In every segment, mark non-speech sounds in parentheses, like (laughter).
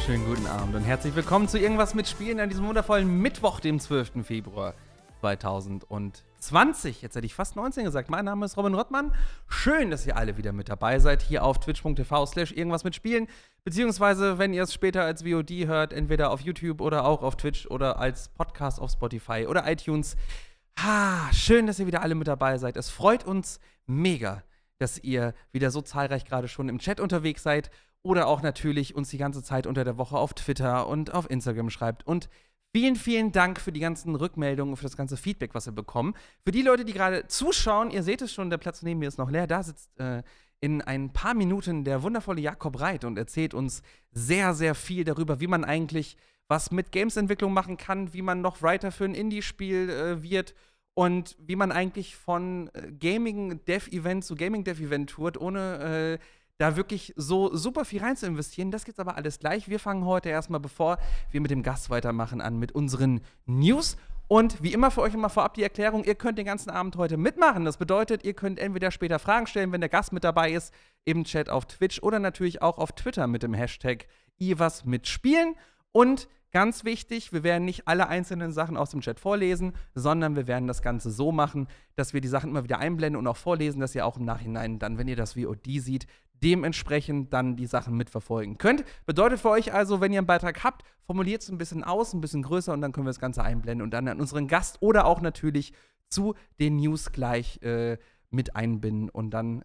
Wunderschönen guten Abend und herzlich willkommen zu Irgendwas mit Spielen an diesem wundervollen Mittwoch, dem 12. Februar 2020. Jetzt hätte ich fast 19 gesagt. Mein Name ist Robin Rottmann. Schön, dass ihr alle wieder mit dabei seid hier auf twitch.tv slash irgendwas mit Spielen. Beziehungsweise, wenn ihr es später als VOD hört, entweder auf YouTube oder auch auf Twitch oder als Podcast auf Spotify oder iTunes. Ha, schön, dass ihr wieder alle mit dabei seid. Es freut uns mega, dass ihr wieder so zahlreich gerade schon im Chat unterwegs seid oder auch natürlich uns die ganze Zeit unter der Woche auf Twitter und auf Instagram schreibt. Und vielen, vielen Dank für die ganzen Rückmeldungen, für das ganze Feedback, was wir bekommen. Für die Leute, die gerade zuschauen, ihr seht es schon, der Platz neben mir ist noch leer. Da sitzt äh, in ein paar Minuten der wundervolle Jakob Reit und erzählt uns sehr, sehr viel darüber, wie man eigentlich was mit Games-Entwicklung machen kann, wie man noch Writer für ein Indie-Spiel äh, wird und wie man eigentlich von äh, Gaming-Dev-Event zu Gaming-Dev-Event tourt, ohne äh, da wirklich so super viel rein zu investieren. Das gibt's aber alles gleich. Wir fangen heute erstmal, bevor wir mit dem Gast weitermachen, an mit unseren News. Und wie immer für euch immer vorab die Erklärung, ihr könnt den ganzen Abend heute mitmachen. Das bedeutet, ihr könnt entweder später Fragen stellen, wenn der Gast mit dabei ist, im Chat auf Twitch oder natürlich auch auf Twitter mit dem Hashtag iwas mitspielen. Und Ganz wichtig, wir werden nicht alle einzelnen Sachen aus dem Chat vorlesen, sondern wir werden das Ganze so machen, dass wir die Sachen immer wieder einblenden und auch vorlesen, dass ihr auch im Nachhinein dann, wenn ihr das VOD sieht, dementsprechend dann die Sachen mitverfolgen könnt. Bedeutet für euch also, wenn ihr einen Beitrag habt, formuliert es ein bisschen aus, ein bisschen größer und dann können wir das Ganze einblenden und dann an unseren Gast oder auch natürlich zu den News gleich äh, mit einbinden und dann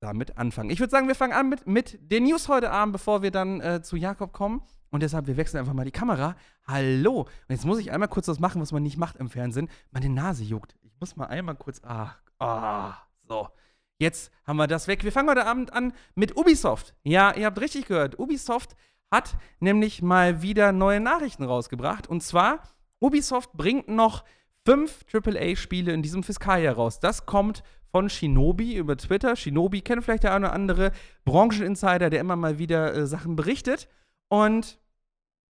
damit anfangen. Ich würde sagen, wir fangen an mit, mit den News heute Abend, bevor wir dann äh, zu Jakob kommen. Und deshalb, wir wechseln einfach mal die Kamera. Hallo. Und jetzt muss ich einmal kurz was machen, was man nicht macht im Fernsehen. Meine Nase juckt. Ich muss mal einmal kurz. Ah, ah, so. Jetzt haben wir das weg. Wir fangen heute Abend an mit Ubisoft. Ja, ihr habt richtig gehört. Ubisoft hat nämlich mal wieder neue Nachrichten rausgebracht. Und zwar, Ubisoft bringt noch fünf AAA-Spiele in diesem Fiskaljahr raus. Das kommt von Shinobi über Twitter. Shinobi kennt vielleicht der eine oder andere Brancheninsider, der immer mal wieder äh, Sachen berichtet. Und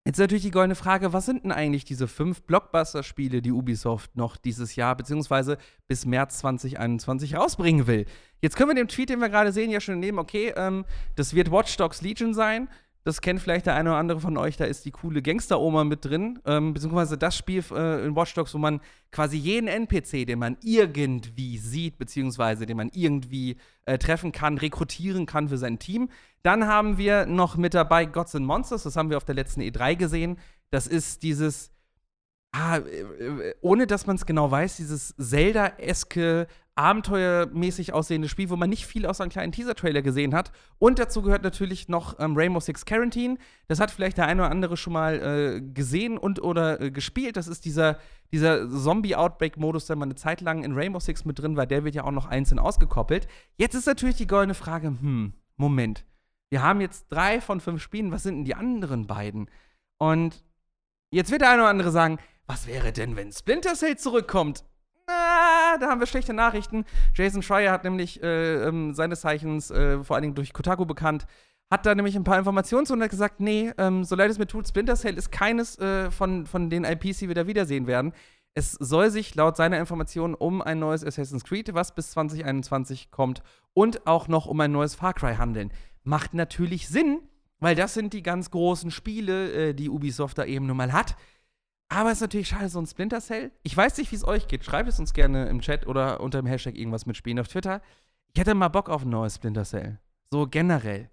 Jetzt ist natürlich die goldene Frage, was sind denn eigentlich diese fünf Blockbuster-Spiele, die Ubisoft noch dieses Jahr beziehungsweise bis März 2021 rausbringen will? Jetzt können wir dem Tweet, den wir gerade sehen, ja schon nehmen, okay, ähm, das wird Watch Dogs Legion sein. Das kennt vielleicht der eine oder andere von euch, da ist die coole Gangster-Oma mit drin. Ähm, beziehungsweise das Spiel äh, in Watch Dogs, wo man quasi jeden NPC, den man irgendwie sieht, beziehungsweise den man irgendwie äh, treffen kann, rekrutieren kann für sein Team. Dann haben wir noch mit dabei Gods and Monsters, das haben wir auf der letzten E3 gesehen. Das ist dieses, ah, äh, ohne dass man es genau weiß, dieses Zelda-eske abenteuermäßig aussehende Spiel, wo man nicht viel aus einem kleinen Teaser-Trailer gesehen hat. Und dazu gehört natürlich noch ähm, Rainbow Six Quarantine. Das hat vielleicht der eine oder andere schon mal äh, gesehen und oder äh, gespielt. Das ist dieser, dieser Zombie-Outbreak-Modus, der mal eine Zeit lang in Rainbow Six mit drin war. Der wird ja auch noch einzeln ausgekoppelt. Jetzt ist natürlich die goldene Frage: Hm, Moment. Wir haben jetzt drei von fünf Spielen. Was sind denn die anderen beiden? Und jetzt wird der eine oder andere sagen: Was wäre denn, wenn Splinter Cell zurückkommt? Na, da haben wir schlechte Nachrichten. Jason Schreier hat nämlich äh, ähm, seines Zeichens, äh, vor allen Dingen durch Kotaku bekannt, hat da nämlich ein paar Informationen zu und hat gesagt, nee, ähm, so leid es mir tut, Splinter Cell ist keines äh, von, von den IPs, die wir da wiedersehen werden. Es soll sich laut seiner Informationen um ein neues Assassin's Creed, was bis 2021 kommt, und auch noch um ein neues Far Cry handeln. Macht natürlich Sinn, weil das sind die ganz großen Spiele, äh, die Ubisoft da eben nun mal hat. Aber es ist natürlich schade, so ein Splinter Cell. Ich weiß nicht, wie es euch geht. Schreibt es uns gerne im Chat oder unter dem Hashtag irgendwas mitspielen auf Twitter. Ich hätte mal Bock auf ein neues Splinter Cell. So generell.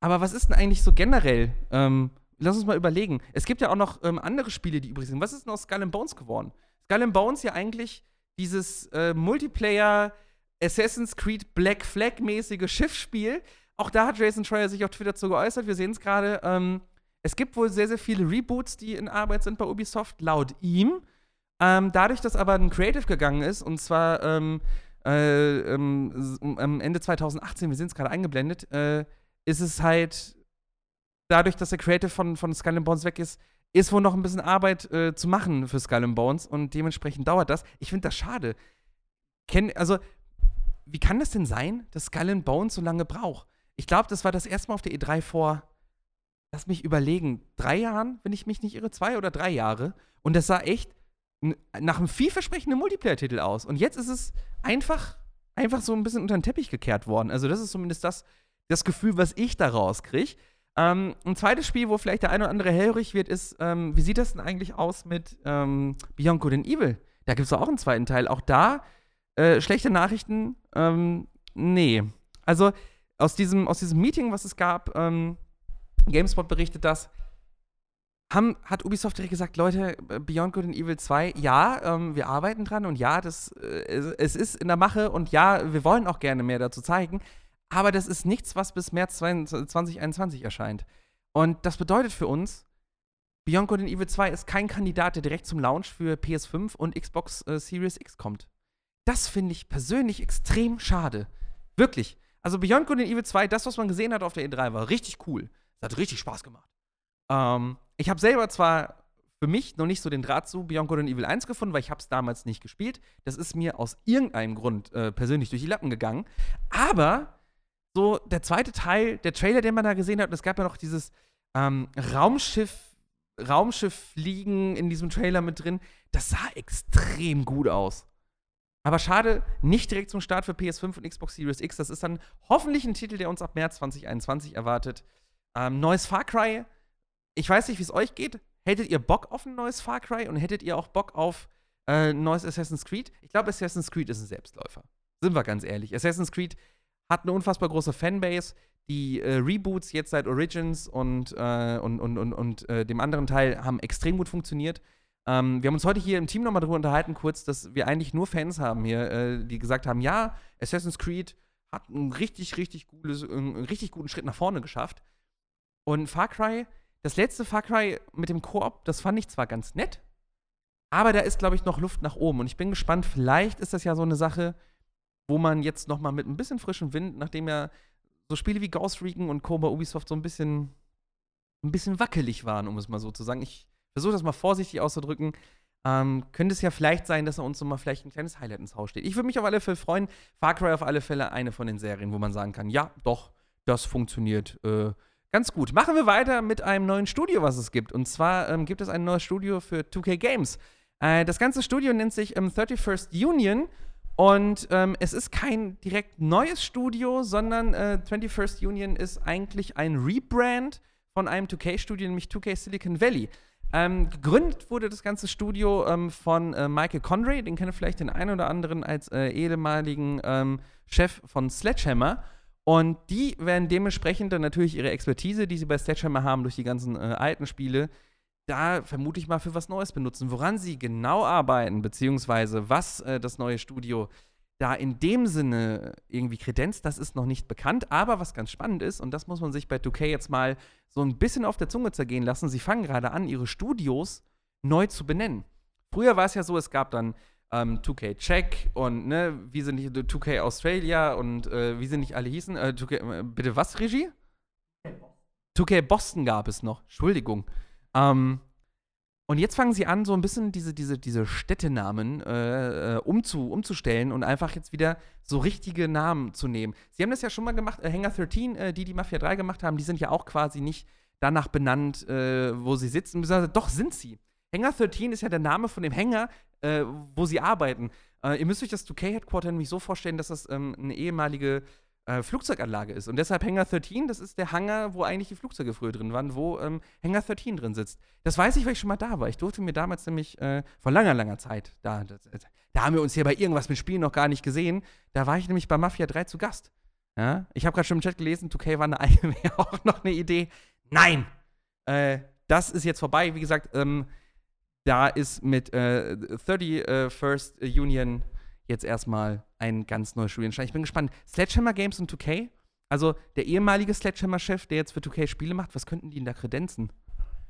Aber was ist denn eigentlich so generell? Ähm, lass uns mal überlegen. Es gibt ja auch noch ähm, andere Spiele, die übrig sind. Was ist denn aus Skull Bones geworden? Skull Bones ja eigentlich dieses äh, Multiplayer Assassin's Creed Black Flag mäßige Schiffsspiel. Auch da hat Jason Schreier sich auf Twitter zu geäußert. Wir sehen es gerade. Ähm, es gibt wohl sehr, sehr viele Reboots, die in Arbeit sind bei Ubisoft, laut ihm. Ähm, dadurch, dass aber ein Creative gegangen ist, und zwar ähm, äh, ähm, Ende 2018, wir sind es gerade eingeblendet, äh, ist es halt dadurch, dass der Creative von, von Skull and Bones weg ist, ist wohl noch ein bisschen Arbeit äh, zu machen für Skull and Bones und dementsprechend dauert das. Ich finde das schade. Ken, also, wie kann das denn sein, dass Skull and Bones so lange braucht? Ich glaube, das war das erste Mal auf der E3 vor lass mich überlegen, drei Jahren, wenn ich mich nicht irre, zwei oder drei Jahre. Und das sah echt nach einem vielversprechenden Multiplayer-Titel aus. Und jetzt ist es einfach, einfach so ein bisschen unter den Teppich gekehrt worden. Also, das ist zumindest das, das Gefühl, was ich daraus kriege. Ähm, ein zweites Spiel, wo vielleicht der eine oder andere hellhörig wird, ist, ähm, wie sieht das denn eigentlich aus mit ähm, Beyond Good and Evil? Da gibt es auch einen zweiten Teil. Auch da äh, schlechte Nachrichten. Ähm, nee. Also aus diesem, aus diesem Meeting, was es gab, ähm, GameSpot berichtet das, haben, hat Ubisoft direkt gesagt, Leute, Beyond Good and Evil 2, ja, ähm, wir arbeiten dran und ja, das, äh, es ist in der Mache und ja, wir wollen auch gerne mehr dazu zeigen, aber das ist nichts, was bis März 2021 erscheint. Und das bedeutet für uns, Beyond Good and Evil 2 ist kein Kandidat, der direkt zum Launch für PS5 und Xbox äh, Series X kommt. Das finde ich persönlich extrem schade. Wirklich. Also Beyond Good and Evil 2, das, was man gesehen hat auf der E3, war richtig cool. Das hat richtig Spaß gemacht. Ähm, ich habe selber zwar für mich noch nicht so den Draht zu Beyond Good and Evil 1 gefunden, weil ich habe es damals nicht gespielt. Das ist mir aus irgendeinem Grund äh, persönlich durch die Lappen gegangen. Aber so der zweite Teil, der Trailer, den man da gesehen hat, es gab ja noch dieses ähm, Raumschiff, Raumschiff-Fliegen in diesem Trailer mit drin. Das sah extrem gut aus. Aber schade, nicht direkt zum Start für PS5 und Xbox Series X. Das ist dann hoffentlich ein Titel, der uns ab März 2021 erwartet. Ähm, neues Far Cry ich weiß nicht, wie es euch geht. Hättet ihr Bock auf ein neues Far Cry und hättet ihr auch Bock auf äh, ein neues Assassin's Creed? Ich glaube, Assassin's Creed ist ein Selbstläufer. Sind wir ganz ehrlich. Assassin's Creed hat eine unfassbar große Fanbase. Die äh, Reboots jetzt seit Origins und, äh, und, und, und, und äh, dem anderen Teil haben extrem gut funktioniert. Ähm, wir haben uns heute hier im Team nochmal darüber unterhalten, kurz, dass wir eigentlich nur Fans haben hier, äh, die gesagt haben: Ja, Assassin's Creed hat einen richtig, richtig, gutes, einen richtig guten Schritt nach vorne geschafft. Und Far Cry das letzte Far Cry mit dem Koop, das fand ich zwar ganz nett, aber da ist, glaube ich, noch Luft nach oben. Und ich bin gespannt, vielleicht ist das ja so eine Sache, wo man jetzt noch mal mit ein bisschen frischem Wind, nachdem ja so Spiele wie Ghost Recon und Co. bei Ubisoft so ein bisschen, ein bisschen wackelig waren, um es mal so zu sagen. Ich versuche das mal vorsichtig auszudrücken. Ähm, könnte es ja vielleicht sein, dass er uns so mal vielleicht ein kleines Highlight ins Haus steht. Ich würde mich auf alle Fälle freuen. Far Cry auf alle Fälle eine von den Serien, wo man sagen kann, ja, doch, das funktioniert. Äh, Ganz gut. Machen wir weiter mit einem neuen Studio, was es gibt. Und zwar ähm, gibt es ein neues Studio für 2K Games. Äh, das ganze Studio nennt sich ähm, 31st Union. Und ähm, es ist kein direkt neues Studio, sondern äh, 21st Union ist eigentlich ein Rebrand von einem 2K-Studio, nämlich 2K Silicon Valley. Ähm, gegründet wurde das ganze Studio ähm, von äh, Michael Conray, den kennt vielleicht den einen oder anderen als äh, ehemaligen ähm, Chef von Sledgehammer. Und die werden dementsprechend dann natürlich ihre Expertise, die sie bei Sledgehammer haben durch die ganzen äh, alten Spiele, da vermute ich mal für was Neues benutzen. Woran sie genau arbeiten, beziehungsweise was äh, das neue Studio da in dem Sinne irgendwie kredenzt, das ist noch nicht bekannt. Aber was ganz spannend ist, und das muss man sich bei 2K jetzt mal so ein bisschen auf der Zunge zergehen lassen, sie fangen gerade an, ihre Studios neu zu benennen. Früher war es ja so, es gab dann ähm, 2K Czech und ne, wie sind die 2K Australia und äh, wie sind nicht alle hießen? Äh, 2K, äh, bitte was, Regie? 2K Boston gab es noch, Entschuldigung. Ähm, und jetzt fangen sie an, so ein bisschen diese, diese, diese Städtenamen äh, äh umzu, umzustellen und einfach jetzt wieder so richtige Namen zu nehmen. Sie haben das ja schon mal gemacht, äh, Hangar 13, äh, die die Mafia 3 gemacht haben, die sind ja auch quasi nicht danach benannt, äh, wo sie sitzen. Doch sind sie. Hangar 13 ist ja der Name von dem Hangar, äh, wo sie arbeiten. Ihr müsst euch das 2K-Headquarter nämlich so vorstellen, dass das ähm, eine ehemalige äh, Flugzeuganlage ist. Und deshalb Hangar 13, das ist der Hangar, wo eigentlich die Flugzeuge früher drin waren, wo ähm, Hangar 13 drin sitzt. Das weiß ich, weil ich schon mal da war. Ich durfte mir damals nämlich äh, vor langer, langer Zeit, da, das, da haben wir uns hier bei irgendwas mit Spielen noch gar nicht gesehen, da war ich nämlich bei Mafia 3 zu Gast. Ja? Ich habe gerade schon im Chat gelesen, 2K war eine, (laughs) auch noch eine Idee. Nein! Äh, das ist jetzt vorbei. Wie gesagt, ähm, da ist mit äh, 31st Union jetzt erstmal ein ganz neues Studienstand. Ich bin gespannt. Sledgehammer Games und 2K, also der ehemalige Sledgehammer-Chef, der jetzt für 2K Spiele macht, was könnten die in da kredenzen?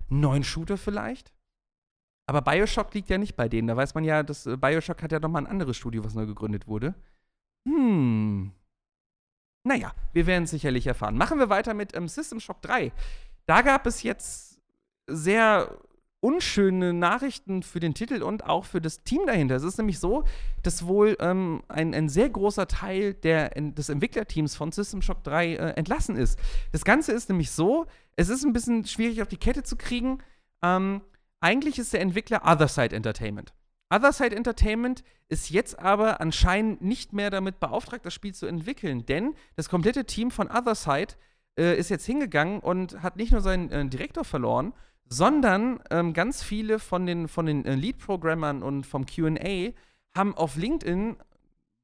Neuen Shooter vielleicht? Aber Bioshock liegt ja nicht bei denen. Da weiß man ja, dass äh, Bioshock hat ja nochmal ein anderes Studio, was neu gegründet wurde. Hm. Naja, wir werden es sicherlich erfahren. Machen wir weiter mit ähm, System Shock 3. Da gab es jetzt sehr unschöne Nachrichten für den Titel und auch für das Team dahinter. Es ist nämlich so, dass wohl ähm, ein, ein sehr großer Teil der, des Entwicklerteams von System Shock 3 äh, entlassen ist. Das Ganze ist nämlich so, es ist ein bisschen schwierig auf die Kette zu kriegen. Ähm, eigentlich ist der Entwickler Otherside Entertainment. Otherside Entertainment ist jetzt aber anscheinend nicht mehr damit beauftragt, das Spiel zu entwickeln, denn das komplette Team von Otherside äh, ist jetzt hingegangen und hat nicht nur seinen äh, Direktor verloren, sondern ähm, ganz viele von den, von den äh, Lead-Programmern und vom QA haben auf LinkedIn,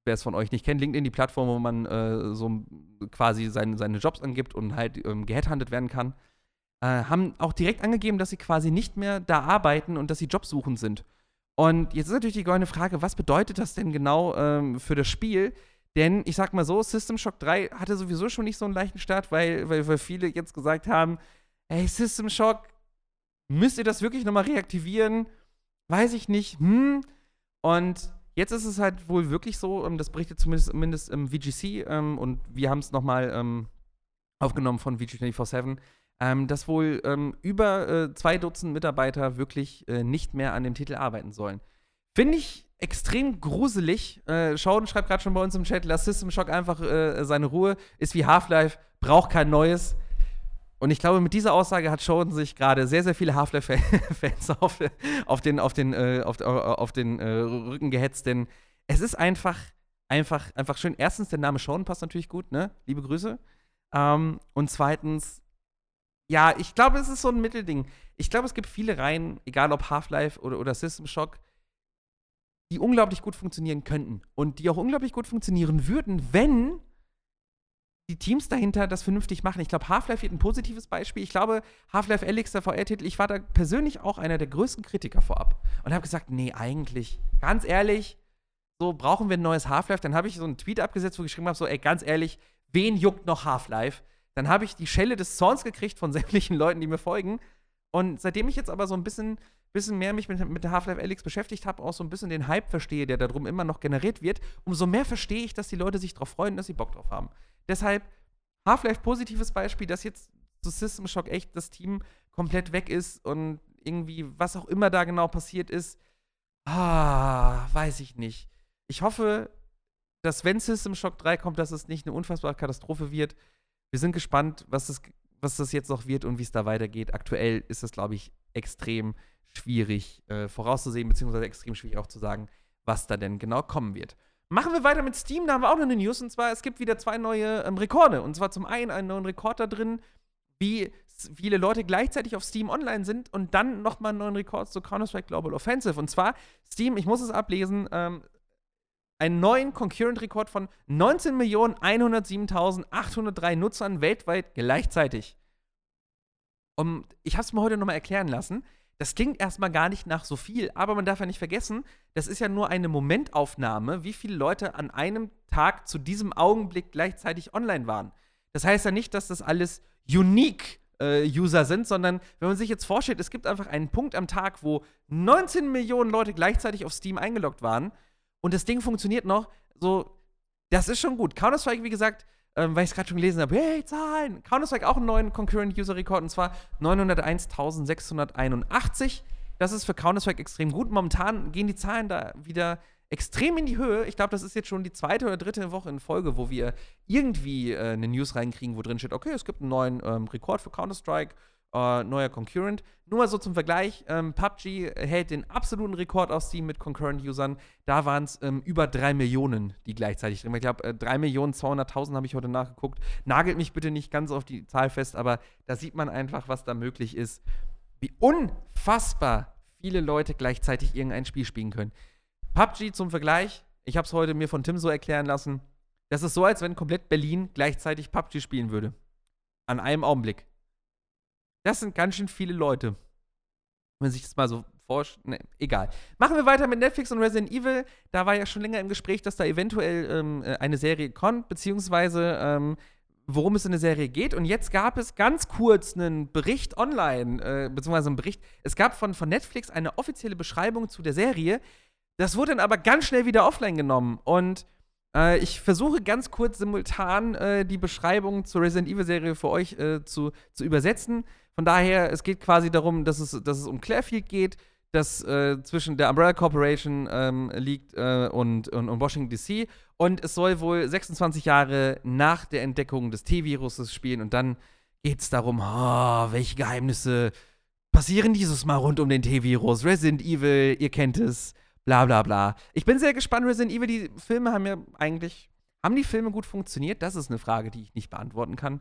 wer es von euch nicht kennt, LinkedIn die Plattform, wo man äh, so quasi seine, seine Jobs angibt und halt ähm, geheadhuntet werden kann, äh, haben auch direkt angegeben, dass sie quasi nicht mehr da arbeiten und dass sie jobsuchend sind. Und jetzt ist natürlich die goldene Frage, was bedeutet das denn genau ähm, für das Spiel? Denn ich sag mal so, System Shock 3 hatte sowieso schon nicht so einen leichten Start, weil, weil, weil viele jetzt gesagt haben, ey, System Shock, müsst ihr das wirklich nochmal reaktivieren? Weiß ich nicht. Hm. Und jetzt ist es halt wohl wirklich so, ähm, das berichtet zumindest, zumindest im VGC ähm, und wir haben es nochmal ähm, aufgenommen von VG247, ähm, dass wohl ähm, über äh, zwei Dutzend Mitarbeiter wirklich äh, nicht mehr an dem Titel arbeiten sollen. Finde ich extrem gruselig. Äh, Schauden schreibt gerade schon bei uns im Chat, lass System Shock einfach äh, seine Ruhe, ist wie Half-Life, braucht kein neues. Und ich glaube, mit dieser Aussage hat Shoden sich gerade sehr, sehr viele Half-Life-Fans (laughs) auf, auf, den, auf den, äh, auf, auf den äh, Rücken gehetzt, denn es ist einfach, einfach, einfach schön. Erstens, der Name Shoden passt natürlich gut, ne? Liebe Grüße. Ähm, und zweitens, ja, ich glaube, es ist so ein Mittelding. Ich glaube, es gibt viele Reihen, egal ob Half-Life oder, oder System Shock, die unglaublich gut funktionieren könnten. Und die auch unglaublich gut funktionieren würden, wenn die Teams dahinter das vernünftig machen. Ich glaube, Half-Life wird ein positives Beispiel. Ich glaube, Half-Life Alyx, der VR-Titel, ich war da persönlich auch einer der größten Kritiker vorab. Und habe gesagt, nee, eigentlich, ganz ehrlich, so brauchen wir ein neues Half-Life. Dann habe ich so einen Tweet abgesetzt, wo ich geschrieben habe, so, ey, ganz ehrlich, wen juckt noch Half-Life? Dann habe ich die Schelle des Zorns gekriegt von (laughs) sämtlichen Leuten, die mir folgen. Und seitdem ich jetzt aber so ein bisschen, bisschen mehr mich mit, mit der Half-Life Alyx beschäftigt habe, auch so ein bisschen den Hype verstehe, der darum immer noch generiert wird, umso mehr verstehe ich, dass die Leute sich darauf freuen, dass sie Bock drauf haben. Deshalb Half-Life positives Beispiel, dass jetzt zu System Shock echt das Team komplett weg ist und irgendwie was auch immer da genau passiert ist. Ah, weiß ich nicht. Ich hoffe, dass wenn System Shock 3 kommt, dass es nicht eine unfassbare Katastrophe wird. Wir sind gespannt, was das, was das jetzt noch wird und wie es da weitergeht. Aktuell ist das, glaube ich, extrem schwierig äh, vorauszusehen, beziehungsweise extrem schwierig auch zu sagen, was da denn genau kommen wird. Machen wir weiter mit Steam. Da haben wir auch noch eine News. Und zwar, es gibt wieder zwei neue ähm, Rekorde. Und zwar zum einen einen neuen Rekord da drin, wie viele Leute gleichzeitig auf Steam online sind. Und dann nochmal einen neuen Rekord zu Counter-Strike Global Offensive. Und zwar, Steam, ich muss es ablesen, ähm, einen neuen Concurrent-Rekord von 19.107.803 Nutzern weltweit gleichzeitig. Und ich habe es mir heute nochmal erklären lassen. Das klingt erstmal gar nicht nach so viel, aber man darf ja nicht vergessen, das ist ja nur eine Momentaufnahme, wie viele Leute an einem Tag zu diesem Augenblick gleichzeitig online waren. Das heißt ja nicht, dass das alles unique äh, User sind, sondern wenn man sich jetzt vorstellt, es gibt einfach einen Punkt am Tag, wo 19 Millionen Leute gleichzeitig auf Steam eingeloggt waren und das Ding funktioniert noch, so, das ist schon gut. Counter-Strike, wie gesagt, ähm, weil ich es gerade schon gelesen habe, hey, Zahlen. Counter-Strike auch einen neuen Concurrent User Rekord und zwar 901.681. Das ist für Counter-Strike extrem gut. Momentan gehen die Zahlen da wieder extrem in die Höhe. Ich glaube, das ist jetzt schon die zweite oder dritte Woche in Folge, wo wir irgendwie äh, eine News reinkriegen, wo drin steht, okay, es gibt einen neuen ähm, Rekord für Counter-Strike äh, neuer Concurrent. Nur mal so zum Vergleich: ähm, PUBG hält den absoluten Rekord aus Steam mit Concurrent-Usern. Da waren es ähm, über 3 Millionen, die gleichzeitig drin waren. Ich glaube, äh, 3 Millionen 200.000 habe ich heute nachgeguckt. Nagelt mich bitte nicht ganz auf die Zahl fest, aber da sieht man einfach, was da möglich ist. Wie unfassbar viele Leute gleichzeitig irgendein Spiel spielen können. PUBG zum Vergleich, ich habe es heute mir von Tim so erklären lassen. Das ist so, als wenn komplett Berlin gleichzeitig PUBG spielen würde. An einem Augenblick. Das sind ganz schön viele Leute. Wenn man sich das mal so vorstellt. Ne, egal. Machen wir weiter mit Netflix und Resident Evil. Da war ja schon länger im Gespräch, dass da eventuell ähm, äh, eine Serie kommt, beziehungsweise ähm, worum es in der Serie geht. Und jetzt gab es ganz kurz einen Bericht online, äh, beziehungsweise einen Bericht. Es gab von, von Netflix eine offizielle Beschreibung zu der Serie. Das wurde dann aber ganz schnell wieder offline genommen. Und äh, ich versuche ganz kurz simultan äh, die Beschreibung zur Resident Evil-Serie für euch äh, zu, zu übersetzen. Von daher, es geht quasi darum, dass es, dass es um Clarefield geht, das äh, zwischen der Umbrella Corporation ähm, liegt äh, und, und, und, Washington DC. Und es soll wohl 26 Jahre nach der Entdeckung des T-Viruses spielen. Und dann geht es darum, oh, welche Geheimnisse passieren dieses Mal rund um den T-Virus. Resident Evil, ihr kennt es, bla bla bla. Ich bin sehr gespannt. Resident Evil, die Filme haben ja eigentlich, haben die Filme gut funktioniert? Das ist eine Frage, die ich nicht beantworten kann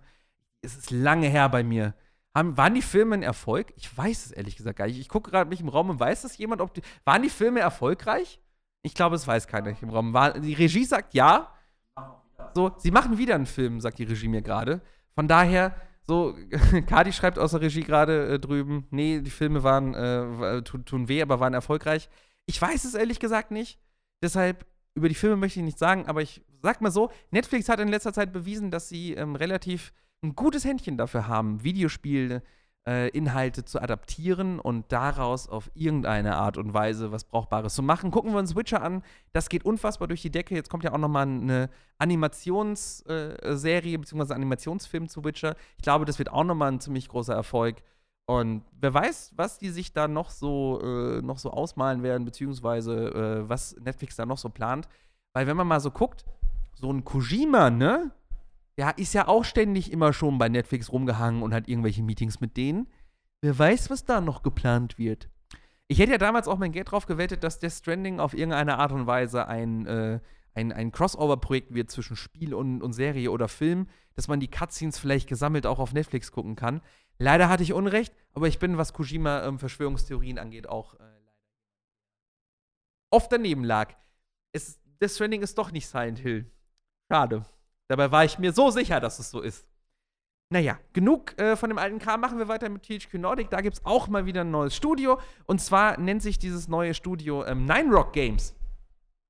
es ist lange her bei mir. Haben, waren die Filme ein Erfolg? Ich weiß es ehrlich gesagt gar nicht. Ich gucke gerade mich im Raum und weiß das jemand, ob die. Waren die Filme erfolgreich? Ich glaube, es weiß keiner im Raum. War, die Regie sagt ja. So, sie machen wieder einen Film, sagt die Regie mir gerade. Von daher, so, (laughs) Kadi schreibt aus der Regie gerade äh, drüben, nee, die Filme waren, äh, tun, tun weh, aber waren erfolgreich. Ich weiß es ehrlich gesagt nicht. Deshalb, über die Filme möchte ich nichts sagen, aber ich sag mal so, Netflix hat in letzter Zeit bewiesen, dass sie ähm, relativ ein gutes Händchen dafür haben, Videospiele, äh, zu adaptieren und daraus auf irgendeine Art und Weise was Brauchbares zu machen. Gucken wir uns Witcher an. Das geht unfassbar durch die Decke. Jetzt kommt ja auch noch mal eine Animationsserie äh, bzw. Animationsfilm zu Witcher. Ich glaube, das wird auch noch mal ein ziemlich großer Erfolg. Und wer weiß, was die sich da noch so, äh, noch so ausmalen werden, beziehungsweise äh, was Netflix da noch so plant. Weil wenn man mal so guckt, so ein Kojima, ne? Der ist ja auch ständig immer schon bei Netflix rumgehangen und hat irgendwelche Meetings mit denen. Wer weiß, was da noch geplant wird. Ich hätte ja damals auch mein Geld drauf gewettet, dass Death Stranding auf irgendeine Art und Weise ein, äh, ein, ein Crossover-Projekt wird zwischen Spiel und, und Serie oder Film, dass man die Cutscenes vielleicht gesammelt auch auf Netflix gucken kann. Leider hatte ich Unrecht, aber ich bin, was Kojima-Verschwörungstheorien ähm, angeht, auch äh, oft daneben lag. Es, Death Stranding ist doch nicht Silent Hill. Schade. Dabei war ich mir so sicher, dass es so ist. Naja, genug äh, von dem alten Kram. Machen wir weiter mit THQ Nordic. Da gibt es auch mal wieder ein neues Studio. Und zwar nennt sich dieses neue Studio ähm, Nine Rock Games.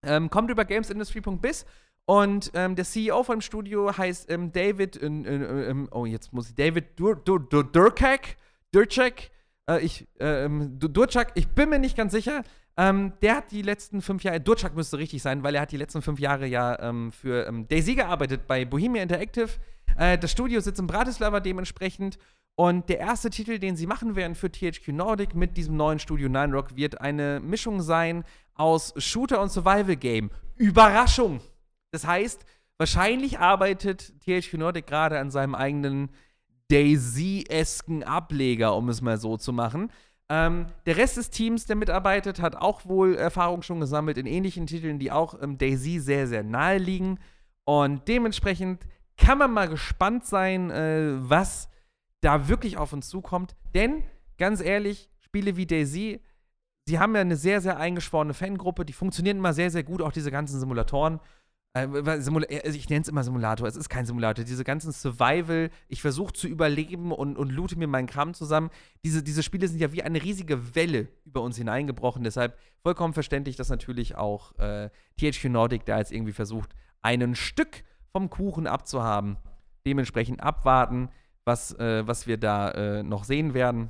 Ähm, kommt über GamesIndustry.biz und ähm, der CEO vom Studio heißt ähm, David, äh, äh, äh, oh, jetzt muss ich, David Dur, Dur, Dur, Durkak, Durchak, äh, ähm, Durchak, ich bin mir nicht ganz sicher. Ähm, der hat die letzten fünf Jahre, Durchak müsste richtig sein, weil er hat die letzten fünf Jahre ja ähm, für ähm, Daisy gearbeitet bei Bohemia Interactive. Äh, das Studio sitzt in Bratislava dementsprechend. Und der erste Titel, den sie machen werden für THQ Nordic mit diesem neuen Studio Nine Rock, wird eine Mischung sein aus Shooter und Survival Game. Überraschung! Das heißt, wahrscheinlich arbeitet THQ Nordic gerade an seinem eigenen Daisy-esken Ableger, um es mal so zu machen. Ähm, der Rest des Teams, der mitarbeitet, hat auch wohl Erfahrung schon gesammelt in ähnlichen Titeln, die auch ähm, Daisy sehr, sehr nahe liegen. Und dementsprechend kann man mal gespannt sein, äh, was da wirklich auf uns zukommt. Denn, ganz ehrlich, Spiele wie Daisy, sie haben ja eine sehr, sehr eingeschworene Fangruppe, die funktionieren immer sehr, sehr gut, auch diese ganzen Simulatoren. Äh, äh, also ich nenne es immer Simulator, es ist kein Simulator. Diese ganzen Survival, ich versuche zu überleben und, und loote mir meinen Kram zusammen. Diese, diese Spiele sind ja wie eine riesige Welle über uns hineingebrochen. Deshalb vollkommen verständlich, dass natürlich auch äh, THQ Nordic da jetzt irgendwie versucht, ein Stück vom Kuchen abzuhaben. Dementsprechend abwarten, was, äh, was wir da äh, noch sehen werden.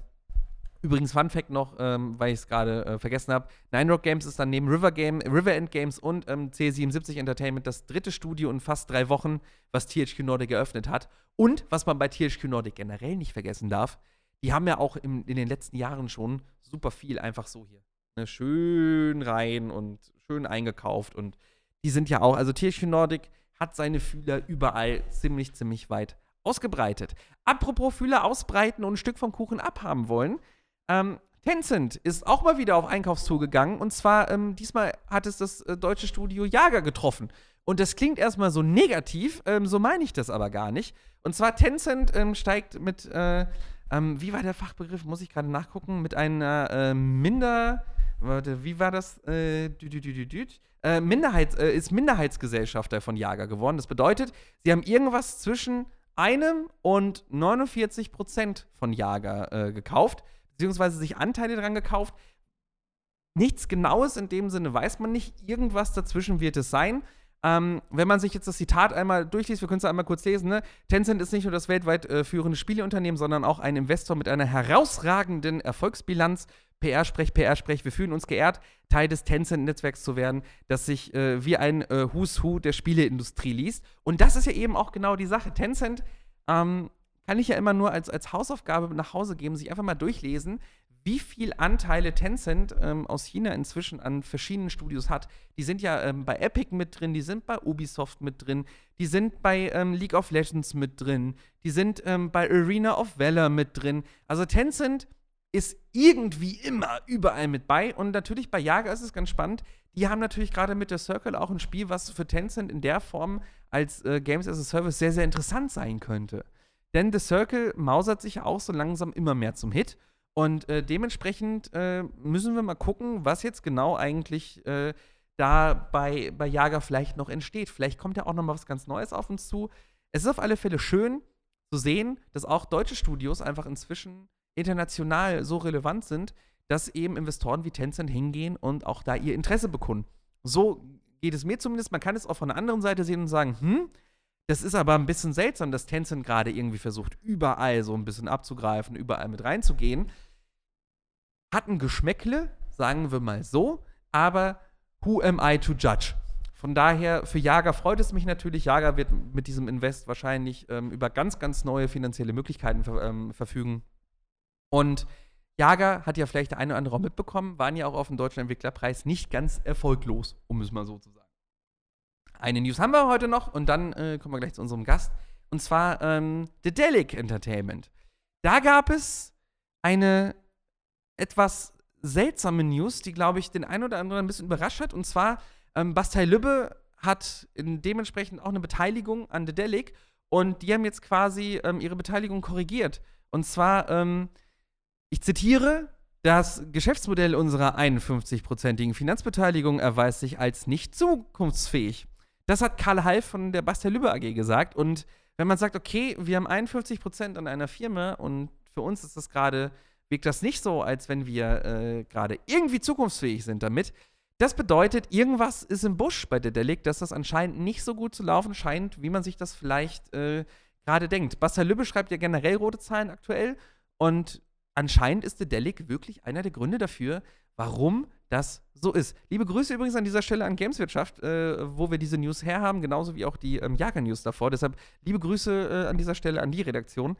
Übrigens, Fun Fact noch, ähm, weil ich es gerade äh, vergessen habe: Nine Rock Games ist dann neben River, Game, River End Games und ähm, C77 Entertainment das dritte Studio in fast drei Wochen, was THQ Nordic eröffnet hat. Und was man bei THQ Nordic generell nicht vergessen darf, die haben ja auch im, in den letzten Jahren schon super viel einfach so hier. Ne, schön rein und schön eingekauft. Und die sind ja auch, also THQ Nordic hat seine Fühler überall ziemlich, ziemlich weit ausgebreitet. Apropos Fühler ausbreiten und ein Stück vom Kuchen abhaben wollen. Ähm, Tencent ist auch mal wieder auf Einkaufstour gegangen und zwar ähm, diesmal hat es das äh, deutsche Studio Jager getroffen. Und das klingt erstmal so negativ, ähm, so meine ich das aber gar nicht. Und zwar Tencent ähm, steigt mit, äh, ähm, wie war der Fachbegriff, muss ich gerade nachgucken, mit einer äh, Minder, warte, wie war das? Äh, dü, dü, dü, äh, Minderheits, äh, ist Minderheitsgesellschafter von Jager geworden. Das bedeutet, sie haben irgendwas zwischen einem und 49 Prozent von Jager gekauft beziehungsweise sich Anteile dran gekauft. Nichts Genaues in dem Sinne weiß man nicht. Irgendwas dazwischen wird es sein. Ähm, wenn man sich jetzt das Zitat einmal durchliest, wir können es einmal kurz lesen, ne? Tencent ist nicht nur das weltweit äh, führende Spieleunternehmen, sondern auch ein Investor mit einer herausragenden Erfolgsbilanz. PR-Sprech, PR-Sprech, wir fühlen uns geehrt, Teil des Tencent-Netzwerks zu werden, das sich äh, wie ein äh, Who's Who der Spieleindustrie liest. Und das ist ja eben auch genau die Sache. Tencent ähm, kann ich ja immer nur als, als Hausaufgabe nach Hause geben, sich einfach mal durchlesen, wie viel Anteile Tencent ähm, aus China inzwischen an verschiedenen Studios hat. Die sind ja ähm, bei Epic mit drin, die sind bei Ubisoft mit drin, die sind bei ähm, League of Legends mit drin, die sind ähm, bei Arena of Valor mit drin. Also Tencent ist irgendwie immer überall mit bei. Und natürlich bei Jager ist es ganz spannend. Die haben natürlich gerade mit der Circle auch ein Spiel, was für Tencent in der Form als äh, Games as a Service sehr, sehr interessant sein könnte. Denn The Circle mausert sich auch so langsam immer mehr zum Hit. Und äh, dementsprechend äh, müssen wir mal gucken, was jetzt genau eigentlich äh, da bei, bei Jager vielleicht noch entsteht. Vielleicht kommt ja auch noch mal was ganz Neues auf uns zu. Es ist auf alle Fälle schön zu sehen, dass auch deutsche Studios einfach inzwischen international so relevant sind, dass eben Investoren wie Tencent hingehen und auch da ihr Interesse bekunden. So geht es mir zumindest. Man kann es auch von der anderen Seite sehen und sagen, hm, das ist aber ein bisschen seltsam, dass Tencent gerade irgendwie versucht, überall so ein bisschen abzugreifen, überall mit reinzugehen. Hat ein Geschmäckle, sagen wir mal so, aber who am I to judge? Von daher, für Jager freut es mich natürlich. Jager wird mit diesem Invest wahrscheinlich ähm, über ganz, ganz neue finanzielle Möglichkeiten ver ähm, verfügen. Und Jager hat ja vielleicht der eine oder andere auch mitbekommen, waren ja auch auf dem Deutschen Entwicklerpreis nicht ganz erfolglos, um es mal so zu sagen. Eine News haben wir heute noch und dann äh, kommen wir gleich zu unserem Gast. Und zwar ähm, The Delic Entertainment. Da gab es eine etwas seltsame News, die, glaube ich, den einen oder anderen ein bisschen überrascht hat. Und zwar, ähm, Bastei Lübbe hat dementsprechend auch eine Beteiligung an The Delic und die haben jetzt quasi ähm, ihre Beteiligung korrigiert. Und zwar, ähm, ich zitiere, das Geschäftsmodell unserer 51-prozentigen Finanzbeteiligung erweist sich als nicht zukunftsfähig. Das hat Karl Half von der Bastel Lübbe AG gesagt. Und wenn man sagt, okay, wir haben 51 Prozent an einer Firma und für uns ist das gerade, wirkt das nicht so, als wenn wir äh, gerade irgendwie zukunftsfähig sind damit. Das bedeutet, irgendwas ist im Busch bei der Delic, dass das anscheinend nicht so gut zu laufen scheint, wie man sich das vielleicht äh, gerade denkt. Bastel Lübbe schreibt ja generell rote Zahlen aktuell und anscheinend ist Dedelic wirklich einer der Gründe dafür, warum das so ist. Liebe Grüße übrigens an dieser Stelle an Gameswirtschaft, äh, wo wir diese News herhaben, genauso wie auch die ähm, Jager-News davor. Deshalb liebe Grüße äh, an dieser Stelle an die Redaktion.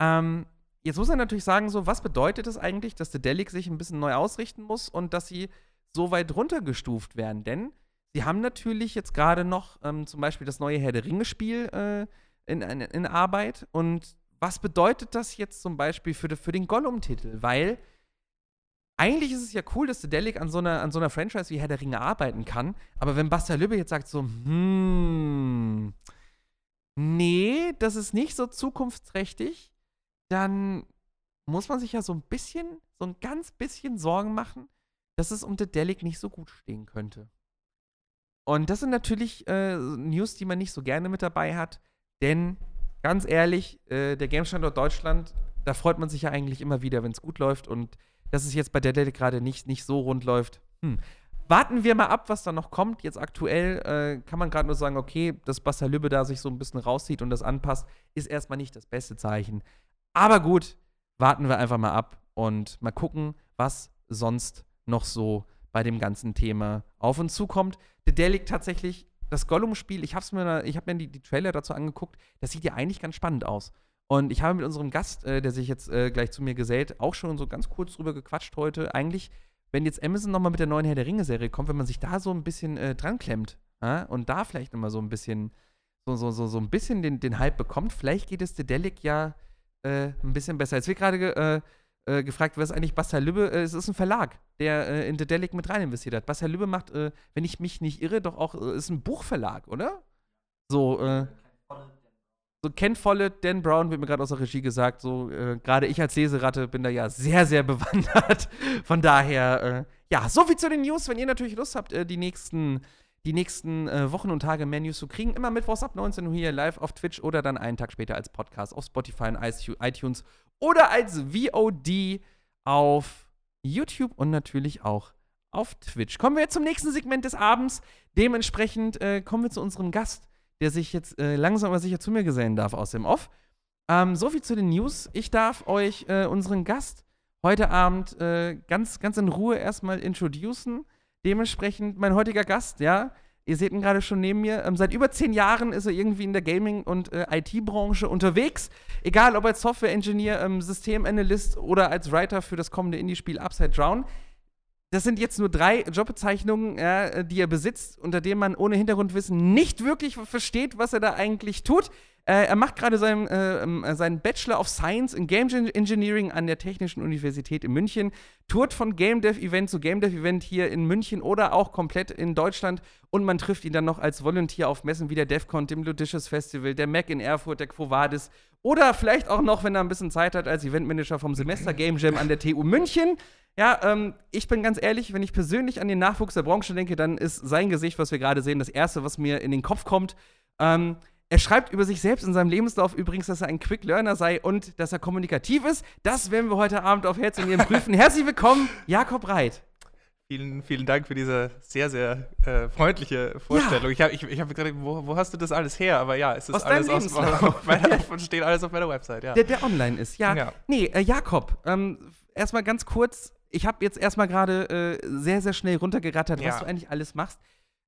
Ähm, jetzt muss man natürlich sagen, so, was bedeutet es eigentlich, dass Dedelic sich ein bisschen neu ausrichten muss und dass sie so weit runtergestuft werden? Denn sie haben natürlich jetzt gerade noch ähm, zum Beispiel das neue Herr der Ringe-Spiel äh, in, in, in Arbeit und was bedeutet das jetzt zum Beispiel für, für den Gollum-Titel? Weil eigentlich ist es ja cool, dass Delic an so einer, an so einer Franchise wie Herr der Ringe arbeiten kann. Aber wenn Basta Lübbe jetzt sagt so, hm, nee, das ist nicht so zukunftsträchtig, dann muss man sich ja so ein bisschen, so ein ganz bisschen Sorgen machen, dass es um Delic nicht so gut stehen könnte. Und das sind natürlich äh, News, die man nicht so gerne mit dabei hat, denn ganz ehrlich, äh, der Game-Standort Deutschland, da freut man sich ja eigentlich immer wieder, wenn es gut läuft. Und dass es jetzt bei der Delle gerade nicht, nicht so rund läuft. Hm. Warten wir mal ab, was da noch kommt. Jetzt aktuell äh, kann man gerade nur sagen, okay, dass Basta Lübbe da sich so ein bisschen rauszieht und das anpasst, ist erstmal nicht das beste Zeichen. Aber gut, warten wir einfach mal ab und mal gucken, was sonst noch so bei dem ganzen Thema auf uns zukommt. The Delic tatsächlich das Gollum-Spiel, ich habe mir, hab mir die, die, Trailer dazu angeguckt, das sieht ja eigentlich ganz spannend aus. Und ich habe mit unserem Gast, äh, der sich jetzt äh, gleich zu mir gesellt, auch schon so ganz kurz drüber gequatscht heute. Eigentlich, wenn jetzt Amazon nochmal mit der neuen Herr der Ringe-Serie kommt, wenn man sich da so ein bisschen äh, dran klemmt äh, und da vielleicht nochmal so ein bisschen, so, so, so, so ein bisschen den, den Hype bekommt, vielleicht geht es Dedelic ja äh, ein bisschen besser. Jetzt wird gerade äh, äh, gefragt, was eigentlich Basta Lübbe? Äh, es ist ein Verlag, der äh, in Dedelic mit rein investiert hat. Basta Lübbe macht, äh, wenn ich mich nicht irre, doch auch, ist ein Buchverlag, oder? So, äh, so Ken Follett, Dan Brown, wird mir gerade aus der Regie gesagt, so, gerade ich als Leseratte bin da ja sehr, sehr (laughs) bewandert. Von daher, ja, so viel zu den News. Wenn ihr natürlich Lust habt, die nächsten die nächsten äh, Wochen und Tage mehr News zu kriegen. Immer mittwochs ab 19 Uhr hier live auf Twitch oder dann einen Tag später als Podcast auf Spotify und iTunes oder als VOD auf YouTube und natürlich auch auf Twitch. Kommen wir jetzt zum nächsten Segment des Abends. Dementsprechend äh, kommen wir zu unserem Gast, der sich jetzt äh, langsam aber sicher zu mir gesellen darf aus dem Off. Ähm, so viel zu den News. Ich darf euch äh, unseren Gast heute Abend äh, ganz, ganz in Ruhe erstmal introducen. Dementsprechend mein heutiger Gast, ja, Ihr seht ihn gerade schon neben mir. Ähm, seit über zehn Jahren ist er irgendwie in der Gaming- und äh, IT-Branche unterwegs. Egal ob als Software-Engineer, ähm, Systemanalyst oder als Writer für das kommende Indie-Spiel Upside Down. Das sind jetzt nur drei Jobbezeichnungen, ja, die er besitzt, unter denen man ohne Hintergrundwissen nicht wirklich versteht, was er da eigentlich tut. Äh, er macht gerade seinen, äh, ähm, seinen Bachelor of Science in Game Engineering an der Technischen Universität in München, tourt von Game Dev Event zu Game Dev Event hier in München oder auch komplett in Deutschland und man trifft ihn dann noch als Volunteer auf Messen wie der DevCon, dem Ludicious Festival, der Mac in Erfurt, der Quo Vadis Oder vielleicht auch noch, wenn er ein bisschen Zeit hat, als Eventmanager vom Semester Game Jam an der TU München. Ja, ähm, ich bin ganz ehrlich, wenn ich persönlich an den Nachwuchs der Branche denke, dann ist sein Gesicht, was wir gerade sehen, das erste, was mir in den Kopf kommt. Ähm, er schreibt über sich selbst in seinem Lebenslauf übrigens, dass er ein Quick Learner sei und dass er kommunikativ ist. Das werden wir heute Abend auf Herz und Nieren prüfen. (laughs) Herzlich willkommen, Jakob Reit. Vielen, vielen Dank für diese sehr, sehr äh, freundliche Vorstellung. Ja. Ich habe ich, ich hab gedacht, wo, wo, hast du das alles her? Aber ja, es ist aus alles aus, (laughs) meiner, steht alles auf meiner Website. Ja. Der, der online ist, ja. ja. Nee, äh, Jakob, ähm, erstmal ganz kurz. Ich habe jetzt erstmal gerade äh, sehr, sehr schnell runtergerattert, ja. was du eigentlich alles machst.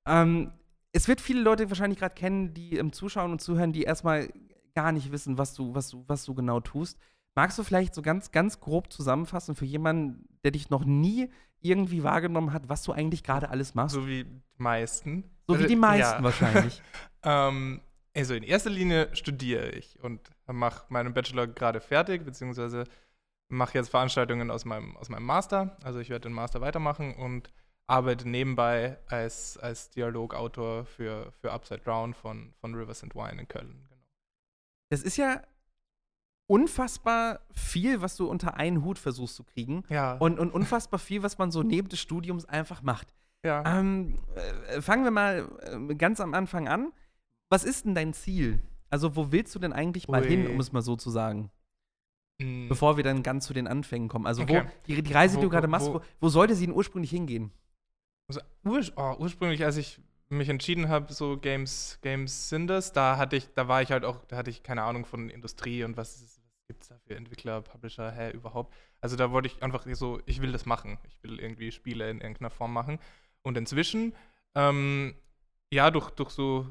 Ähm, es wird viele Leute wahrscheinlich gerade kennen, die im Zuschauen und Zuhören, die erstmal gar nicht wissen, was du, was du, was du genau tust. Magst du vielleicht so ganz, ganz grob zusammenfassen für jemanden, der dich noch nie irgendwie wahrgenommen hat, was du eigentlich gerade alles machst? So wie die meisten. So wie die also, meisten ja. wahrscheinlich. (laughs) ähm, also in erster Linie studiere ich und mache meinen Bachelor gerade fertig, beziehungsweise mache jetzt Veranstaltungen aus meinem, aus meinem Master. Also ich werde den Master weitermachen und arbeite nebenbei als, als Dialogautor für, für Upside Down von, von Rivers and Wine in Köln. Genau. Das ist ja unfassbar viel, was du unter einen Hut versuchst zu kriegen. Ja. Und, und unfassbar viel, was man so neben des Studiums einfach macht. Ja. Ähm, äh, fangen wir mal äh, ganz am Anfang an. Was ist denn dein Ziel? Also, wo willst du denn eigentlich mal Ui. hin, um es mal so zu sagen? Mhm. Bevor wir dann ganz zu den Anfängen kommen. Also, okay. wo, die, die Reise, wo, die du gerade machst, wo, wo, sollte sie denn ursprünglich hingehen? Also, ur oh, ursprünglich, als ich mich entschieden habe, so Games, Games sind das, da hatte ich, da war ich halt auch, da hatte ich keine Ahnung von Industrie und was, was gibt es da für Entwickler, Publisher, hä, überhaupt. Also da wollte ich einfach so, ich will das machen. Ich will irgendwie Spiele in irgendeiner Form machen. Und inzwischen, ähm, ja, durch, durch so,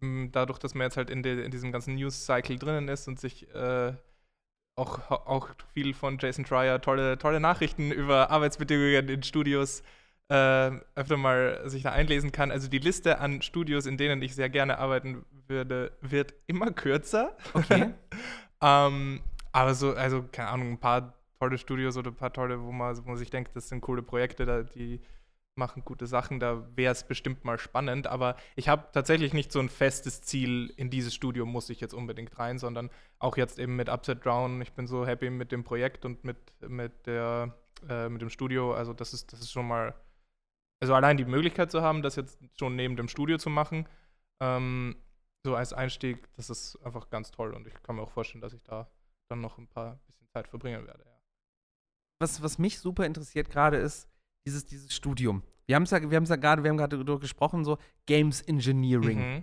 ähm, dadurch, dass man jetzt halt in, de, in diesem ganzen News-Cycle drinnen ist und sich äh, auch, auch viel von Jason Trier tolle, tolle Nachrichten über Arbeitsbedingungen in Studios äh, öfter mal sich da einlesen kann. Also die Liste an Studios, in denen ich sehr gerne arbeiten würde, wird immer kürzer. Okay. (laughs) ähm, aber so, also keine Ahnung, ein paar tolle Studios oder ein paar tolle, wo man, wo man sich denkt, das sind coole Projekte, da, die machen gute Sachen, da wäre es bestimmt mal spannend. Aber ich habe tatsächlich nicht so ein festes Ziel, in dieses Studio muss ich jetzt unbedingt rein, sondern auch jetzt eben mit Upside Down. Ich bin so happy mit dem Projekt und mit, mit, der, äh, mit dem Studio. Also das ist, das ist schon mal also allein die Möglichkeit zu haben, das jetzt schon neben dem Studio zu machen, ähm, so als Einstieg, das ist einfach ganz toll und ich kann mir auch vorstellen, dass ich da dann noch ein paar bisschen Zeit verbringen werde. Ja. Was, was mich super interessiert gerade ist, dieses, dieses Studium. Wir haben es ja, wir ja gerade, wir haben gerade darüber gesprochen, so Games Engineering. Mhm.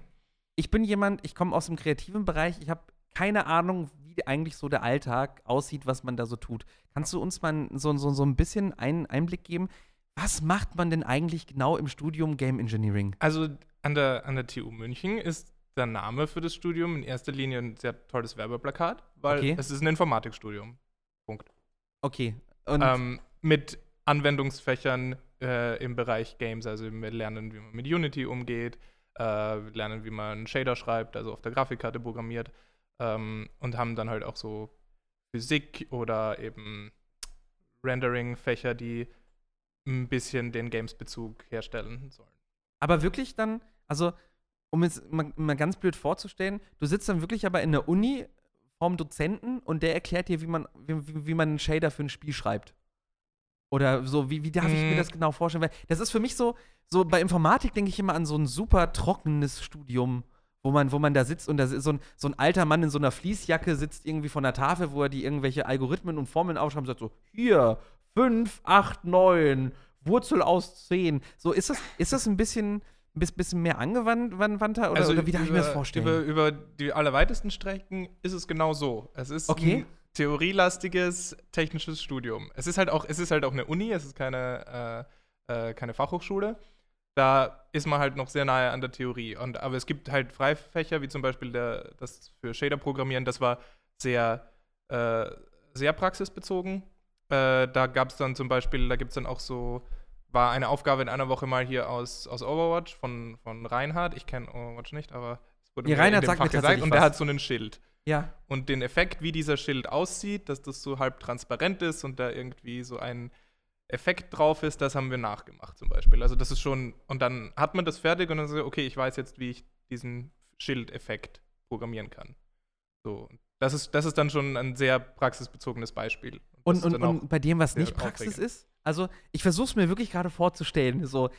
Ich bin jemand, ich komme aus dem kreativen Bereich, ich habe keine Ahnung, wie eigentlich so der Alltag aussieht, was man da so tut. Kannst du uns mal so, so, so ein bisschen einen Einblick geben? Was macht man denn eigentlich genau im Studium Game Engineering? Also an der, an der TU München ist der Name für das Studium in erster Linie ein sehr tolles Werbeplakat, weil okay. es ist ein Informatikstudium. Punkt. Okay. Ähm, mit Anwendungsfächern äh, im Bereich Games, also wir lernen, wie man mit Unity umgeht, äh, wir lernen, wie man Shader schreibt, also auf der Grafikkarte programmiert ähm, und haben dann halt auch so Physik oder eben Rendering-Fächer, die ein bisschen den Games-Bezug herstellen sollen. Aber wirklich dann, also um es mal, mal, ganz blöd vorzustellen, du sitzt dann wirklich aber in der Uni vorm Dozenten und der erklärt dir, wie man, wie, wie man einen Shader für ein Spiel schreibt. Oder so, wie, wie darf ich mir mhm. das genau vorstellen? Weil das ist für mich so, so bei Informatik denke ich immer an so ein super trockenes Studium, wo man, wo man da sitzt und da ist so ein, so ein alter Mann in so einer Fließjacke sitzt irgendwie von der Tafel, wo er die irgendwelche Algorithmen und Formeln aufschreibt und sagt so, hier, 5, 8, 9, Wurzel aus 10. So, ist das, ist das ein bisschen, bisschen mehr angewandter oder, also oder wie darf über, ich mir das vorstellen? Über, über die allerweitesten Strecken ist es genau so. Es ist okay. ein theorielastiges technisches Studium. Es ist halt auch, es ist halt auch eine Uni, es ist keine, äh, äh, keine Fachhochschule. Da ist man halt noch sehr nahe an der Theorie. Und, aber es gibt halt Freifächer, wie zum Beispiel der, das für Shader-Programmieren, das war sehr, äh, sehr praxisbezogen äh, da gab es dann zum Beispiel, da gibt es dann auch so, war eine Aufgabe in einer Woche mal hier aus, aus Overwatch von, von Reinhard. Ich kenne Overwatch nicht, aber es wurde ja, mir Reinhard in dem Fach gesagt und der hat so einen Schild. Ja. Und den Effekt, wie dieser Schild aussieht, dass das so halb transparent ist und da irgendwie so ein Effekt drauf ist, das haben wir nachgemacht zum Beispiel. Also das ist schon, und dann hat man das fertig und dann so, okay, ich weiß jetzt, wie ich diesen Schildeffekt programmieren kann. So, Das ist, das ist dann schon ein sehr praxisbezogenes Beispiel. Und, und, dann und bei dem, was nicht Praxis aufregend. ist, also ich versuche es mir wirklich gerade vorzustellen, so,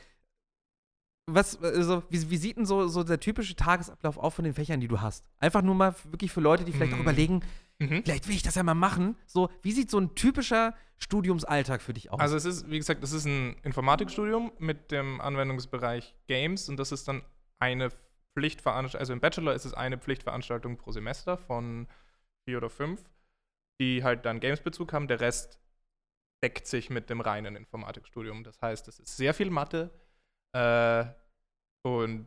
was, also, wie, wie sieht denn so, so der typische Tagesablauf auf von den Fächern, die du hast? Einfach nur mal wirklich für Leute, die vielleicht auch Mm. überlegen, Mhm. vielleicht will ich das ja mal machen. So, wie sieht so ein typischer Studiumsalltag für dich aus? Also es ist, wie gesagt, es ist ein Informatikstudium mit dem Anwendungsbereich Games und das ist dann eine Pflichtveranstaltung, also im Bachelor ist es eine Pflichtveranstaltung pro Semester von vier oder fünf, die halt dann Games-Bezug haben. Der Rest deckt sich mit dem reinen Informatikstudium. Das heißt, es ist sehr viel Mathe äh, und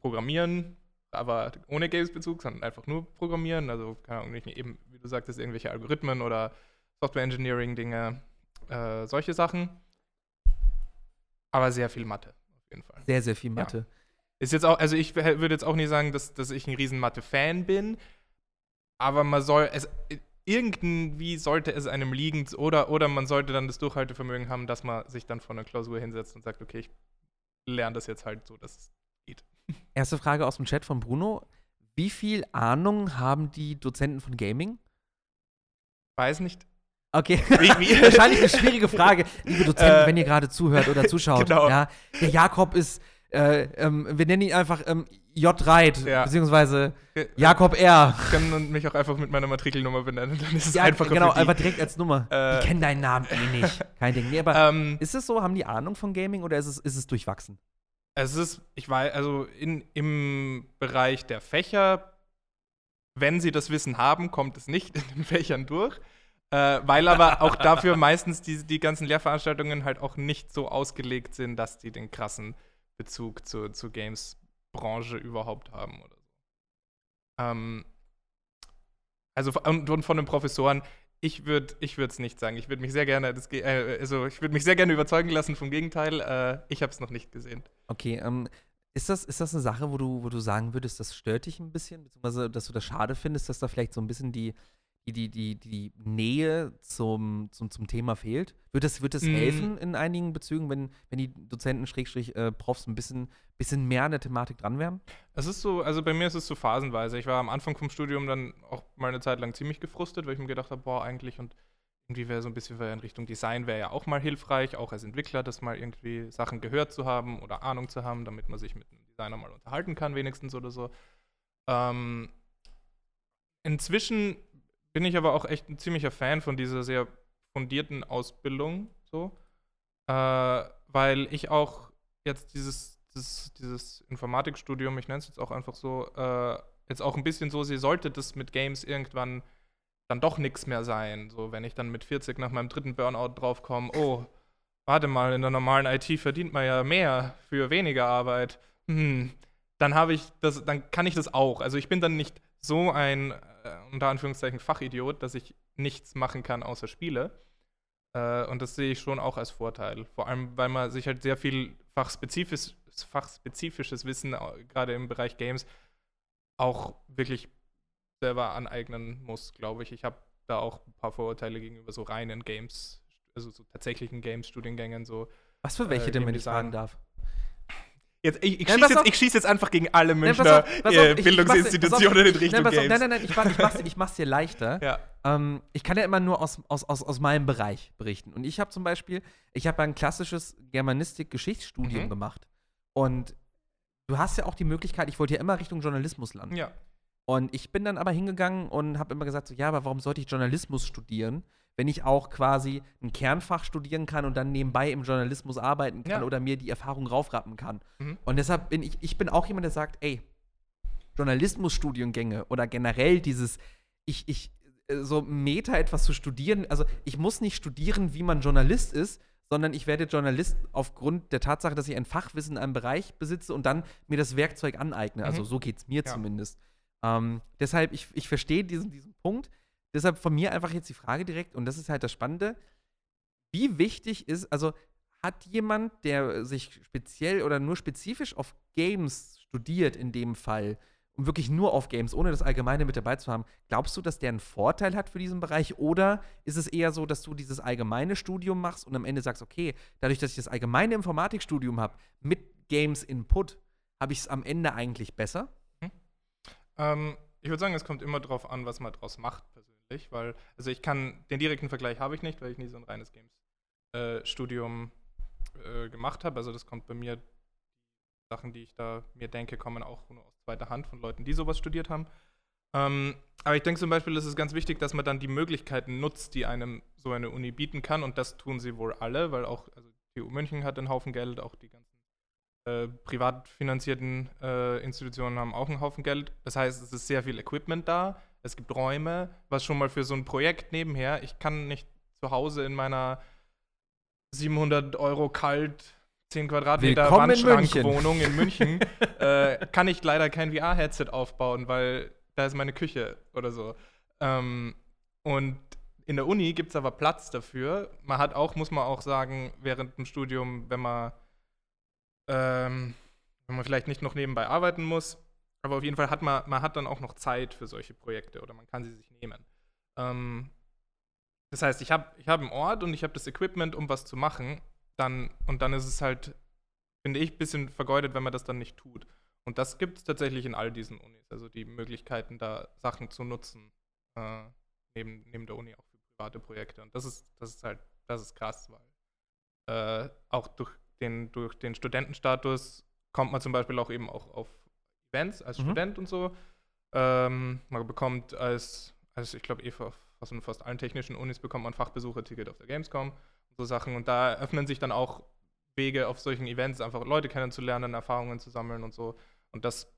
Programmieren, aber ohne Games-Bezug, sondern einfach nur Programmieren. Also, keine Ahnung, nicht eben, wie du sagtest, irgendwelche Algorithmen oder Software-Engineering-Dinge, äh, solche Sachen. Aber sehr viel Mathe, auf jeden Fall. sehr, sehr viel Mathe. Ist jetzt auch, also ich würde jetzt auch nie sagen, dass, dass ich ein riesen Mathe-Fan bin, aber man soll, es, irgendwie sollte es einem liegen oder, oder man sollte dann das Durchhaltevermögen haben, dass man sich dann vor einer Klausur hinsetzt und sagt, okay, ich lerne das jetzt halt so, dass es geht. (laughs) Erste Frage aus dem Chat von Bruno. Wie viel Ahnung haben die Dozenten von Gaming? Weiß nicht. Okay. (laughs) Wahrscheinlich eine schwierige Frage, liebe (laughs) Dozenten, Äh, wenn ihr gerade zuhört oder zuschaut. genau. Ja, der Jakob ist, äh, ähm, wir nennen ihn einfach ähm, J. Reit, Ja. beziehungsweise Äh, Jakob R. (laughs) Ich kann mich auch einfach mit meiner Matrikelnummer benennen, dann ist es Ja, einfacher genau, einfach direkt als Nummer. Äh, die kennen deinen Namen eh nicht. (laughs) Kein Ding. Nee, aber ähm, ist es so, haben die Ahnung von Gaming oder ist es, ist es durchwachsen? Es ist, ich weiß, also in, im Bereich der Fächer, wenn sie das Wissen haben, kommt es nicht (laughs) in den Fächern durch. Äh, weil aber auch dafür meistens die, die ganzen Lehrveranstaltungen halt auch nicht so ausgelegt sind, dass die den krassen Bezug zur, zur Games-Branche überhaupt haben oder so. Ähm, also und, und von den Professoren, ich würde ich es nicht sagen. Ich würde mich sehr gerne, das, äh, also ich würde mich sehr gerne überzeugen lassen vom Gegenteil. Äh, ich habe es noch nicht gesehen. Okay, ähm, ist das, ist das eine Sache, wo du, wo du sagen würdest, das stört dich ein bisschen, beziehungsweise dass du das schade findest, dass da vielleicht so ein bisschen die, die, die, die, Nähe zum, zum, zum Thema fehlt? Wird das, wird das Mm. helfen in einigen Bezügen, wenn, wenn die Dozenten, Schrägstrich, äh, Profs ein bisschen, bisschen mehr an der Thematik dran wären? Es ist so, also bei mir ist es so phasenweise. Ich war am Anfang vom Studium dann auch mal eine Zeit lang ziemlich gefrustet, weil ich mir gedacht habe, boah, eigentlich und irgendwie wäre so ein bisschen in Richtung Design wäre ja auch mal hilfreich, auch als Entwickler, das mal irgendwie Sachen gehört zu haben oder Ahnung zu haben, damit man sich mit einem Designer mal unterhalten kann, wenigstens oder so. Ähm, inzwischen bin ich aber auch echt ein ziemlicher Fan von dieser sehr fundierten Ausbildung, so, äh, weil ich auch jetzt dieses, dieses, dieses Informatikstudium, ich nenne es jetzt auch einfach so, äh, jetzt auch ein bisschen so sehe, sollte das mit Games irgendwann dann doch nichts mehr sein. So, wenn ich dann mit 40 nach meinem dritten Burnout draufkomme, oh, warte mal, in der normalen IT verdient man ja mehr für weniger Arbeit. Hm, dann habe ich das, dann kann ich das auch. Also ich bin dann nicht so ein, unter Anführungszeichen, Fachidiot, dass ich nichts machen kann außer Spiele. Äh, und das sehe ich schon auch als Vorteil. Vor allem, weil man sich halt sehr viel fachspezifisch, fachspezifisches Wissen, äh, gerade im Bereich Games, auch wirklich selber aneignen muss, glaube ich. Ich habe da auch ein paar Vorurteile gegenüber so reinen Games, also so tatsächlichen Games-Studiengängen. So. Was für welche Äh, denn, wenn ich fragen darf? Jetzt, ich ich schieße jetzt, ich schieß jetzt einfach gegen alle Nein, pass Münchner auf, pass äh, auf, Bildungsinstitutionen in Richtung nein, Games. nein, nein, nein, ich, ich, mach's, ich mach's dir leichter. Ja. Ähm, ich kann ja immer nur aus, aus, aus, aus meinem Bereich berichten. Und ich habe zum Beispiel, ich habe ein klassisches Germanistik-Geschichtsstudium Mhm. gemacht. Und du hast ja auch die Möglichkeit, ich wollte ja immer Richtung Journalismus landen. ja. Und ich bin dann aber hingegangen und habe immer gesagt, so, ja, aber warum sollte ich Journalismus studieren, wenn ich auch quasi ein Kernfach studieren kann und dann nebenbei im Journalismus arbeiten kann Ja. oder mir die Erfahrung raufrappen kann. Mhm. Und deshalb bin ich, ich bin auch jemand, der sagt, ey, Journalismusstudiengänge oder generell dieses, ich, ich, äh, so Meta etwas zu studieren, also ich muss nicht studieren, wie man Journalist ist, sondern ich werde Journalist aufgrund der Tatsache, dass ich ein Fachwissen in einem Bereich besitze und dann mir das Werkzeug aneigne. Also Mhm. so geht es mir Ja. zumindest. Ähm, deshalb, ich, ich verstehe diesen, diesen Punkt. Deshalb von mir einfach jetzt die Frage direkt, und das ist halt das Spannende, wie wichtig ist, also hat jemand, der sich speziell oder nur spezifisch auf Games studiert in dem Fall und wirklich nur auf Games, ohne das Allgemeine mit dabei zu haben, glaubst du, dass der einen Vorteil hat für diesen Bereich? Oder ist es eher so, dass du dieses allgemeine Studium machst und am Ende sagst, okay, dadurch, dass ich das allgemeine Informatikstudium habe, mit Games Input, habe ich es am Ende eigentlich besser? Ähm, ich würde sagen, es kommt immer darauf an, was man daraus macht, persönlich, weil, also ich kann, den direkten Vergleich habe ich nicht, weil ich nie so ein reines Games-Studium äh, äh, gemacht habe. Also das kommt bei mir, Sachen, die ich da mir denke, kommen auch nur aus zweiter Hand von Leuten, die sowas studiert haben. Ähm, aber ich denke zum Beispiel, es ist ganz wichtig, dass man dann die Möglichkeiten nutzt, die einem so eine Uni bieten kann. Und das tun sie wohl alle, weil auch, also die TU München hat einen Haufen Geld, auch die ganzen äh, privat finanzierten äh, Institutionen haben auch einen Haufen Geld. Das heißt, es ist sehr viel Equipment da, es gibt Räume, was schon mal für so ein Projekt nebenher, ich kann nicht zu Hause in meiner 700 Euro kalt 10 Quadratmeter Wandschrankwohnung in München, (laughs) äh, kann ich leider kein VR-Headset aufbauen, weil da ist meine Küche oder so. Ähm, und in der Uni gibt es aber Platz dafür. Man hat auch, muss man auch sagen, während dem Studium, wenn man, ähm, wenn man vielleicht nicht noch nebenbei arbeiten muss, aber auf jeden Fall hat man, man hat dann auch noch Zeit für solche Projekte oder man kann sie sich nehmen. Ähm, das heißt, ich habe ich hab einen Ort und ich habe das Equipment, um was zu machen. Dann, und dann ist es halt, finde ich, ein bisschen vergeudet, wenn man das dann nicht tut. Und das gibt es tatsächlich in all diesen Unis, also die Möglichkeiten, da Sachen zu nutzen, äh, neben, neben der Uni auch für private Projekte. Und das ist, das ist halt, das ist krass, weil äh, auch durch den, durch den Studentenstatus kommt man zum Beispiel auch eben auch auf Events als mhm. Student und so. Ähm, man bekommt als, als ich glaube, eh fast in fast allen technischen Unis bekommt man Fachbesucherticket auf der Gamescom und so Sachen. Und da öffnen sich dann auch Wege auf solchen Events, einfach Leute kennenzulernen, Erfahrungen zu sammeln und so. Und das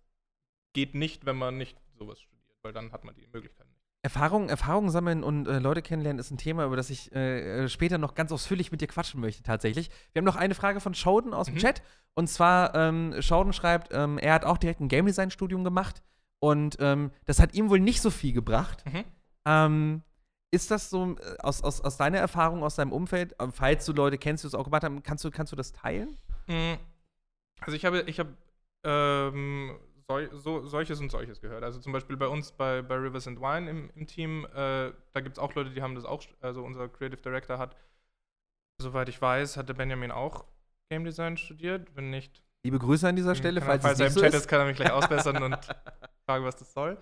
geht nicht, wenn man nicht sowas studiert, weil dann hat man die Möglichkeit nicht. Erfahrungen, Erfahrungen sammeln und äh, Leute kennenlernen ist ein Thema, über das ich äh, äh, später noch ganz ausführlich mit dir quatschen möchte, tatsächlich. Wir haben noch eine Frage von Shoden aus dem mhm. Chat. Und zwar, ähm, Shoden schreibt, ähm, er hat auch direkt ein Game Design-Studium gemacht und ähm, das hat ihm wohl nicht so viel gebracht. Mhm. Ähm, ist das so äh, aus, aus, aus deiner Erfahrung, aus deinem Umfeld, äh, falls du Leute kennst, die es auch gemacht haben, kannst du, kannst du das teilen? Mhm. Also ich habe, ich habe ähm, so, solches und solches gehört. Also zum Beispiel bei uns bei, bei Rivers and Wine im, im Team, äh, da gibt es auch Leute, die haben das auch, also unser Creative Director hat, soweit ich weiß, hatte Benjamin auch Game Design studiert, wenn nicht. Liebe Grüße an dieser Stelle, falls, falls er im so Chat ist, kann er mich gleich ausbessern und (laughs) fragen, was das soll.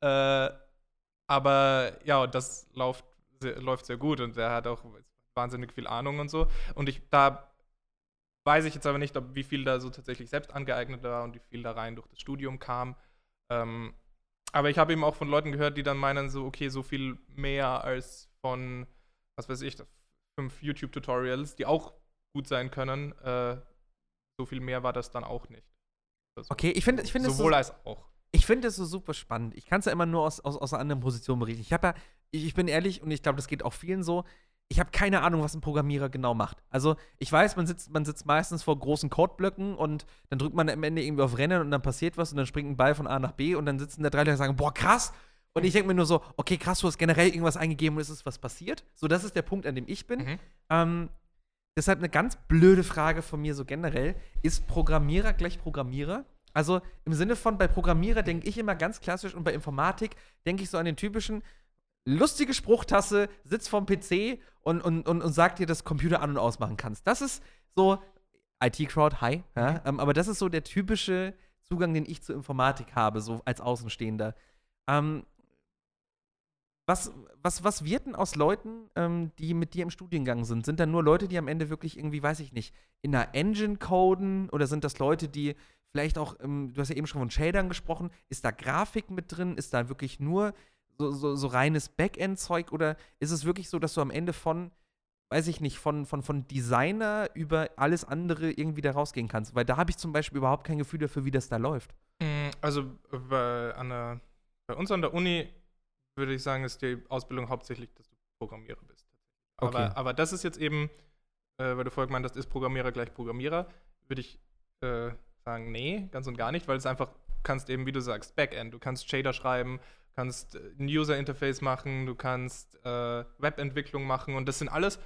Äh, aber ja, das läuft läuft sehr gut und er hat auch wahnsinnig viel Ahnung und so. Und ich, da Weiß ich jetzt aber nicht, ob, wie viel da so tatsächlich selbst angeeignet war und wie viel da rein durch das Studium kam. Ähm, aber ich habe eben auch von Leuten gehört, die dann meinen, so, okay, so viel mehr als von, was weiß ich, fünf YouTube-Tutorials, die auch gut sein können. Äh, so viel mehr war das dann auch nicht. Also, okay, ich finde ich find Sowohl so, als auch. Ich finde es so super spannend. Ich kann es ja immer nur aus, aus, aus einer anderen Position berichten. Ich habe ja, ich, ich bin ehrlich und ich glaube, das geht auch vielen so ich habe keine Ahnung, was ein Programmierer genau macht. Also, ich weiß, man sitzt, man sitzt meistens vor großen Codeblöcken und dann drückt man am Ende irgendwie auf Rennen und dann passiert was und dann springt ein Ball von A nach B und dann sitzen da drei Leute und sagen, boah, krass. Und ich denke mir nur so, okay, krass, du hast generell irgendwas eingegeben und es ist was passiert. So, das ist der Punkt, an dem ich bin. Mhm. Ähm, deshalb eine ganz blöde Frage von mir so generell. Ist Programmierer gleich Programmierer? Also im Sinne von, bei Programmierer denke ich immer ganz klassisch und bei Informatik denke ich so an den typischen, lustige Spruchtasse, sitzt vorm PC und, und, und, und sagt dir, dass Computer an- und ausmachen kannst. Das ist so, IT-Crowd, hi, ja, ähm, aber das ist so der typische Zugang, den ich zur Informatik habe, so als Außenstehender. Ähm, was, was, was wird denn aus Leuten, ähm, die mit dir im Studiengang sind? Sind da nur Leute, die am Ende wirklich irgendwie, weiß ich nicht, in einer Engine coden? Oder sind das Leute, die vielleicht auch, du hast ja eben schon von Shadern gesprochen, ist da Grafik mit drin? Ist da wirklich nur so, so, so reines Backend-Zeug oder ist es wirklich so, dass du am Ende von, weiß ich nicht, von, von, von Designer über alles andere irgendwie da rausgehen kannst? Weil da habe ich zum Beispiel überhaupt kein Gefühl dafür, wie das da läuft. Mm, also bei, der, bei uns an der Uni würde ich sagen, ist die Ausbildung hauptsächlich, dass du Programmierer bist. Aber, okay. aber das ist jetzt eben, äh, weil du vorher gemeint hast, ist Programmierer gleich Programmierer, würde ich äh, sagen, nee, ganz und gar nicht, weil es einfach, kannst eben, wie du sagst, Backend, du kannst Shader schreiben, kannst äh, ein User-Interface machen, du kannst äh, Webentwicklung machen und das sind alles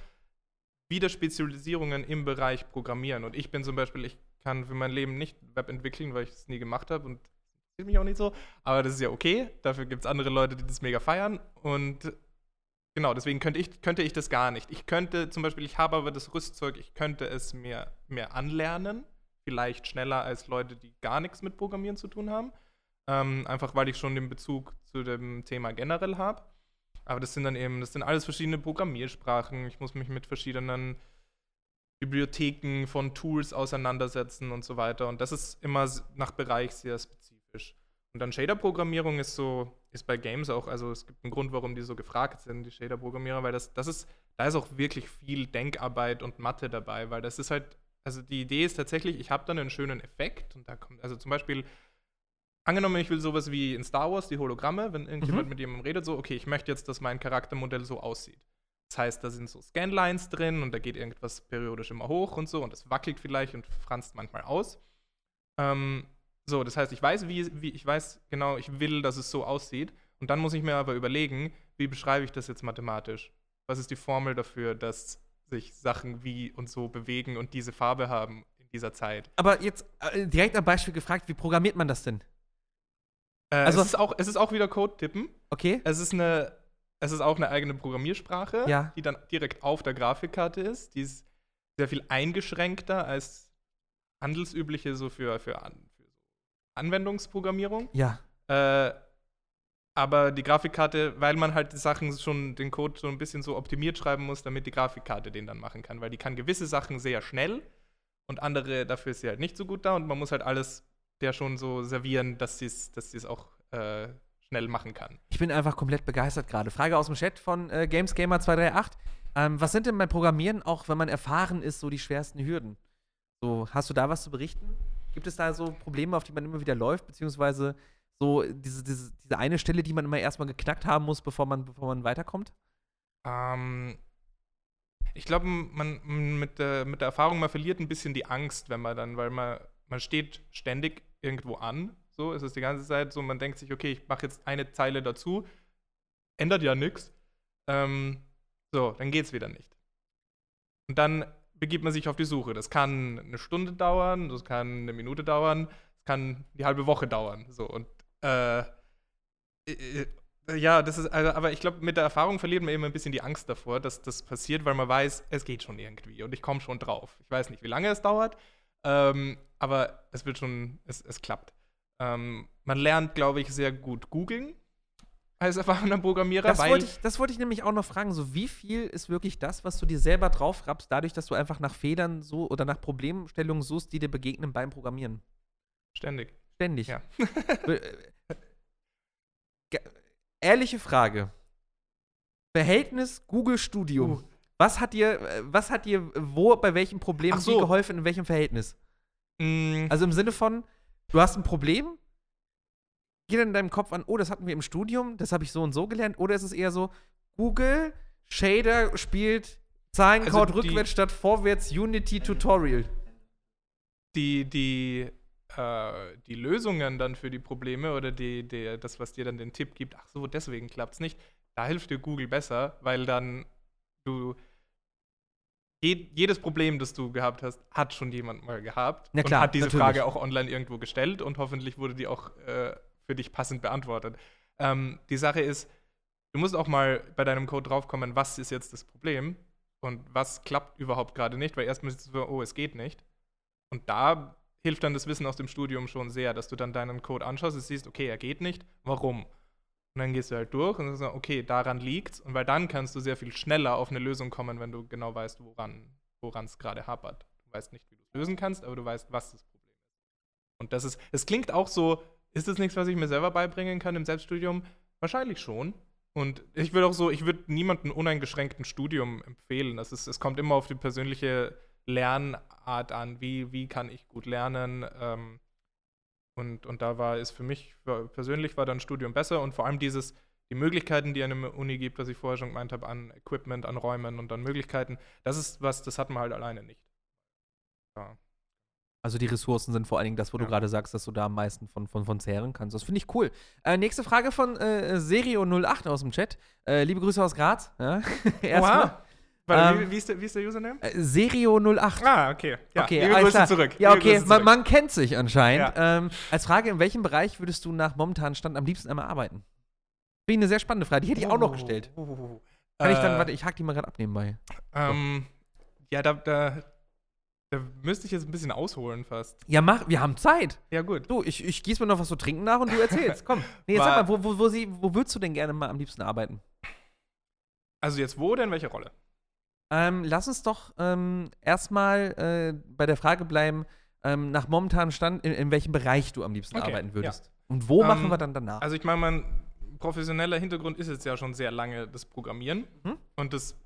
wieder Spezialisierungen im Bereich Programmieren. Und ich bin zum Beispiel, ich kann für mein Leben nicht Web entwickeln, weil ich es nie gemacht habe und das mich auch nicht so. Aber das ist ja okay. Dafür gibt es andere Leute, die das mega feiern. Und genau, deswegen könnte ich, könnte ich das gar nicht. Ich könnte zum Beispiel, ich habe aber das Rüstzeug, ich könnte es mir mehr anlernen. Vielleicht schneller als Leute, die gar nichts mit Programmieren zu tun haben. Ähm, einfach weil ich schon den Bezug zu dem Thema generell habe. Aber das sind dann eben, das sind alles verschiedene Programmiersprachen. Ich muss mich mit verschiedenen Bibliotheken von Tools auseinandersetzen und so weiter. Und das ist immer nach Bereich sehr spezifisch. Und dann Shader-Programmierung ist so, ist bei Games auch, also es gibt einen Grund, warum die so gefragt sind, die Shader-Programmierer, weil das, das ist, da ist auch wirklich viel Denkarbeit und Mathe dabei, weil das ist halt, also die Idee ist tatsächlich, ich habe dann einen schönen Effekt und da kommt, also zum Beispiel, angenommen, ich will sowas wie in Star Wars, die Hologramme, wenn irgendjemand mhm. mit jemandem redet, so, okay, ich möchte jetzt, dass mein Charaktermodell so aussieht. Das heißt, da sind so Scanlines drin und da geht irgendwas periodisch immer hoch und so und das wackelt vielleicht und franzt manchmal aus. Ähm, so, das heißt, ich weiß, wie, wie, ich weiß genau, ich will, dass es so aussieht. Und dann muss ich mir aber überlegen, wie beschreibe ich das jetzt mathematisch? Was ist die Formel dafür, dass sich Sachen wie und so bewegen und diese Farbe haben in dieser Zeit? Aber jetzt äh, direkt am Beispiel gefragt, wie programmiert man das denn? Äh, also es ist, auch, es ist auch wieder Code-Tippen. Okay. Es ist eine es ist auch eine eigene Programmiersprache, ja. die dann direkt auf der Grafikkarte ist. Die ist sehr viel eingeschränkter als handelsübliche so für, für, An für Anwendungsprogrammierung. Ja. Äh, aber die Grafikkarte, weil man halt die Sachen schon, den Code so ein bisschen so optimiert schreiben muss, damit die Grafikkarte den dann machen kann. Weil die kann gewisse Sachen sehr schnell und andere, dafür ist sie halt nicht so gut da und man muss halt alles der schon so servieren, dass sie es dass auch äh, schnell machen kann. Ich bin einfach komplett begeistert gerade. Frage aus dem Chat von äh, GamesGamer238. Ähm, was sind denn beim Programmieren, auch wenn man erfahren ist, so die schwersten Hürden? So, hast du da was zu berichten? Gibt es da so Probleme, auf die man immer wieder läuft, beziehungsweise so diese, diese, diese eine Stelle, die man immer erstmal geknackt haben muss, bevor man, bevor man weiterkommt? Ähm, ich glaube, man, mit, der, mit der Erfahrung, man verliert ein bisschen die Angst, wenn man dann, weil man, man steht ständig irgendwo an so ist es die ganze Zeit so, man denkt sich, okay, ich mache jetzt eine Zeile dazu, ändert ja nichts. Ähm, so, dann geht es wieder nicht. Und dann begibt man sich auf die Suche. Das kann eine Stunde dauern, das kann eine Minute dauern, das kann die halbe Woche dauern. So und äh, äh, ja, das ist, also, aber ich glaube, mit der Erfahrung verliert man immer ein bisschen die Angst davor, dass das passiert, weil man weiß, es geht schon irgendwie und ich komme schon drauf. Ich weiß nicht, wie lange es dauert, ähm, aber es wird schon, es, es klappt. Ähm, man lernt, glaube ich, sehr gut googeln als erfahrener Programmierer. Das wollte, ich, das wollte ich nämlich auch noch fragen. So, wie viel ist wirklich das, was du dir selber drauf rappst, dadurch, dass du einfach nach Fehlern so oder nach Problemstellungen suchst, die dir begegnen beim Programmieren? Ständig. Ständig. Ja. (laughs) Ehrliche Frage. Verhältnis Google Studium. Uh. Was hat dir, was hat dir wo, bei welchem Problem so. geholfen, in welchem Verhältnis? Mm. Also im Sinne von, du hast ein Problem, geht dann in deinem Kopf an, oh, das hatten wir im Studium, das habe ich so und so gelernt, oder ist es eher so, Google, Shader spielt Zahlencode also rückwärts statt vorwärts Unity Tutorial. Die, die, äh, die Lösungen dann für die Probleme oder die, die, das, was dir dann den Tipp gibt, ach so, deswegen klappt es nicht, da hilft dir Google besser, weil dann du jedes Problem, das du gehabt hast, hat schon jemand mal gehabt Na klar, und hat diese natürlich. Frage auch online irgendwo gestellt und hoffentlich wurde die auch äh, für dich passend beantwortet. Ähm, die Sache ist, du musst auch mal bei deinem Code draufkommen, was ist jetzt das Problem und was klappt überhaupt gerade nicht, weil erstmal ist es so, oh, es geht nicht. Und da hilft dann das Wissen aus dem Studium schon sehr, dass du dann deinen Code anschaust und siehst, okay, er geht nicht, warum? Und dann gehst du halt durch und sagst, okay, daran liegt's. Und weil dann kannst du sehr viel schneller auf eine Lösung kommen, wenn du genau weißt, woran es gerade hapert. Du weißt nicht, wie du es lösen kannst, aber du weißt, was das Problem ist. Und das ist, es klingt auch so, ist das nichts, was ich mir selber beibringen kann im Selbststudium? Wahrscheinlich schon. Und ich würde auch so, ich würde niemandem uneingeschränkten Studium empfehlen. Das ist, es kommt immer auf die persönliche Lernart an. Wie, wie kann ich gut lernen? Ähm, und, und da war es für mich persönlich war dann Studium besser und vor allem dieses, die Möglichkeiten, die eine Uni gibt, was ich vorher schon gemeint habe, an Equipment, an Räumen und an Möglichkeiten, das ist was, das hat man halt alleine nicht. Ja. Also die Ressourcen sind vor allen Dingen das, wo ja. du gerade sagst, dass du da am meisten von, von, von zehren kannst. Das finde ich cool. Äh, nächste Frage von äh, Serio08 aus dem Chat. Äh, liebe Grüße aus Graz. Ja. (laughs) Erstmal. Warte, ähm, wie, ist der, wie, ist der, Username? Äh, Serio08. Ah, okay. Ja, okay, liebe Grüße zurück. Ja, okay, man, man, kennt sich anscheinend. Ja. Ähm, als Frage, in welchem Bereich würdest du nach momentanem Stand am liebsten einmal arbeiten? Finde ich eine sehr spannende Frage. Die hätte ich auch noch gestellt. Oh, oh, oh. Kann äh, ich dann, warte, ich hack die mal gerade ab nebenbei. Ähm. Ja, da, da, Da müsste ich jetzt ein bisschen ausholen fast. Ja, mach, wir haben Zeit. Ja, gut. Du, ich, ich gieße mir noch was zu trinken nach und du erzählst. Komm. Nee, jetzt War- sag mal, wo, wo, wo, sie, wo würdest du denn gerne mal am liebsten arbeiten? Also jetzt wo oder in welcher Rolle? Ähm, lass uns doch ähm, erstmal äh, bei der Frage bleiben, ähm, nach momentanem Stand, in, in welchem Bereich du am liebsten Okay, arbeiten würdest. Und wo Ähm, machen wir dann danach? Also ich meine, mein professioneller Hintergrund ist jetzt ja schon sehr lange das Programmieren. Mhm. Und das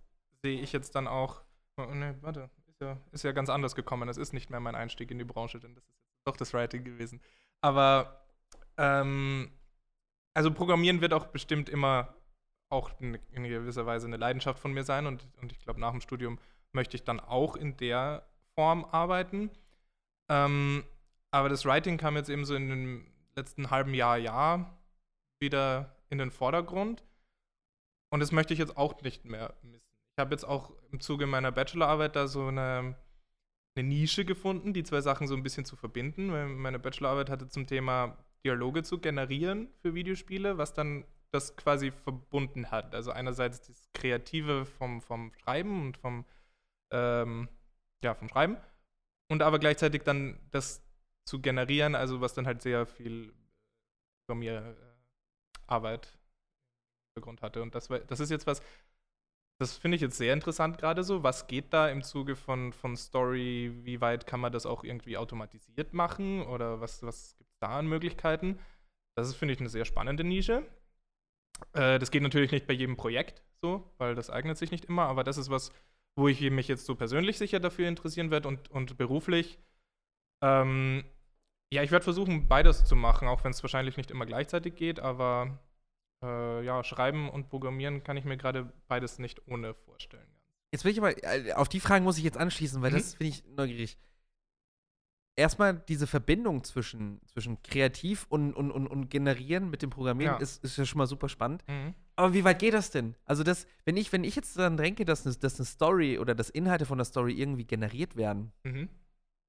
sehe ich jetzt dann auch. Oh, ne, warte, ist ja, ist ja ganz anders gekommen. Das ist nicht mehr mein Einstieg in die Branche, denn das ist jetzt doch das Writing gewesen. Aber ähm, also Programmieren wird auch bestimmt immer auch in, gewisser Weise eine Leidenschaft von mir sein. Und, und ich glaube, nach dem Studium möchte ich dann auch in der Form arbeiten. Ähm, aber das Writing kam jetzt eben so in dem letzten halben Jahr, Jahr wieder in den Vordergrund. Und das möchte ich jetzt auch nicht mehr missen. Ich habe jetzt auch im Zuge meiner Bachelorarbeit da so eine, eine Nische gefunden, die zwei Sachen so ein bisschen zu verbinden. Meine Bachelorarbeit hatte zum Thema Dialoge zu generieren für Videospiele, was dann das quasi verbunden hat. Also einerseits das Kreative vom, vom Schreiben und vom, ähm, ja, vom Schreiben und aber gleichzeitig dann das zu generieren, also was dann halt sehr viel Programmierarbeit im Hintergrund hatte. Und das, das ist jetzt was, das finde ich jetzt sehr interessant gerade so. Was geht da im Zuge von, von Story? Wie weit kann man das auch irgendwie automatisiert machen? Oder was, was gibt es da an Möglichkeiten? Das ist, finde ich, eine sehr spannende Nische. Äh, das geht natürlich nicht bei jedem Projekt so, weil das eignet sich nicht immer, aber das ist was, wo ich mich jetzt so persönlich sicher dafür interessieren werde und, und beruflich. Ähm, ja, ich werde versuchen, beides zu machen, auch wenn es wahrscheinlich nicht immer gleichzeitig geht, aber äh, ja, schreiben und programmieren kann ich mir gerade beides nicht ohne vorstellen. Jetzt will ich aber, äh, auf die Fragen muss ich jetzt anschließen, weil Mhm. das finde ich neugierig. Erstmal diese Verbindung zwischen, zwischen kreativ und, und, und, und generieren mit dem Programmieren Ja. ist, ist ja schon mal super spannend. Mhm. Aber wie weit geht das denn? Also, das, wenn ich, wenn ich jetzt daran denke, dass eine, dass eine Story oder dass Inhalte von der Story irgendwie generiert werden, Mhm.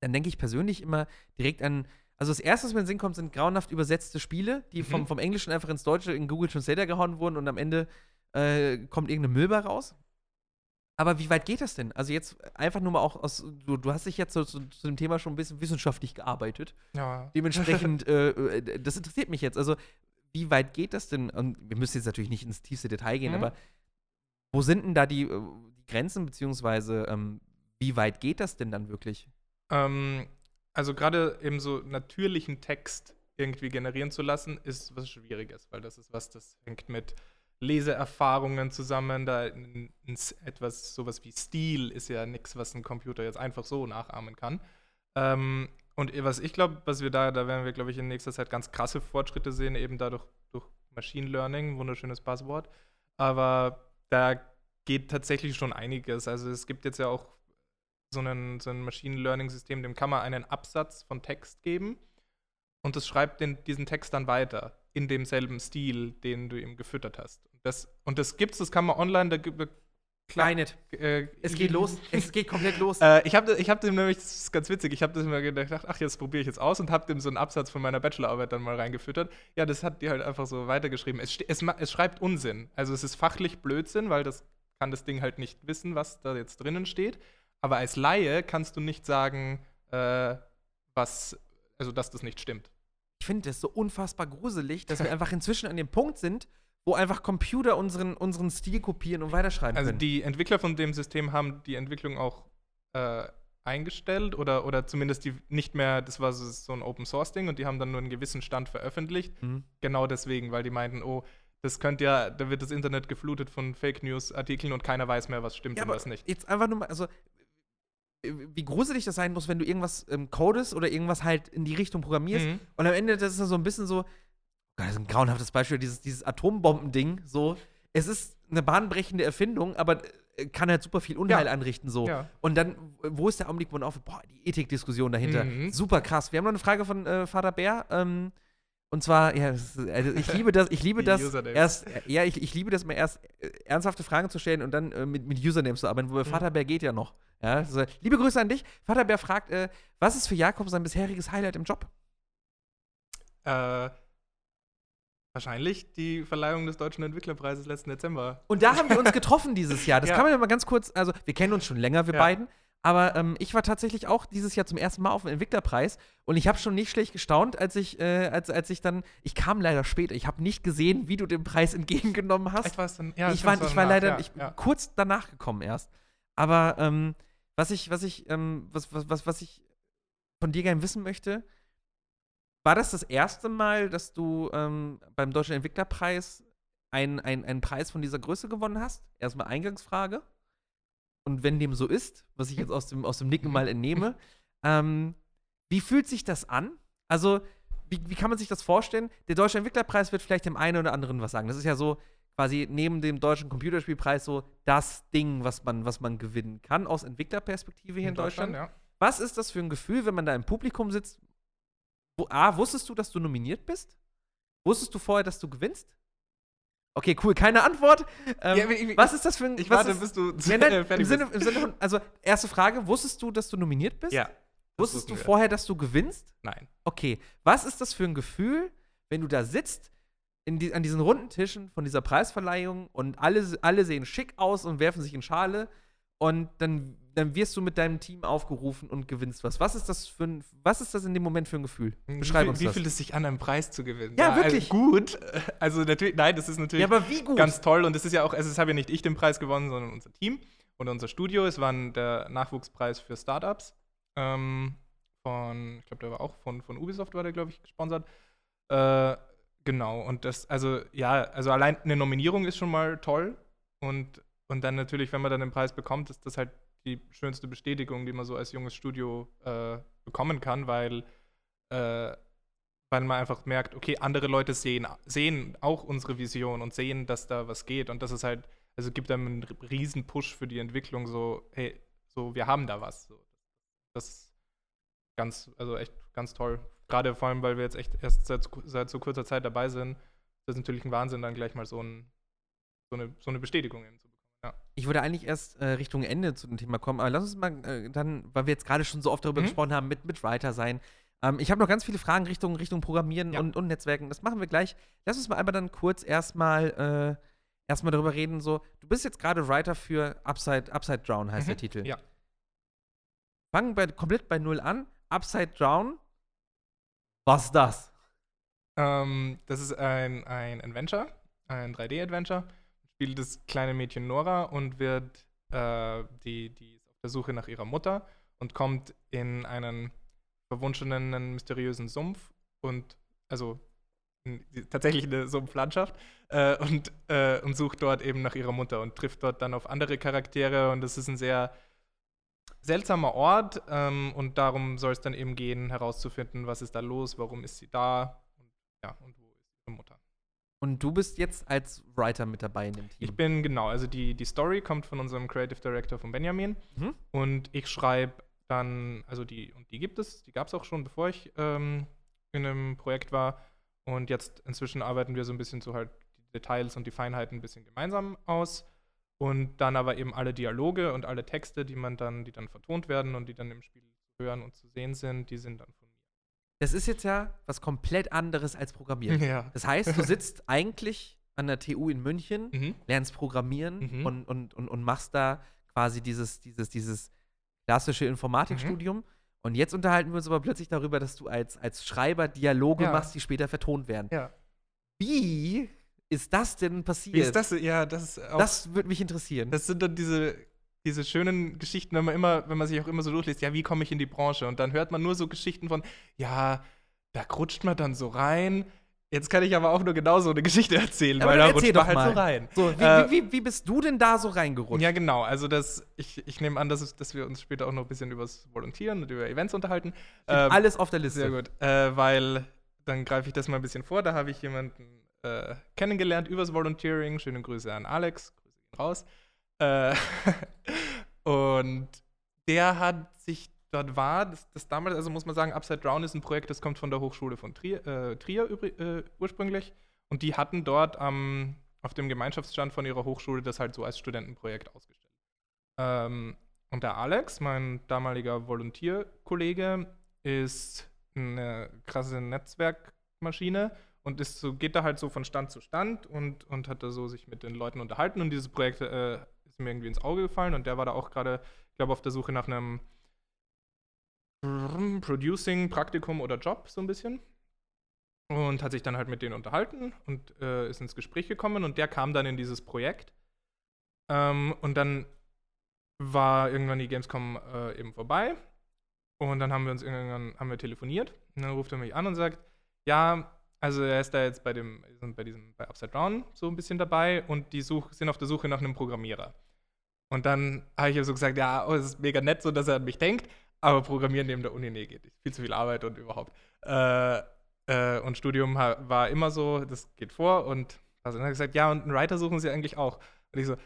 dann denke ich persönlich immer direkt an. Also das erste, was mir in den Sinn kommt, sind grauenhaft übersetzte Spiele, die vom, Mhm. vom Englischen einfach ins Deutsche in Google Translator gehauen wurden und am Ende äh, kommt irgendeine Müllbar raus. Aber wie weit geht das denn? Also jetzt einfach nur mal auch aus, du, du hast dich jetzt so, zu, zu dem Thema schon ein bisschen wissenschaftlich gearbeitet. Ja. Dementsprechend, äh, äh, das interessiert mich jetzt. Also wie weit geht das denn? Und wir müssen jetzt natürlich nicht ins tiefste Detail gehen, Mhm. aber wo sind denn da die, äh, die Grenzen, beziehungsweise ähm, wie weit geht das denn dann wirklich? Ähm, also gerade eben so natürlichen Text irgendwie generieren zu lassen, ist was Schwieriges, weil das ist was, das hängt mit Leseerfahrungen zusammen. Da etwas, sowas wie Stil ist ja nichts, was ein Computer jetzt einfach so nachahmen kann. Ähm, und was ich glaube, was wir da, da werden wir, glaube ich, in nächster Zeit ganz krasse Fortschritte sehen, eben dadurch durch Machine Learning, wunderschönes Passwort. Aber da geht tatsächlich schon einiges. Also es gibt jetzt ja auch so ein, so ein Machine Learning System, dem kann man einen Absatz von Text geben und das schreibt den, diesen Text dann weiter in demselben Stil, den du ihm gefüttert hast. Und das, und das gibt's, das kann man online, da gibt Klar nicht. äh, Es geht los. Es geht komplett los. äh, ich habe ich hab dem nämlich, das ist ganz witzig, ich habe das immer gedacht, ach, jetzt probiere ich jetzt aus und habe dem so einen Absatz von meiner Bachelorarbeit dann mal reingefüttert. Ja, das hat die halt einfach so weitergeschrieben. Es, es, es schreibt Unsinn. Also es ist fachlich Blödsinn, weil das kann das Ding halt nicht wissen, was da jetzt drinnen steht. Aber als Laie kannst du nicht sagen, äh, was, also dass das nicht stimmt. Ich finde das so unfassbar gruselig, dass wir (laughs) einfach inzwischen an dem Punkt sind, wo einfach Computer unseren, unseren Stil kopieren und weiterschreiben Also können. die Entwickler von dem System haben die Entwicklung auch äh, eingestellt oder, oder zumindest die nicht mehr, das war so, so ein Open Source Ding und die haben dann nur einen gewissen Stand veröffentlicht. Mhm. Genau deswegen, weil die meinten, oh, das könnte ja, da wird das Internet geflutet von Fake News Artikeln und keiner weiß mehr, was stimmt Ja, und was nicht. jetzt einfach nur mal, also wie gruselig das sein muss, wenn du irgendwas ähm, codest oder irgendwas halt in die Richtung programmierst Mhm. und am Ende das ist dann so ein bisschen so, Gott, das ist ein grauenhaftes Beispiel, dieses, dieses Atombombending, so, es ist eine bahnbrechende Erfindung, aber äh, kann halt super viel Unheil Ja. anrichten, so. Ja. Und dann, wo ist der Augenblick, wo man auf, boah, die Ethikdiskussion dahinter, Mhm. super krass. Wir haben noch eine Frage von äh, Vater Bär, ähm, und zwar, ja, ist, also ich liebe das, ich liebe das erst, ja, ich, ich liebe das mal erst äh, ernsthafte Fragen zu stellen und dann äh, mit, mit Usernames zu arbeiten, wobei Mhm. Vater Bär geht ja noch. Ja, also, liebe Grüße an dich. Vater Bär fragt, äh, was ist für Jakob sein bisheriges Highlight im Job? Äh, wahrscheinlich die Verleihung des Deutschen Entwicklerpreises letzten Dezember. Und da haben wir uns getroffen dieses Jahr. Das (laughs) Ja. kann man ja mal ganz kurz, also wir kennen uns schon länger, wir Ja. beiden, Aber ähm, ich war tatsächlich auch dieses Jahr zum ersten Mal auf dem Entwicklerpreis und ich habe schon nicht schlecht gestaunt, als ich, äh, als, als ich dann, ich kam leider später, ich habe nicht gesehen, wie du den Preis entgegengenommen hast. War's dann- ja, ich war, ich war danach, leider, ja, ich ja. kurz danach gekommen erst. Aber ähm, was ich, was ich, ähm, was, was, was, was ich von dir gerne wissen möchte, war das das erste Mal, dass du ähm, beim Deutschen Entwicklerpreis einen einen Preis von dieser Größe gewonnen hast? Erstmal Eingangsfrage. Und wenn dem so ist, was ich jetzt aus dem, aus dem Nicken mal entnehme, ähm, wie fühlt sich das an? Also, wie, wie kann man sich das vorstellen? Der Deutsche Entwicklerpreis wird vielleicht dem einen oder anderen was sagen. Das ist ja so quasi neben dem Deutschen Computerspielpreis so das Ding, was man, was man gewinnen kann aus Entwicklerperspektive hier in, Deutschland. ja. Was ist das für ein Gefühl, wenn man da im Publikum sitzt? Wo, A, wusstest du, dass du nominiert bist? Wusstest du vorher, dass du gewinnst? Okay, cool, keine Antwort. Ähm, Ja, ich- was ist das für ein. Ich warte, ist, bis du Nein, (laughs) nein, fertig im, Sinne, bist. Im Sinne von, also, erste Frage: Wusstest du, dass du nominiert bist? Ja. Wusstest du wir. vorher, dass du gewinnst? Nein. Okay. Was ist das für ein Gefühl, wenn du da sitzt die, an diesen runden Tischen von dieser Preisverleihung und alle, alle sehen schick aus und werfen sich in Schale und dann, dann wirst du mit deinem Team aufgerufen und gewinnst was. Was ist das für ein, was ist das in dem Moment für ein Gefühl? Beschreib wie, uns wie das. fühlt es sich an, einen Preis zu gewinnen? Ja, wirklich. Also gut. Also natürlich, nein, das ist natürlich ja, wie ganz toll und das ist ja auch, also es habe ja nicht ich den Preis gewonnen, sondern unser Team und unser Studio. Es war der Nachwuchspreis für Startups ähm, von, ich glaube, der war auch von, von Ubisoft, war der, glaube ich, gesponsert. Äh, genau, und das, also ja, also allein eine Nominierung ist schon mal toll und, und dann natürlich, wenn man dann den Preis bekommt, ist das halt die schönste Bestätigung, die man so als junges Studio äh, bekommen kann, weil äh, weil man einfach merkt, okay, andere Leute sehen, sehen auch unsere Vision und sehen, dass da was geht. Und das ist halt, also gibt einem einen riesen Push für die Entwicklung, so, hey, so, wir haben da was. So. Das ist ganz, also echt ganz toll. Gerade vor allem, weil wir jetzt echt erst seit, seit so kurzer Zeit dabei sind, das ist natürlich ein Wahnsinn, dann gleich mal so, ein, so, eine, so eine Bestätigung eben. Ja. Ich würde eigentlich erst äh, Richtung Ende zu dem Thema kommen, aber lass uns mal äh, dann, weil wir jetzt gerade schon so oft darüber Mhm. gesprochen haben, mit, mit Writer sein. Ähm, ich habe noch ganz viele Fragen Richtung, Richtung Programmieren Ja. und, und Netzwerken. Das machen wir gleich. Lass uns mal einmal dann kurz erstmal äh, erstmal darüber reden. So, du bist jetzt gerade Writer für Upside, Upside Down, heißt Mhm. der Titel. Ja. Fangen bei, komplett bei Null an. Upside Down. Was ist das? Ähm, das ist ein, ein Adventure, ein 3D-Adventure. Spielt das kleine Mädchen Nora und wird, äh, die, die ist auf der Suche nach ihrer Mutter und kommt in einen verwunschenen, mysteriösen Sumpf und, also tatsächlich eine Sumpflandschaft äh, und, äh, und sucht dort eben nach ihrer Mutter und trifft dort dann auf andere Charaktere und das ist ein sehr seltsamer Ort ähm, und darum soll es dann eben gehen, herauszufinden, was ist da los, warum ist sie da und ja, und wo. Und du bist jetzt als Writer mit dabei in dem Team. Ich bin, genau, also die, die Story kommt von unserem Creative Director von Benjamin Mhm. und ich schreibe dann, also die, und die gibt es, die gab es auch schon, bevor ich ähm, in einem Projekt war und jetzt inzwischen arbeiten wir so ein bisschen so halt die Details und die Feinheiten ein bisschen gemeinsam aus und dann aber eben alle Dialoge und alle Texte, die man dann, die dann vertont werden und die dann im Spiel zu hören und zu sehen sind, die sind dann Das ist jetzt ja was komplett anderes als Programmieren. Ja. Das heißt, du sitzt (laughs) eigentlich an der TU in München, Mhm. lernst Programmieren Mhm. und, und, und, und machst da quasi dieses, dieses, dieses klassische Informatikstudium. Und jetzt unterhalten wir uns aber plötzlich darüber, dass du als, als Schreiber Dialoge Ja. machst, die später vertont werden. Ja. Wie ist das denn passiert? Wie ist das? Ja, das ist auch Das würde mich interessieren. Das sind dann diese, diese schönen Geschichten, wenn man immer, wenn man sich auch immer so durchliest, ja, wie komme ich in die Branche? Und dann hört man nur so Geschichten von, ja, da rutscht man dann so rein. Jetzt kann ich aber auch nur genauso eine Geschichte erzählen, Aber weil da rutscht man halt so mal. rein. so, wie, äh, wie, wie, bist du denn da so reingerutscht? Ja, genau. Also das, ich, ich nehme an, dass, es, dass wir uns später auch noch ein bisschen über das Volontieren und über Events unterhalten. Ähm, Alles auf der Liste. Sehr gut. Äh, weil dann greife ich das mal ein bisschen vor. Da habe ich jemanden äh, kennengelernt übers Volunteering. Schöne Grüße an Alex. Grüße raus. Äh, (laughs) und der hat sich dort war, das, das damals, also muss man sagen, Upside Down ist ein Projekt, das kommt von der Hochschule von Trier, äh, Trier äh, ursprünglich. Und die hatten dort am, auf dem Gemeinschaftsstand von ihrer Hochschule das halt so als Studentenprojekt ausgestellt. Ähm, und der Alex, mein damaliger Volontierkollege, ist eine krasse Netzwerkmaschine und ist so, geht da halt so von Stand zu Stand und, und hat da so sich mit den Leuten unterhalten und dieses Projekt äh, ist mir irgendwie ins Auge gefallen und der war da auch gerade ich glaube, auf der Suche nach einem Producing, Praktikum oder Job, so ein bisschen. Und hat sich dann halt mit denen unterhalten und äh, ist ins Gespräch gekommen und der kam dann in dieses Projekt. Ähm, und dann war irgendwann die Gamescom äh, eben vorbei. Und dann haben wir uns irgendwann haben wir telefoniert. Und dann ruft er mich an und sagt, ja, also er ist da jetzt bei dem, bei diesem, bei Upside Down so ein bisschen dabei und die such, sind auf der Suche nach einem Programmierer. Und dann habe ich ihm so gesagt, ja, oh, es ist mega nett, so dass er an mich denkt, aber Programmieren neben der Uni, nee, geht nicht. Viel zu viel Arbeit und überhaupt. Äh, äh, und Studium war immer so, das geht vor und also dann hat er gesagt, ja, und einen Writer suchen sie eigentlich auch. Und ich so,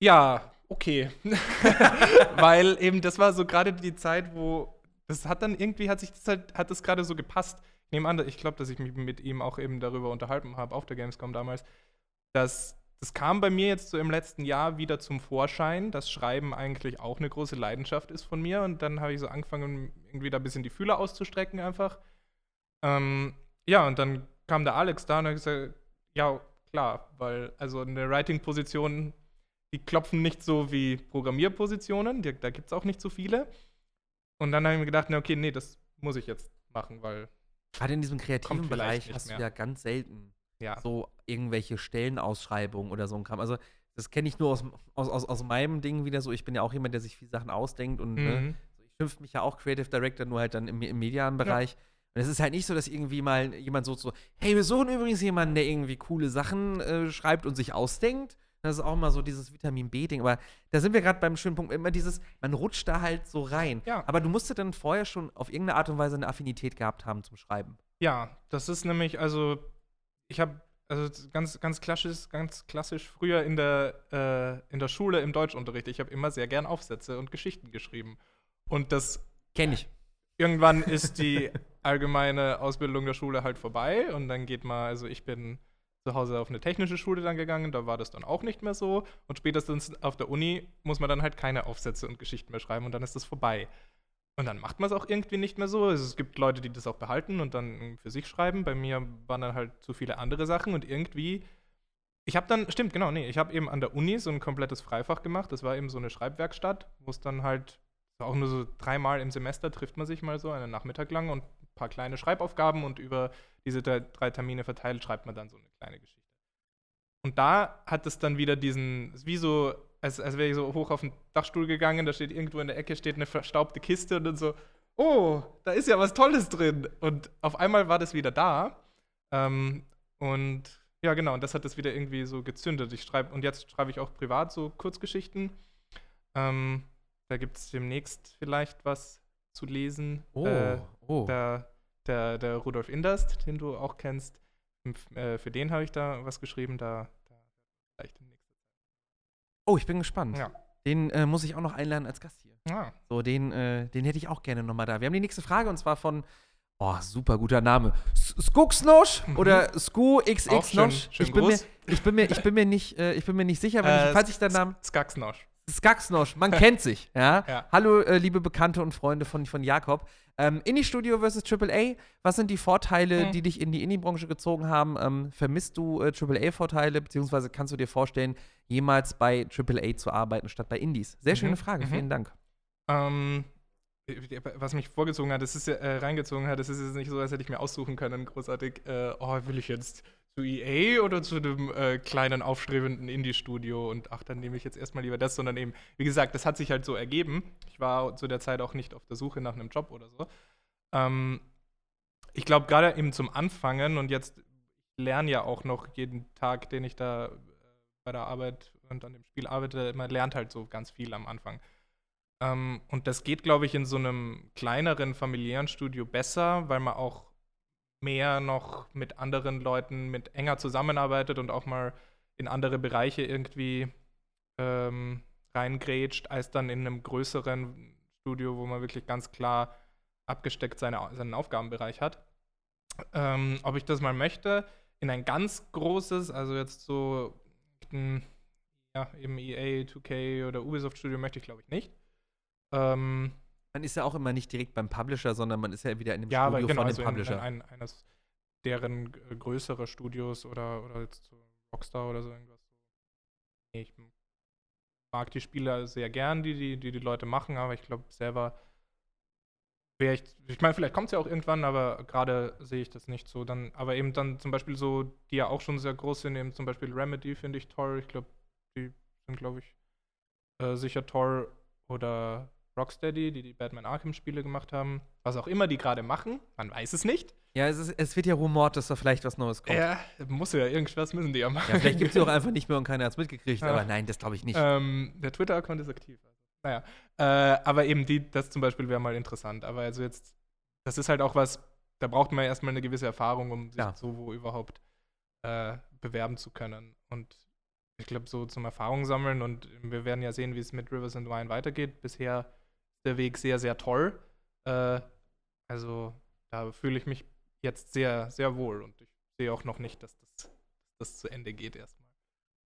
ja, okay. (laughs) Weil eben das war so gerade die Zeit, wo das hat dann irgendwie, hat sich das halt, hat das gerade so gepasst. Ich nehme an, ich glaube, dass ich mich mit ihm auch eben darüber unterhalten habe, auf der Gamescom damals, dass das kam bei mir jetzt so im letzten Jahr wieder zum Vorschein, dass Schreiben eigentlich auch eine große Leidenschaft ist von mir. Und dann habe ich so angefangen, irgendwie da ein bisschen die Fühler auszustrecken einfach. Ähm, ja, und dann kam der Alex da und hat gesagt, ja, klar, weil also eine Writing-Position, die klopfen nicht so wie Programmierpositionen, die, da gibt es auch nicht so viele. Und dann habe ich mir gedacht, na, okay, nee, das muss ich jetzt machen, weil. Gerade in diesem kreativen Bereich hast mehr. du ja ganz selten ja. so irgendwelche Stellenausschreibungen oder so ein Kram. Also, das kenne ich nur aus, aus, aus, aus meinem Ding wieder so. Ich bin ja auch jemand, der sich viele Sachen ausdenkt und ne, mhm. ne, ich schimpfe mich ja auch Creative Director, nur halt dann im, im medialen Bereich. Ja. Und es ist halt nicht so, dass irgendwie mal jemand so, so hey, wir suchen übrigens jemanden, der irgendwie coole Sachen äh, schreibt und sich ausdenkt. Das ist auch mal so dieses Vitamin B-Ding. Aber da sind wir gerade beim schönen Punkt. Immer dieses, man rutscht da halt so rein. Ja. Aber du musst dann vorher schon auf irgendeine Art und Weise eine Affinität gehabt haben zum Schreiben. Ja, das ist nämlich, also, ich habe also ganz, ganz klassisch, ganz klassisch früher in der, äh, in der Schule im Deutschunterricht. Ich habe immer sehr gern Aufsätze und Geschichten geschrieben. Und das kenne ich. Irgendwann (laughs) ist die allgemeine Ausbildung der Schule halt vorbei und dann geht mal, also ich bin zu Hause auf eine technische Schule dann gegangen, da war das dann auch nicht mehr so. Und spätestens auf der Uni muss man dann halt keine Aufsätze und Geschichten mehr schreiben und dann ist das vorbei. Und dann macht man es auch irgendwie nicht mehr so. Also es gibt Leute, die das auch behalten und dann für sich schreiben. Bei mir waren dann halt zu viele andere Sachen und irgendwie. Ich habe dann, stimmt, genau, nee, ich habe eben an der Uni so ein komplettes Freifach gemacht. Das war eben so eine Schreibwerkstatt, wo es dann halt auch nur so dreimal im Semester trifft man sich mal so, einen Nachmittag lang und ein paar kleine Schreibaufgaben und über diese drei, Termine verteilt schreibt man dann so eine kleine Geschichte. Und da hat es dann wieder diesen, wie so als, als wäre ich so hoch auf den Dachstuhl gegangen, da steht irgendwo in der Ecke steht eine verstaubte Kiste und dann so, oh, da ist ja was Tolles drin. Und auf einmal war das wieder da. Ähm, und ja, genau, und das hat das wieder irgendwie so gezündet. Ich schreibe, und jetzt schreibe ich auch privat so Kurzgeschichten. Ähm, da gibt es demnächst vielleicht was zu lesen. Oh, äh, oh. Der, der, der Rudolf Inderst, den du auch kennst, äh, für den habe ich da was geschrieben, da, da vielleicht demnächst. Oh, ich bin gespannt. Ja. Den äh, muss ich auch noch einladen als Gast hier. Ah. So, den, äh, den hätte ich auch gerne nochmal da. Wir haben die nächste Frage und zwar von, oh, super guter Name. Skuxnosh mhm. oder Sku XX Nosh. Ich, bin mir, ich, bin mir, ich bin mir nicht, äh, ich bin mir nicht sicher, äh, ich, falls ich den Namen. Skaxnosh. Skaxnosh, man (laughs) kennt sich, ja. ja. Hallo, äh, liebe Bekannte und Freunde von, von Jakob. Ähm, Indie-Studio versus AAA, was sind die Vorteile, hm. die dich in die Indie-Branche gezogen haben? Ähm, vermisst du äh, AAA-Vorteile, beziehungsweise kannst du dir vorstellen, jemals bei AAA zu arbeiten statt bei Indies? Sehr mhm. schöne Frage, mhm. vielen Dank. Ähm, was mich vorgezogen hat, das ist ja, äh, reingezogen hat, das ist jetzt nicht so, als hätte ich mir aussuchen können, großartig, äh, oh, will ich jetzt zu EA oder zu einem äh, kleinen, aufstrebenden Indie-Studio und ach, dann nehme ich jetzt erstmal lieber das, sondern eben, wie gesagt, das hat sich halt so ergeben. Ich war zu der Zeit auch nicht auf der Suche nach einem Job oder so. Ähm, ich glaube, gerade eben zum Anfangen und jetzt lerne ja auch noch jeden Tag, den ich da äh, bei der Arbeit und an dem Spiel arbeite, man lernt halt so ganz viel am Anfang. Ähm, und das geht, glaube ich, in so einem kleineren familiären Studio besser, weil man auch mehr noch mit anderen Leuten mit enger zusammenarbeitet und auch mal in andere Bereiche irgendwie ähm, reingrätscht, als dann in einem größeren Studio, wo man wirklich ganz klar abgesteckt seine, seinen Aufgabenbereich hat. Ähm, ob ich das mal möchte, in ein ganz großes, also jetzt so ein, ja, eben EA, 2K oder Ubisoft Studio möchte ich glaube ich nicht. Ähm, man ist ja auch immer nicht direkt beim Publisher, sondern man ist ja wieder in dem ja, Studio aber genau, von dem also Publisher. In, in ein, eines deren äh, größere Studios oder, oder jetzt so Rockstar oder so irgendwas. Nee, ich mag die Spiele sehr gern, die die, die, die Leute machen, aber ich glaube selber wäre ich, ich meine, vielleicht kommt es ja auch irgendwann, aber gerade sehe ich das nicht so. Dann, aber eben dann zum Beispiel so, die ja auch schon sehr groß sind, eben zum Beispiel Remedy finde ich toll. Ich glaube, die sind, glaube ich, äh, sicher toll. Oder Rocksteady, die die Batman Arkham-Spiele gemacht haben. Was auch immer die gerade machen, man weiß es nicht. Ja, es, ist, es wird ja rumort, dass da vielleicht was Neues kommt. Ja, muss ja, irgendwas müssen die ja machen. Ja, vielleicht gibt es sie auch einfach nicht mehr und keiner hat es mitgekriegt, Ja. aber nein, das glaube ich nicht. Ähm, der Twitter-Account ist aktiv. Also. Naja. Äh, aber eben die, das zum Beispiel wäre mal interessant. Aber also jetzt, das ist halt auch was, da braucht man erstmal eine gewisse Erfahrung, um sich Ja. so wo überhaupt äh, bewerben zu können. Und ich glaube, so zum Erfahrung sammeln und wir werden ja sehen, wie es mit Rivers and Wine weitergeht. Bisher der Weg sehr, sehr toll. Äh, also da fühle ich mich jetzt sehr, sehr wohl und ich sehe auch noch nicht, dass das, das zu Ende geht erstmal.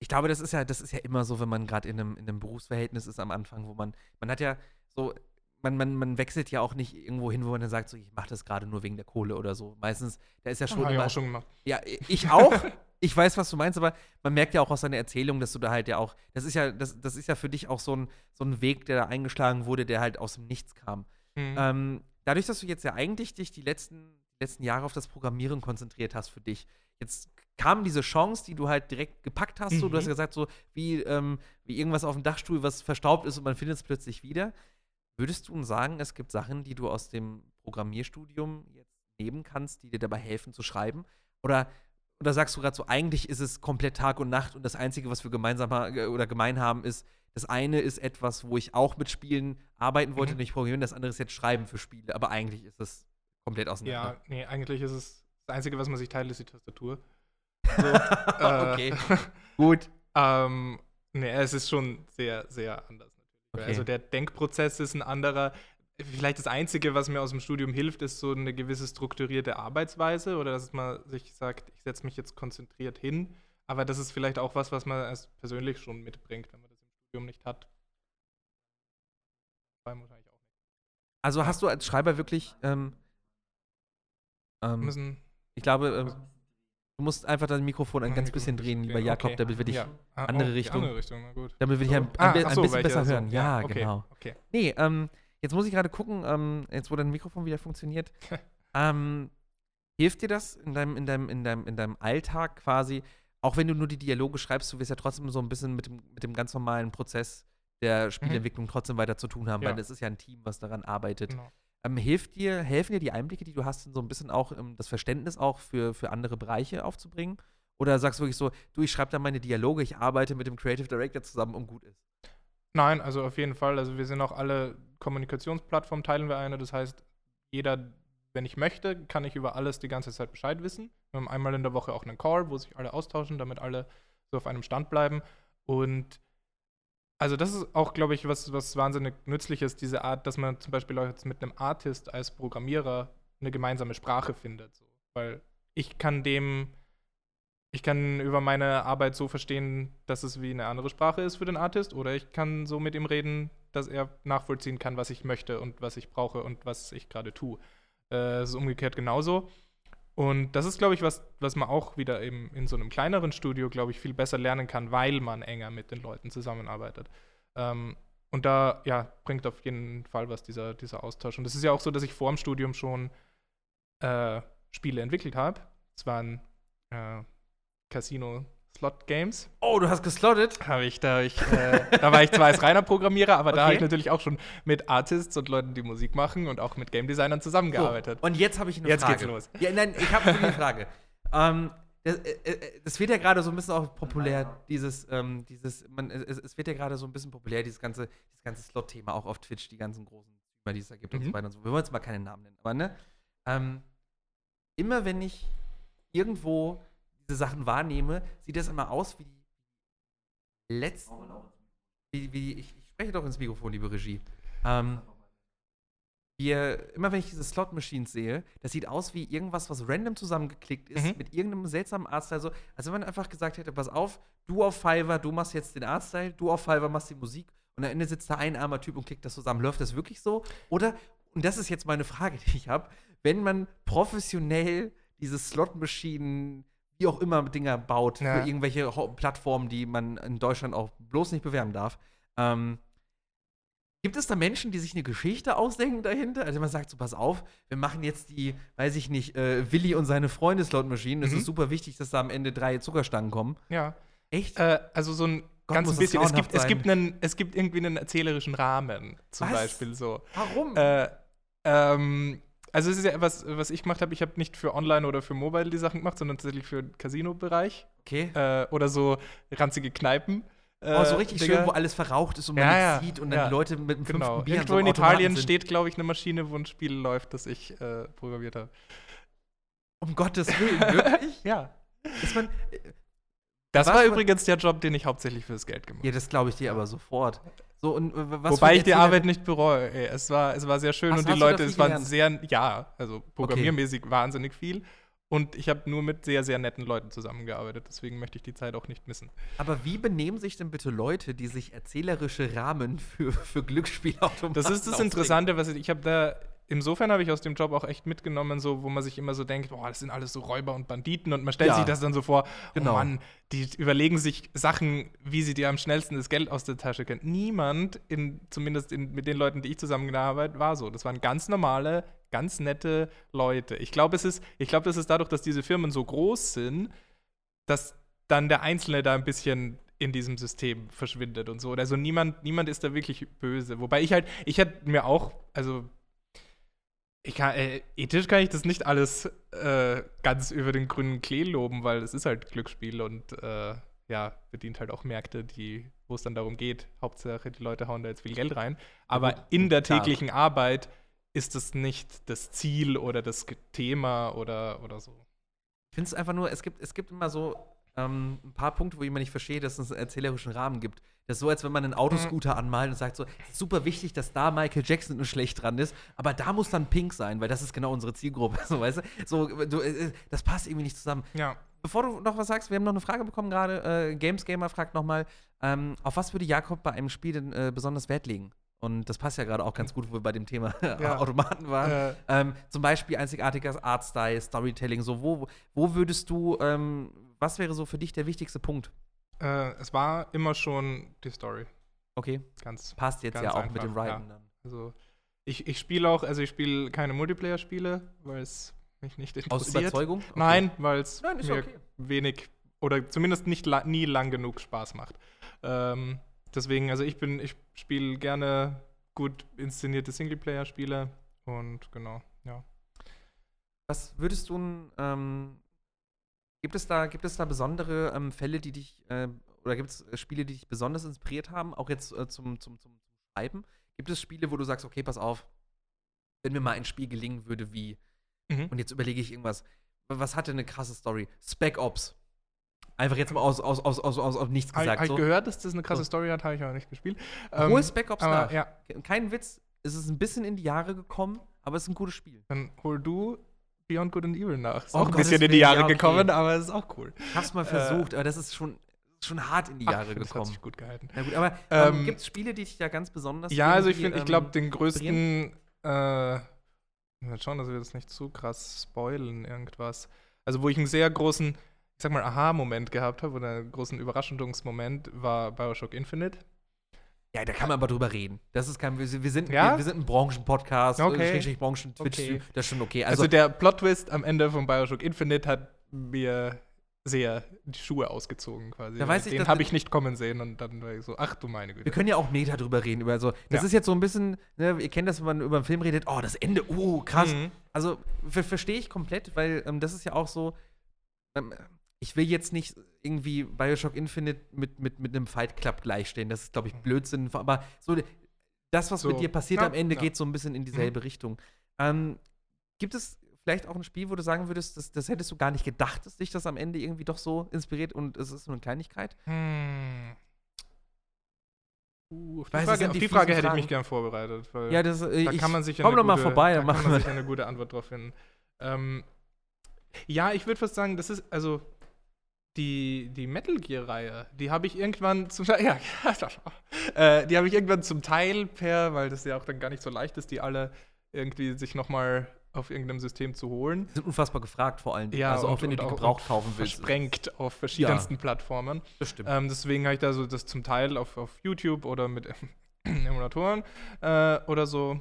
ich glaube, das ist ja, das ist ja immer so, wenn man gerade in einem, in einem Berufsverhältnis ist am Anfang, wo man, man hat ja so, man, man, man wechselt ja auch nicht irgendwo hin, wo man dann sagt, so, ich mache das gerade nur wegen der Kohle oder so. Meistens, da ist ja schon ich immer, auch schon gemacht. Ja, ich auch. (laughs) ich weiß, was du meinst, aber man merkt ja auch aus deiner Erzählung, dass du da halt ja auch, das ist ja, das, das ist ja für dich auch so ein, so ein Weg, der da eingeschlagen wurde, der halt aus dem Nichts kam. Mhm. Ähm, dadurch, dass du jetzt ja eigentlich dich die letzten, letzten Jahre auf das Programmieren konzentriert hast für dich, jetzt kam diese Chance, die du halt direkt gepackt hast. So, du Mhm. hast ja gesagt, so wie, ähm, wie irgendwas auf dem Dachstuhl, was verstaubt ist und man findet es plötzlich wieder. Würdest du sagen, es gibt Sachen, die du aus dem Programmierstudium jetzt nehmen kannst, die dir dabei helfen zu schreiben? Oder, oder sagst du gerade so, eigentlich ist es komplett Tag und Nacht und das Einzige, was wir gemeinsam äh, oder gemein haben, ist, das eine ist etwas, wo ich auch mit Spielen arbeiten wollte, Mhm. nicht programmieren, das andere ist jetzt Schreiben für Spiele, aber eigentlich ist es komplett auseinander. Ja, nee, eigentlich ist es das Einzige, was man sich teilt, ist die Tastatur. (laughs) So, äh, okay, (laughs) gut. ähm, nee, es ist schon sehr, sehr anders natürlich. Okay. Also der Denkprozess ist ein anderer. Vielleicht das Einzige, was mir aus dem Studium hilft, ist so eine gewisse strukturierte Arbeitsweise oder dass man sich sagt, ich setze mich jetzt konzentriert hin. Aber das ist vielleicht auch was, was man erst persönlich schon mitbringt, wenn man das im Studium nicht hat. Also hast du als Schreiber wirklich, ähm, ähm, ich glaube, ähm, du musst einfach dein Mikrofon ein ganz bisschen drehen, lieber Jakob, okay. damit wir dich, Ja. Ah, andere oh, Richtung. Andere Richtung, damit wir dich So. ein, ein, Ah, ein so, bisschen welche besser so. hören. Ja, okay, genau. Okay. Nee, ähm, jetzt muss ich gerade gucken, ähm, jetzt wo dein Mikrofon wieder funktioniert. (laughs) ähm, hilft dir das in deinem, in, deinem, in, deinem, in deinem Alltag quasi, auch wenn du nur die Dialoge schreibst, du wirst ja trotzdem so ein bisschen mit dem, mit dem ganz normalen Prozess der Spielentwicklung trotzdem weiter zu tun haben, Mhm. Ja. weil es ist ja ein Team, was daran arbeitet. Genau. Ähm, hilft dir, helfen dir die Einblicke, die du hast, so ein bisschen auch ähm, das Verständnis auch für, für andere Bereiche aufzubringen? Oder sagst du wirklich so, du, ich schreibe da meine Dialoge, ich arbeite mit dem Creative Director zusammen und gut ist? Nein, also auf jeden Fall. Also wir sind auch alle Kommunikationsplattformen teilen wir eine. Das heißt, jeder, wenn ich möchte, kann ich über alles die ganze Zeit Bescheid wissen. Wir haben einmal in der Woche auch einen Call, wo sich alle austauschen, damit alle so auf einem Stand bleiben. Und also das ist auch, glaube ich, was, was wahnsinnig nützlich ist, diese Art, dass man zum Beispiel auch jetzt mit einem Artist als Programmierer eine gemeinsame Sprache findet. So. Weil ich kann dem, ich kann über meine Arbeit so verstehen, dass es wie eine andere Sprache ist für den Artist, oder ich kann so mit ihm reden, dass er nachvollziehen kann, was ich möchte und was ich brauche und was ich gerade tue. Äh, Es ist umgekehrt genauso. Und das ist, glaube ich, was, was man auch wieder eben in so einem kleineren Studio, glaube ich, viel besser lernen kann, weil man enger mit den Leuten zusammenarbeitet. Ähm, und da, ja, bringt auf jeden Fall was dieser, dieser Austausch. Und es ist ja auch so, dass ich vor dem Studium schon äh, Spiele entwickelt habe. Es waren äh, Casino-Slot-Games. Oh, du hast geslottet? Habe ich, da, hab ich, äh, da war ich zwar als reiner Programmierer, aber da habe ich Okay. natürlich auch schon mit Artists und Leuten, die Musik machen und auch mit Game Designern zusammengearbeitet. So, und jetzt habe ich eine Jetzt Frage. geht's los. Ja, nein, ich habe eine Frage. ähm, das, äh, äh, das wird ja gerade so ein bisschen auch populär, dieses, ähm, dieses, man, es, es wird ja gerade so ein bisschen populär, dieses ganze, dieses ganze Slot-Thema auch auf Twitch, die ganzen großen Streamer, die es da gibt und so Mhm. weiter und so. Wir wollen jetzt mal keine Namen nennen, aber ne? Ähm, immer wenn ich irgendwo diese Sachen wahrnehme, sieht das immer aus wie die letzten. Wie, wie, ich, ich spreche doch ins Mikrofon, liebe Regie. Ähm, wir, immer wenn ich diese Slot-Machines sehe, das sieht aus wie irgendwas, was random zusammengeklickt ist, Mhm. mit irgendeinem seltsamen Artstyle. So, als wenn man einfach gesagt hätte: Pass auf, du auf Fiverr, du machst jetzt den Artstyle, du auf Fiverr machst die Musik und am Ende sitzt da ein armer Typ und klickt das zusammen. Läuft das wirklich so? Oder, und das ist jetzt meine Frage, die ich habe, wenn man professionell diese Slot-Maschinen, wie auch immer, Dinger baut Ja. für irgendwelche Ho Plattformen, die man in Deutschland auch bloß nicht bewerben darf, Ähm, gibt es da Menschen, die sich eine Geschichte ausdenken dahinter? Also man sagt so, pass auf, wir machen jetzt die, weiß ich nicht, äh, Willi und seine Freunde Slot Machine. Es Mhm. ist super wichtig, dass da am Ende drei Zuckerstangen kommen. Ja. Echt? Äh, also so ein Gott, ganz ein bisschen. Es gibt, es, gibt einen, es gibt irgendwie einen erzählerischen Rahmen, zum Was? Beispiel so. Warum? Äh, ähm, also es ist ja etwas, was ich gemacht habe. Ich habe nicht für Online oder für Mobile die Sachen gemacht, sondern tatsächlich für den Casino-Bereich okay. äh, oder so ranzige Kneipen. oh, so äh, richtig Dinger. schön, wo alles verraucht ist und man Ja, nichts ja, sieht und dann ja. die Leute mit dem fünften Genau. Bier an Irgendwo so in einem Italien sind. steht, glaube ich, eine Maschine, wo ein Spiel läuft, das ich äh, programmiert habe. Um Gottes Willen, wirklich? (laughs) Ja. ist man, Das Was war übrigens der Job, den ich hauptsächlich fürs Geld gemacht habe. ja, das glaube ich dir aber sofort. So, und äh, Wobei ich die Arbeit nicht bereue. Ey, Es war, es war sehr schön Hast- und die Leute, es waren gelernt? sehr, ja, also programmiermäßig wahnsinnig viel. Und ich habe nur mit sehr, sehr netten Leuten zusammengearbeitet. Deswegen möchte ich die Zeit auch nicht missen. Aber wie benehmen sich denn bitte Leute, die sich erzählerische Rahmen für, für Glücksspielautomaten Das ist das? Interessante, was ich, ich habe da, insofern habe ich aus dem Job auch echt mitgenommen, so, wo man sich immer so denkt, boah, das sind alles so Räuber und Banditen und man stellt Ja. sich das dann so vor, Genau. oh Mann, die überlegen sich Sachen, wie sie dir am schnellsten das Geld aus der Tasche können. Niemand, in, zumindest in, mit den Leuten, die ich zusammengearbeitet habe, war so. Das waren ganz normale, ganz nette Leute. Ich glaube, es ist, ich glaube, das ist dadurch, dass diese Firmen so groß sind, dass dann der Einzelne da ein bisschen in diesem System verschwindet und so. Also niemand, niemand ist da wirklich böse. Wobei ich halt, ich hätte mir auch, also kann, äh, ethisch kann ich das nicht alles äh, ganz über den grünen Klee loben, weil es ist halt Glücksspiel und äh, ja, bedient halt auch Märkte, die, wo es dann darum geht, Hauptsache die Leute hauen da jetzt viel Geld rein. Aber in der täglichen Arbeit ist es nicht das Ziel oder das Thema oder, oder so. Ich finde es einfach nur, es gibt, es gibt immer so ähm, ein paar Punkte, wo ich immer nicht verstehe, dass es einen erzählerischen Rahmen gibt. Das ist so, als wenn man einen Autoscooter anmalt und sagt so, super wichtig, dass da Michael Jackson schlecht dran ist, aber da muss dann pink sein, weil das ist genau unsere Zielgruppe. (laughs) So, weißt du? So, du, äh, das passt irgendwie nicht zusammen. Ja. Bevor du noch was sagst, wir haben noch eine Frage bekommen gerade. Äh, Games Gamer fragt nochmal, ähm, auf was würde Jakob bei einem Spiel denn äh, besonders Wert legen? Und das passt ja gerade auch ganz gut, wo wir bei dem Thema (laughs) Ja. Automaten waren. Äh, Ähm, zum Beispiel einzigartiger Artstyle, Storytelling, so wo, wo würdest du, ähm, was wäre so für dich der wichtigste Punkt? Äh, es war immer schon die Story. Okay, Ganz passt jetzt Ganz ja auch mit einfach, dem Writen dann. Also ich, ich spiele auch, also ich spiele keine Multiplayer-Spiele, weil es mich nicht Aus interessiert. Überzeugung? Okay. Nein, weil es mir okay. wenig oder zumindest nicht la nie lang genug Spaß macht. Ähm, deswegen, also ich bin, ich spiele gerne gut inszenierte Singleplayer-Spiele und genau, ja. Was würdest du, ähm, gibt es da, gibt es da besondere ähm, Fälle, die dich, äh, oder gibt es Spiele, die dich besonders inspiriert haben, auch jetzt äh, zum, zum, zum, Schreiben? Gibt es Spiele, wo du sagst, okay, pass auf, wenn mir mal ein Spiel gelingen würde wie, Mhm. und jetzt überlege ich irgendwas, was hatte eine krasse Story? Spec Ops. Einfach jetzt mal aus, aus, aus, aus, aus, aus nichts Habe gesagt. hab ich so. gehört, dass das eine krasse So. Story hat, habe ich aber nicht gespielt. Hol Ähm, Spec Ops aber nach. ja, Kein Witz, es ist ein bisschen in die Jahre gekommen, aber es ist ein gutes Spiel. dann hol du Beyond Good and Evil nach. Ist Oh, auch ein Gottes bisschen in die Jahre ja, okay. gekommen, aber es ist auch cool. Ich hab's mal Äh, versucht, aber das ist schon, schon hart in die Ach, Jahre ich find, Das hat gekommen. sich gut gehalten. Na gut, aber ähm, Ähm, gibt es Spiele, die dich da ganz besonders Ja, also ich finde, ich ähm, glaube, den größten, äh, mal schauen, dass wir das nicht zu krass spoilen, irgendwas. Also, wo ich einen sehr großen, ich sag mal, Aha-Moment gehabt habe oder einen großen Überraschungsmoment, war Bioshock Infinite. Ja, da kann man aber drüber reden. Das ist kein, wir, sind- wir, sind, Ja? wir, wir sind ein Branchenpodcast, Okay. äh, Branchen-Twitch, Okay. das ist schon okay. Also, Also, der Plot-Twist am Ende von Bioshock Infinite hat mir sehr die Schuhe ausgezogen quasi. Da weiß ich, Den habe ich nicht kommen sehen und dann war ich so, ach du meine wir Güte. können ja auch Meta drüber reden. Über so, das Ja. ist jetzt so ein bisschen, ne, ihr kennt das, wenn man über einen Film redet, oh, das Ende, oh, krass. Mhm. Also, ver verstehe ich komplett, weil ähm, das ist ja auch so, ähm, ich will jetzt nicht irgendwie Bioshock Infinite mit, mit, mit einem Fight Club gleichstellen. Das ist, glaube ich, Blödsinn. Aber so, das, was So. mit dir passiert Ja, am Ende, ja. geht so ein bisschen in dieselbe Richtung. Ähm, gibt es vielleicht auch ein Spiel, wo du sagen würdest, das, das hättest du gar nicht gedacht, dass dich das am Ende irgendwie doch so inspiriert und es ist nur eine Kleinigkeit? Hm. Uh, auf die Weiß, Frage, auf die Frage hätte ich mich gern vorbereitet. Ja, das, äh, da ich, kann man sich komm doch mal vorbei, da kann man sich eine gute Antwort drauf finden. Ähm, ja, ich würde fast sagen, das ist, also die, die Metal Gear-Reihe, die habe ich irgendwann zum Teil, (laughs) ja, äh, die habe ich irgendwann zum Teil per, weil das ja auch dann gar nicht so leicht ist, die alle irgendwie sich nochmal auf irgendeinem System zu holen. Die sind unfassbar gefragt vor allem. Ja, also auch und- wenn du und die auch- gebraucht kaufen willst. Versprengt auf verschiedensten Plattformen. Das stimmt. Ähm, deswegen habe ich da so das zum Teil auf, auf YouTube oder mit (clears throat) Emulatoren äh, oder so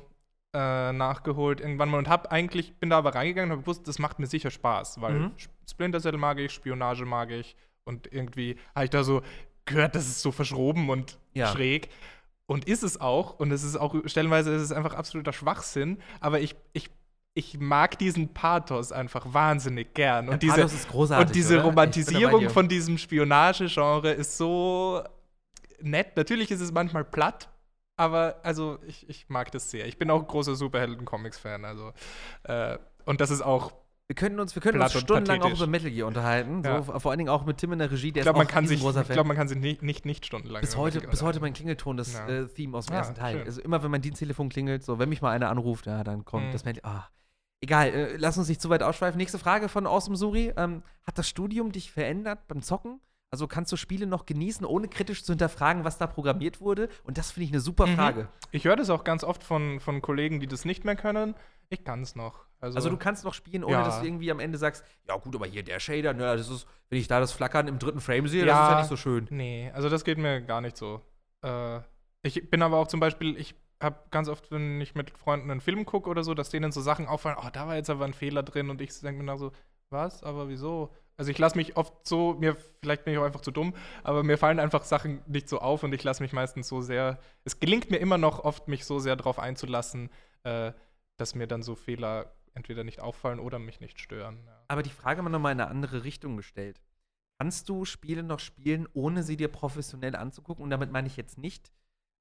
äh, nachgeholt irgendwann mal und habe eigentlich, bin da aber reingegangen und habe gewusst, das macht mir sicher Spaß, weil Mhm. Sp- Splinter Cell mag ich, Spionage mag ich und irgendwie habe ich da so gehört, das ist so verschroben und Ja. schräg. Und ist es auch. Und es ist auch, stellenweise ist es einfach absoluter Schwachsinn. Aber ich, ich, ich mag diesen Pathos einfach wahnsinnig gern. Und Der diese, Pathos ist großartig, und diese oder? Romantisierung von diesem Spionage-Genre ist so nett. Natürlich ist es manchmal platt, aber also ich, ich mag das sehr. Ich bin auch ein großer Superhelden-Comics-Fan. Also, äh, und das ist auch, Wir können uns, wir können uns Platt stundenlang auch über Metal Gear unterhalten. Ja. So, vor allen Dingen auch mit Tim in der Regie, der ich glaube, ist man, auch sich, ich Fan. glaube, man kann sich nicht, nicht, nicht stundenlang bis heute, bis heute mein. Klingelton das Ja. äh, Theme aus dem Ah, ersten Teil. schön. Also immer, wenn mein Diensttelefon klingelt, so wenn mich mal einer anruft, ja, dann kommt Mhm. das Metal. Ah. Egal, äh, lass uns nicht zu weit ausschweifen. Nächste Frage von Awesome Suri. Ähm, hat das Studium dich verändert beim Zocken? Also kannst du Spiele noch genießen, ohne kritisch zu hinterfragen, was da programmiert wurde? Und das finde ich eine super Mhm. Frage. Ich höre das auch ganz oft von, von Kollegen, die das nicht mehr können. Ich kann es noch. Also, Also du kannst noch spielen, ohne Ja. dass du irgendwie am Ende sagst, ja gut, aber hier der Shader, ne, das ist, wenn ich da das Flackern im dritten Frame sehe, das Ja. ist ja nicht so schön. Nee, also das geht mir gar nicht so. Äh, ich bin aber auch zum Beispiel, ich habe ganz oft, wenn ich mit Freunden einen Film gucke oder so, dass denen so Sachen auffallen, oh, da war jetzt aber ein Fehler drin und ich denke mir nach so, was, aber wieso? Also ich lasse mich oft so, mir, vielleicht bin ich auch einfach zu dumm, aber mir fallen einfach Sachen nicht so auf und ich lasse mich meistens so sehr, es gelingt mir immer noch oft, mich so sehr darauf einzulassen, äh, dass mir dann so Fehler entweder nicht auffallen oder mich nicht stören. Ja. Aber die Frage mal nochmal in eine andere Richtung gestellt. Kannst du Spiele noch spielen, ohne sie dir professionell anzugucken? Und damit meine ich jetzt nicht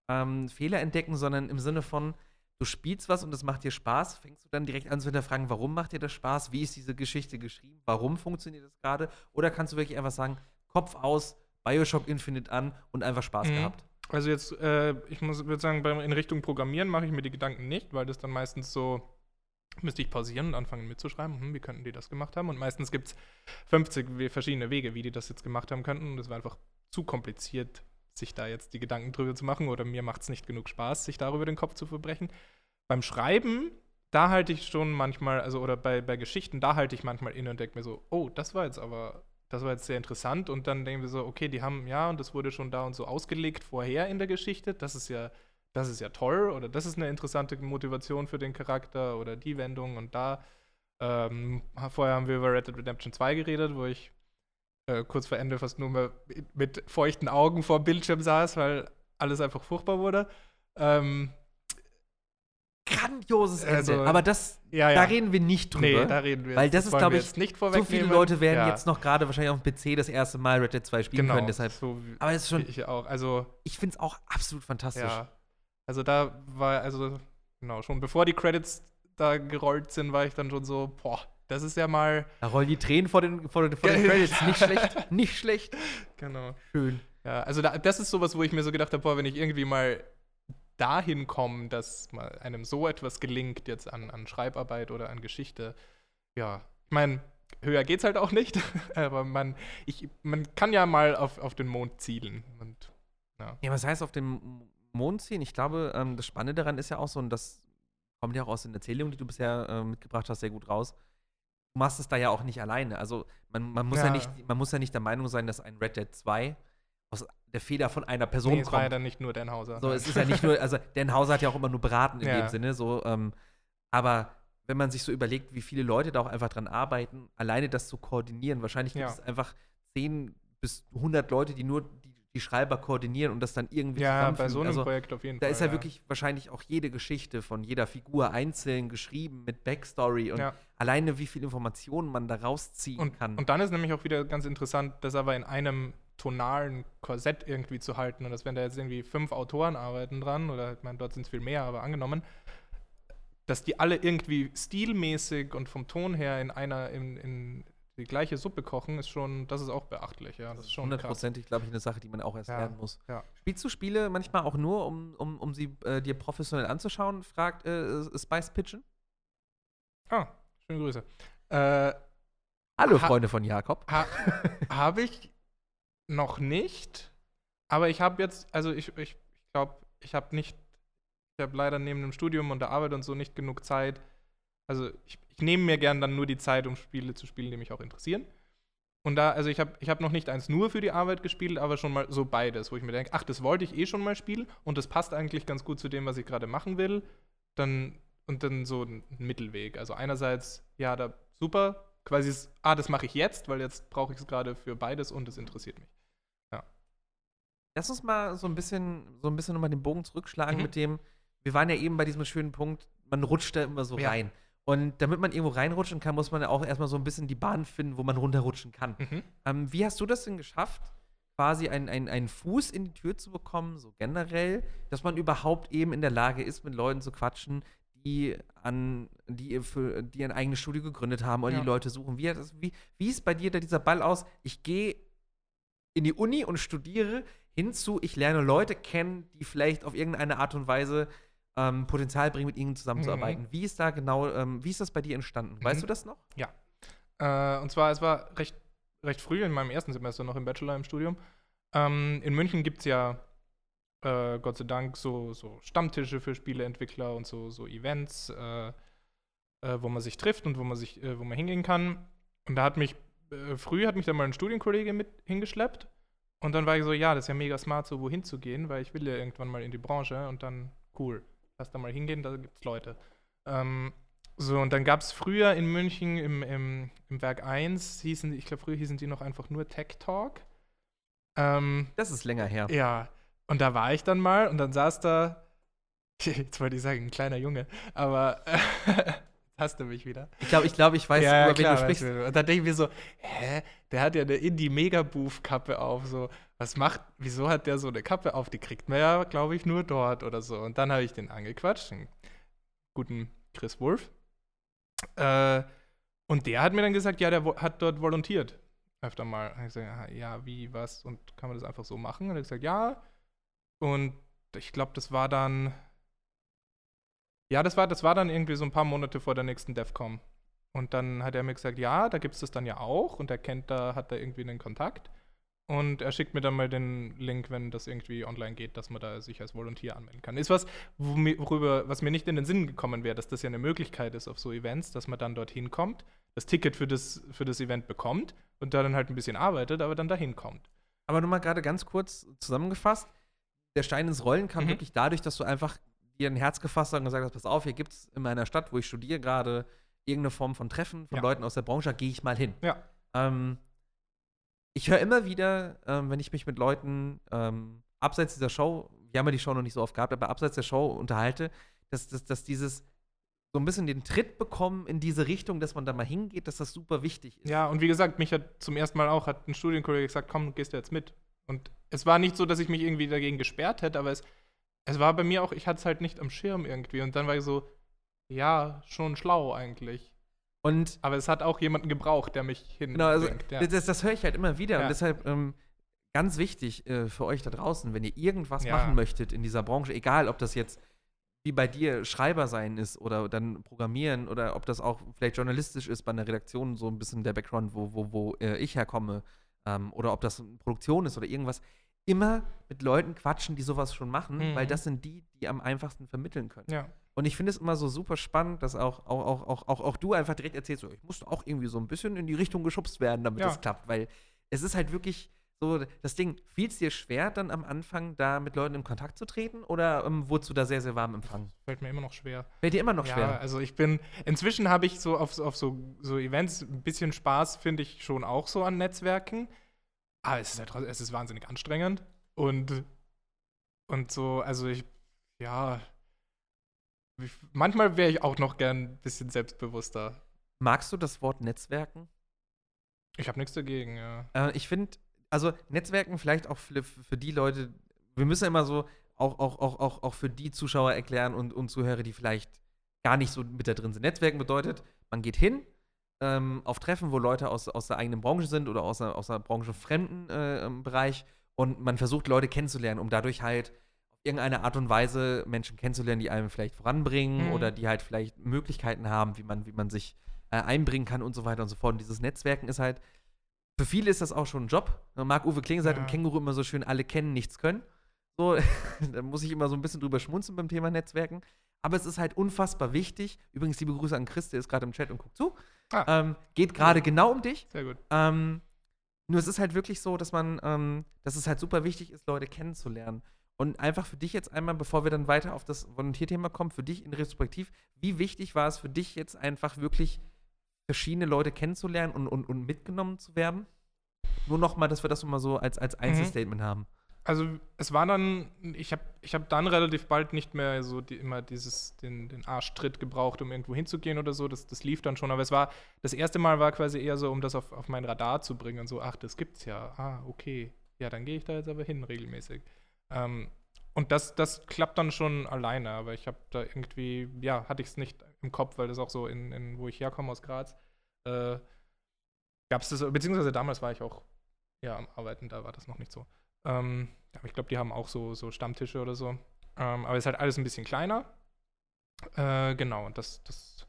ähm, Fehler entdecken, sondern im Sinne von, du spielst was und es macht dir Spaß, fängst du dann direkt an zu hinterfragen, warum macht dir das Spaß? Wie ist diese Geschichte geschrieben? Warum funktioniert das gerade? Oder kannst du wirklich einfach sagen, Kopf aus, Bioshock Infinite an und einfach Spaß Mhm. gehabt? Also jetzt, äh, ich muss würde sagen, in Richtung Programmieren mache ich mir die Gedanken nicht, weil das dann meistens so, müsste ich pausieren und anfangen mitzuschreiben, hm, wie könnten die das gemacht haben? Und meistens gibt es 50 we- verschiedene Wege, wie die das jetzt gemacht haben könnten. Und es war einfach zu kompliziert, sich da jetzt die Gedanken drüber zu machen. Oder mir macht es nicht genug Spaß, sich darüber den Kopf zu verbrechen. Beim Schreiben, da halte ich schon manchmal, also oder bei, bei Geschichten, da halte ich manchmal inne und denke mir so, oh, das war jetzt aber das war jetzt sehr interessant und dann denken wir so, okay, die haben, ja, und das wurde schon da und so ausgelegt vorher in der Geschichte, das ist ja, das ist ja toll oder das ist eine interessante Motivation für den Charakter oder die Wendung und da, ähm, vorher haben wir über Red Dead Redemption 2 geredet, wo ich äh, kurz vor Ende fast nur mal mit feuchten Augen vor dem Bildschirm saß, weil alles einfach furchtbar wurde. Ähm, Grandioses Ende. Also, Aber das, ja, ja. da reden wir nicht drüber. nee, da reden wir Weil jetzt- das ist, wollen glaub wir ich, nicht so viele. Leute werden Ja, jetzt noch gerade wahrscheinlich auf dem PC das erste Mal Red Dead 2 spielen genau, können. Deshalb, so aber es ist schon, ich auch. Also ich finde es auch absolut fantastisch. Also da war, also, genau, schon bevor die Credits da gerollt sind, war ich dann schon so, boah, das ist ja mal. Da rollen die Tränen vor den, vor den, vor den. (laughs) Credits. Nicht schlecht, nicht schlecht. Genau. Schön. Ja, also da, das ist sowas, wo ich mir so gedacht habe, boah, wenn ich irgendwie mal dahin komme, dass mal einem so etwas gelingt, jetzt an, an Schreibarbeit oder an Geschichte, ja, ich meine, höher geht's halt auch nicht, (laughs) aber man, ich, man kann ja mal auf, auf den Mond zielen. Und, ja. Ja, was heißt auf dem Mond ziehen? Ich glaube, ähm, das Spannende daran ist ja auch so, und das kommt ja auch aus den Erzählungen, die du bisher äh, mitgebracht hast, sehr gut raus. Du machst es da ja auch nicht alleine. Also man, man, muss ja. Ja. nicht, man muss ja nicht der Meinung sein, dass ein Red Dead 2 aus der Feder von einer Person Nee, es war ja kommt. dann nicht nur Dan Hauser. So, es ist ja nicht nur, (laughs) also Dan Hauser hat ja auch immer nur beraten in Ja. dem Sinne, so, ähm, aber wenn man sich so überlegt, wie viele Leute da auch einfach dran arbeiten, alleine das zu koordinieren, wahrscheinlich gibt Ja. es einfach 10 bis 100 Leute, die nur die, die Schreiber koordinieren und das dann irgendwie ja, bei so einem also, Projekt auf jeden da Fall. ist ja wirklich wahrscheinlich auch jede Geschichte von jeder Figur einzeln geschrieben mit Backstory und Ja. alleine wie viel Informationen man da rausziehen Und, kann. und dann ist nämlich auch wieder ganz interessant, das aber in einem tonalen Korsett irgendwie zu halten. Und dass wenn da jetzt irgendwie fünf Autoren arbeiten dran, oder ich meine, dort sind es viel mehr, aber angenommen, dass die alle irgendwie stilmäßig und vom Ton her in einer, in, in die gleiche Suppe kochen, ist schon, das ist auch beachtlich, ja. Das ist schon. Hundertprozentig, glaube ich, eine Sache, die man auch erst Ja, lernen muss. ja. Spielst du Spiele manchmal auch nur, um, um, um sie äh, dir professionell anzuschauen? Fragt äh, Spice Pigeon. Ah, schöne Grüße. Äh, Hallo, Ha- Freunde von Jakob. Ha (laughs) habe ich noch nicht, aber ich habe jetzt, also ich glaube, ich, glaub, ich habe nicht, ich habe leider neben dem Studium und der Arbeit und so nicht genug Zeit, Also ich, ich nehme mir gern dann nur die Zeit, um Spiele zu spielen, die mich auch interessieren. Und da, also ich habe ich hab noch nicht eins nur für die Arbeit gespielt, aber schon mal so beides, wo ich mir denke, ach, das wollte ich eh schon mal spielen und das passt eigentlich ganz gut zu dem, was ich gerade machen will. Dann, und dann so ein Mittelweg. Also einerseits, ja, da super, quasi, ah, das mache ich jetzt, weil jetzt brauche ich es gerade für beides und es interessiert mich. Lass uns mal so ein bisschen, so ein bisschen nochmal den Bogen zurückschlagen Mhm. mit dem, wir waren ja eben bei diesem schönen Punkt, man rutscht da immer so Ja. rein. Und damit man irgendwo reinrutschen kann, muss man ja auch erstmal so ein bisschen die Bahn finden, wo man runterrutschen kann. Mhm. Ähm, wie hast du das denn geschafft, quasi einen, einen, einen Fuß in die Tür zu bekommen, so generell, dass man überhaupt eben in der Lage ist, mit Leuten zu quatschen, die an, die, für, die ein eigenes Studio gegründet haben oder Ja. die Leute suchen. Wie, das, wie, wie ist bei dir da dieser Ball aus? Ich gehe in die Uni und studiere hinzu, ich lerne Leute kennen, die vielleicht auf irgendeine Art und Weise ähm, Potenzial bringen, mit ihnen zusammenzuarbeiten. Wie ist da genau, ähm, wie ist das bei dir entstanden? Weißt Mhm. du das noch? Äh, und zwar, es war recht, recht früh in meinem ersten Semester noch im Bachelor im Studium. Ähm, in München gibt es ja äh, Gott sei Dank so, so Stammtische für Spieleentwickler und so, so Events, äh, äh, wo man sich trifft und wo man sich, äh, wo man hingehen kann. Und da hat mich, äh, früh hat mich dann mal ein Studienkollege mit hingeschleppt. Und dann war ich so, ja, das ist ja mega smart, so wohin zu gehen, weil ich will ja irgendwann mal in die Branche und dann, cool, lass da mal hingehen, da gibt's Leute. Ähm, so, und dann gab es früher in München im, im, im Werk 1, hießen, die- ich glaube, früher hießen die noch einfach nur Tech Talk. Ähm, Das ist länger her. ja, und da war ich dann mal und dann saß da, (laughs) jetzt wollte ich sagen, ein kleiner Junge, aber (laughs) hasst du mich wieder. Ich glaube, ich, glaub, ich weiß, ja, über wen klar, du sprichst. du. Und dann denke ich mir so, hä, der hat ja eine Indie-Mega-Booth-Kappe auf, so, was macht, wieso hat der so eine Kappe auf? Die kriegt man ja, glaube ich, nur dort oder so. Und dann habe ich den angequatscht, den guten Chris Wolf. Äh, und der hat mir dann gesagt, ja, der hat dort volontiert. Öfter mal. Und ich gesagt, ja, wie, was? Und kann man das einfach so machen? Und er hat gesagt, ja. Und ich glaube, das war dann. Ja, das war, das war dann irgendwie so ein paar Monate vor der nächsten DEFCOM. Und dann hat er mir gesagt, ja, da gibt es das dann ja auch. Und er kennt da, hat da irgendwie einen Kontakt. Und er schickt mir dann mal den Link, wenn das irgendwie online geht, dass man da sich als Volontier anmelden kann. Ist was, worüber, was mir nicht in den Sinn gekommen wäre, dass das ja eine Möglichkeit ist auf so Events, dass man dann dorthin kommt, das Ticket für das, für das Event bekommt und da dann halt ein bisschen arbeitet, aber dann dahin kommt. Aber nur mal gerade ganz kurz zusammengefasst. Der Stein ins Rollen kam Mhm. wirklich dadurch, dass du einfach dir ein Herz gefasst hast und gesagt hast, pass auf, hier gibt es in meiner Stadt, wo ich studiere, gerade irgendeine Form von Treffen von Ja. Leuten aus der Branche, gehe ich mal hin. Ja. Ähm, ich höre immer wieder, ähm, wenn ich mich mit Leuten ähm, abseits dieser Show, wir haben ja die Show noch nicht so oft gehabt, aber abseits der Show unterhalte, dass, dass, dass dieses so ein bisschen den Tritt bekommen in diese Richtung, dass man da mal hingeht, dass das super wichtig ist. Ja, und wie gesagt, mich hat zum ersten Mal auch, hat ein Studienkollege gesagt, komm, gehst du jetzt mit. Und es war nicht so, dass ich mich irgendwie dagegen gesperrt hätte, aber es, es war bei mir auch, ich hatte es halt nicht am Schirm irgendwie. Und dann war ich so, ja, schon schlau eigentlich. Und Aber es hat auch jemanden gebraucht, der mich hinbringt. Genau, also ja. das, das höre ich halt immer wieder. Und Ja. deshalb ähm, ganz wichtig äh, für euch da draußen, wenn ihr irgendwas Ja. machen möchtet in dieser Branche, egal ob das jetzt wie bei dir Schreiber sein ist oder dann Programmieren oder ob das auch vielleicht journalistisch ist bei einer Redaktion, so ein bisschen der Background, wo, wo, wo äh, ich herkomme, ähm, oder ob das Produktion ist oder irgendwas, immer mit Leuten quatschen, die sowas schon machen, Mhm. weil das sind die, die am einfachsten vermitteln können. ja. Und ich finde es immer so super spannend, dass auch, auch, auch, auch, auch, auch du einfach direkt erzählst, so, ich musste auch irgendwie so ein bisschen in die Richtung geschubst werden, damit Ja. das klappt. Weil es ist halt wirklich so, das Ding, fiel es dir schwer, dann am Anfang da mit Leuten in Kontakt zu treten oder ähm, wurdest du da sehr, sehr warm empfangen? Fällt mir immer noch schwer. Fällt dir immer noch ja, schwer? also ich bin, inzwischen habe ich so auf, auf so, so Events ein bisschen Spaß, finde ich schon auch so an Netzwerken. Aber es ist halt es ist wahnsinnig anstrengend. Und, und so, also ich, ja, ich, manchmal wäre ich auch noch gern ein bisschen selbstbewusster. Magst du das Wort Netzwerken? Ich habe nichts dagegen, ja. Äh, ich finde, also Netzwerken vielleicht auch für, für die Leute, wir müssen immer so auch, auch, auch, auch, auch für die Zuschauer erklären und, und Zuhörer, die vielleicht gar nicht so mit da drin sind. Netzwerken bedeutet, man geht hin ähm, auf Treffen, wo Leute aus, aus der eigenen Branche sind oder aus einer, aus einer branchenfremden äh, ähm, Bereich und man versucht, Leute kennenzulernen, um dadurch halt auf irgendeine Art und Weise Menschen kennenzulernen, die einem vielleicht voranbringen Mhm. oder die halt vielleicht Möglichkeiten haben, wie man, wie man sich äh, einbringen kann und so weiter und so fort. Und dieses Netzwerken ist halt für viele ist das auch schon ein Job. Marc-Uwe Kling sagt Ja. im Känguru immer so schön, alle kennen, nichts können. So, (laughs) da muss ich immer so ein bisschen drüber schmunzeln beim Thema Netzwerken. aber es ist halt unfassbar wichtig. Übrigens, liebe Grüße an Chris, der ist gerade im Chat und guckt zu. Ah. Ähm, geht gerade genau um dich. Sehr gut. Ähm, nur es ist halt wirklich so, dass man, ähm, dass es halt super wichtig ist, Leute kennenzulernen. Und einfach für dich jetzt einmal, bevor wir dann weiter auf das Volontierthema kommen, für dich in Retrospektiv, wie wichtig war es für dich jetzt einfach wirklich verschiedene Leute kennenzulernen und, und, und mitgenommen zu werden? Nur nochmal, dass wir das nochmal so als, als Einzelstatement haben. Also es war dann, ich habe ich hab dann relativ bald nicht mehr so die, immer dieses, den, den Arschtritt gebraucht, um irgendwo hinzugehen oder so. Das, das lief dann schon. Aber es war, das erste Mal war quasi eher so, um das auf, auf mein Radar zu bringen. So, ach, das gibt's ja. Ah, okay. Ja, dann gehe ich da jetzt aber hin regelmäßig. Ähm, und das, das klappt dann schon alleine, aber ich habe da irgendwie, ja, hatte ich es nicht im Kopf, weil das auch so in, in wo ich herkomme aus Graz, äh, gab es das, beziehungsweise damals war ich auch ja am Arbeiten, da war das noch nicht so. Ähm, aber ich glaube, die haben auch so, so Stammtische oder so. Ähm, aber es ist halt alles ein bisschen kleiner. Äh, genau, und das, das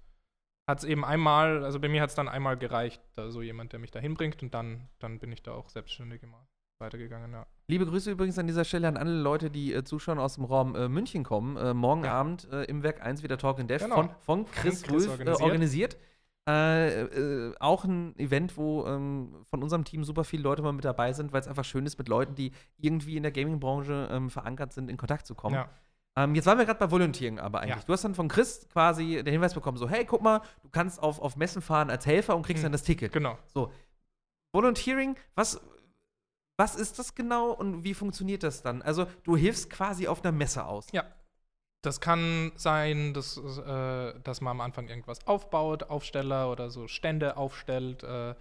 hat es eben einmal, also bei mir hat es dann einmal gereicht, da so jemand, der mich da hinbringt und dann, dann bin ich da auch selbstständig immer weitergegangen, ja. Liebe Grüße übrigens an dieser Stelle an alle Leute, die äh, zuschauen aus dem Raum äh, München kommen. Äh, morgen Ja. Abend äh, im Werk 1 wieder Talk in Dev Genau. von, von Chris, Chris Rulf organisiert. organisiert. Äh. Äh, auch ein Event, wo ähm, von unserem Team super viele Leute mal mit dabei sind, weil es einfach schön ist, mit Leuten, die irgendwie in der Gaming-Branche ähm, verankert sind, in Kontakt zu kommen. Ja. Ähm, jetzt waren wir gerade bei Volontieren, aber eigentlich. Ja. Du hast dann von Chris quasi den Hinweis bekommen: so, hey, guck mal, du kannst auf, auf Messen fahren als Helfer und kriegst Mhm. dann das Ticket. Genau. So. Volunteering, was, was ist das genau und wie funktioniert das dann? Also, du hilfst quasi auf einer Messe aus. Ja. Das kann sein, dass, äh, dass man am Anfang irgendwas aufbaut, Aufsteller oder so Stände aufstellt. Äh, äh,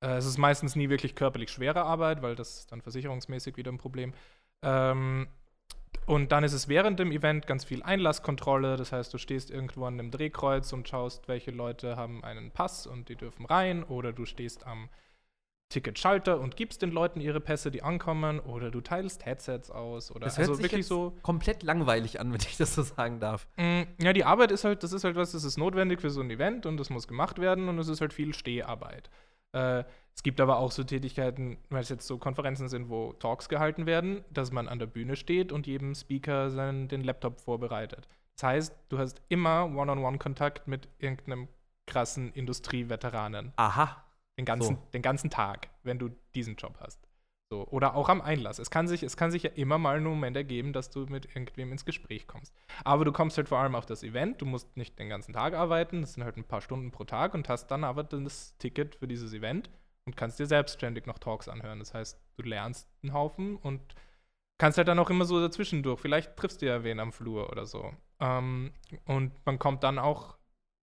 es ist meistens nie wirklich körperlich schwere Arbeit, weil das ist dann versicherungsmäßig wieder ein Problem. Ähm, und dann ist es während dem Event ganz viel Einlasskontrolle. Das heißt, du stehst irgendwo an einem Drehkreuz und schaust, welche Leute haben einen Pass und die dürfen rein. Oder du stehst am Ticketschalter und gibst den Leuten ihre Pässe, die ankommen. Oder du teilst Headsets aus. Oder Das hört also sich wirklich so. komplett langweilig an, wenn ich das so sagen darf. Mm, Ja, die Arbeit ist halt, das ist halt was, das ist notwendig für so ein Event und das muss gemacht werden und es ist halt viel Steharbeit. Äh, es gibt aber auch so Tätigkeiten, weil es jetzt so Konferenzen sind, wo Talks gehalten werden, dass man an der Bühne steht und jedem Speaker seinen, den Laptop vorbereitet. Das heißt, du hast immer One-on-One-Kontakt mit irgendeinem krassen Industrieveteranen. Aha. Den ganzen, So. den ganzen Tag, wenn du diesen Job hast. So, oder auch am Einlass. Es kann, sich, es kann sich ja immer mal einen Moment ergeben, dass du mit irgendwem ins Gespräch kommst. Aber du kommst halt vor allem auf das Event. Du musst nicht den ganzen Tag arbeiten. Das sind halt ein paar Stunden pro Tag und hast dann aber das Ticket für dieses Event und kannst dir selbstständig noch Talks anhören. Das heißt, du lernst einen Haufen und kannst halt dann auch immer so dazwischendurch. Vielleicht triffst du ja wen am Flur oder so. Ähm, und man kommt dann auch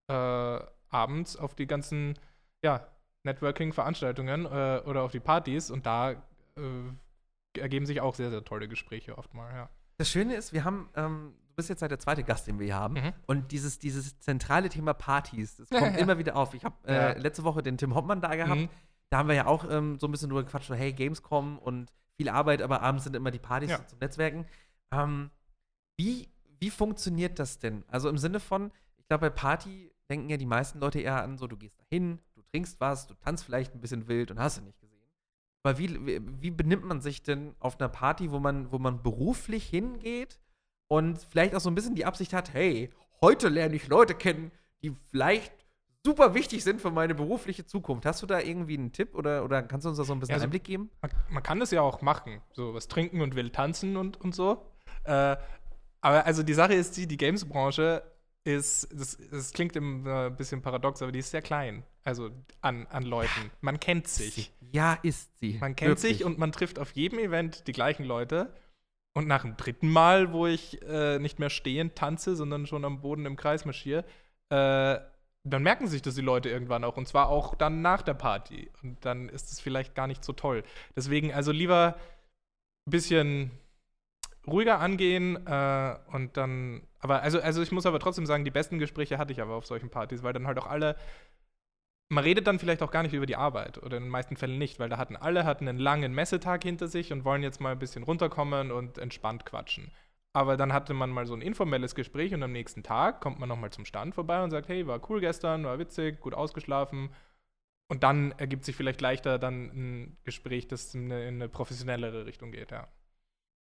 äh, abends auf die ganzen, ja, Networking-Veranstaltungen äh, oder auf die Partys und da äh, ergeben sich auch sehr, sehr tolle Gespräche oft mal, ja. Das Schöne ist, wir haben, ähm, du bist jetzt halt der zweite Gast, den wir hier haben. Mhm. Und dieses, dieses zentrale Thema Partys, das (laughs) kommt Ja, ja. immer wieder auf. Ich habe äh, letzte Woche den Tim Hoppmann da gehabt. Mhm. Da haben wir ja auch ähm, so ein bisschen drüber gequatscht, so, hey, Gamescom und viel Arbeit, aber abends sind immer die Partys zum Netzwerken. Ähm, wie, wie funktioniert das denn? Also im Sinne von, ich glaube, bei Party denken ja die meisten Leute eher an, so, du gehst da hin, du trinkst was, du tanzt vielleicht ein bisschen wild und hast du nicht gesehen. Aber wie, wie, wie benimmt man sich denn auf einer Party, wo man, wo man beruflich hingeht und vielleicht auch so ein bisschen die Absicht hat, hey, heute lerne ich Leute kennen, die vielleicht super wichtig sind für meine berufliche Zukunft. Hast du da irgendwie einen Tipp oder, oder kannst du uns da so ein bisschen Ja, also- Einblick geben? Man, man kann das ja auch machen, so was trinken und wild tanzen und, und so. Äh, aber also die Sache ist die, die Games-Branche ist, das, das klingt ein bisschen paradox, aber die ist sehr klein. Also an, an Leuten. Man kennt sich. Ja, ist sie. Man kennt Wirklich. sich und man trifft auf jedem Event die gleichen Leute. Und nach dem dritten Mal, wo ich äh, nicht mehr stehend tanze, sondern schon am Boden im Kreis marschiere, äh, dann merken sich das die Leute irgendwann auch. Und zwar auch dann nach der Party. Und dann ist es vielleicht gar nicht so toll. Deswegen also lieber ein bisschen ruhiger angehen äh, und dann. Aber also, also ich muss aber trotzdem sagen, die besten Gespräche hatte ich aber auf solchen Partys, weil dann halt auch alle man redet dann vielleicht auch gar nicht über die Arbeit oder in den meisten Fällen nicht, weil da hatten alle hatten einen langen Messetag hinter sich und wollen jetzt mal ein bisschen runterkommen und entspannt quatschen. Aber dann hatte man mal so ein informelles Gespräch und am nächsten Tag kommt man nochmal zum Stand vorbei und sagt, hey, war cool gestern, war witzig, gut ausgeschlafen. Und dann ergibt sich vielleicht leichter dann ein Gespräch, das in eine, in eine professionellere Richtung geht, ja.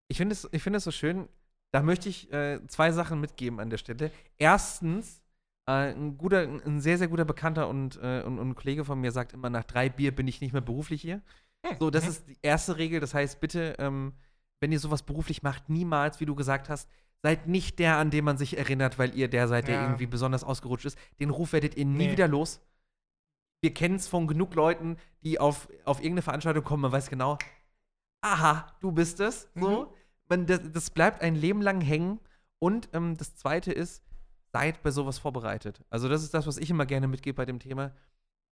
Ich finde es, ich finde es so schön, da möchte ich äh, zwei Sachen mitgeben an der Stelle. Erstens, ein guter, ein sehr, sehr guter Bekannter und, äh, und, und ein Kollege von mir sagt immer, nach drei Bier bin ich nicht mehr beruflich hier. So, das ist die erste Regel. Das heißt, bitte, ähm, wenn ihr sowas beruflich macht, niemals, wie du gesagt hast, seid nicht der, an den man sich erinnert, weil ihr der seid, der Ja. irgendwie besonders ausgerutscht ist. Den Ruf werdet ihr nie Nee. wieder los. Wir kennen es von genug Leuten, die auf, auf irgendeine Veranstaltung kommen, man weiß genau, aha, du bist es. So. Mhm. Man, das, das bleibt ein Leben lang hängen. Und ähm, das Zweite ist, seid bei sowas vorbereitet. Also das ist das, was ich immer gerne mitgebe bei dem Thema.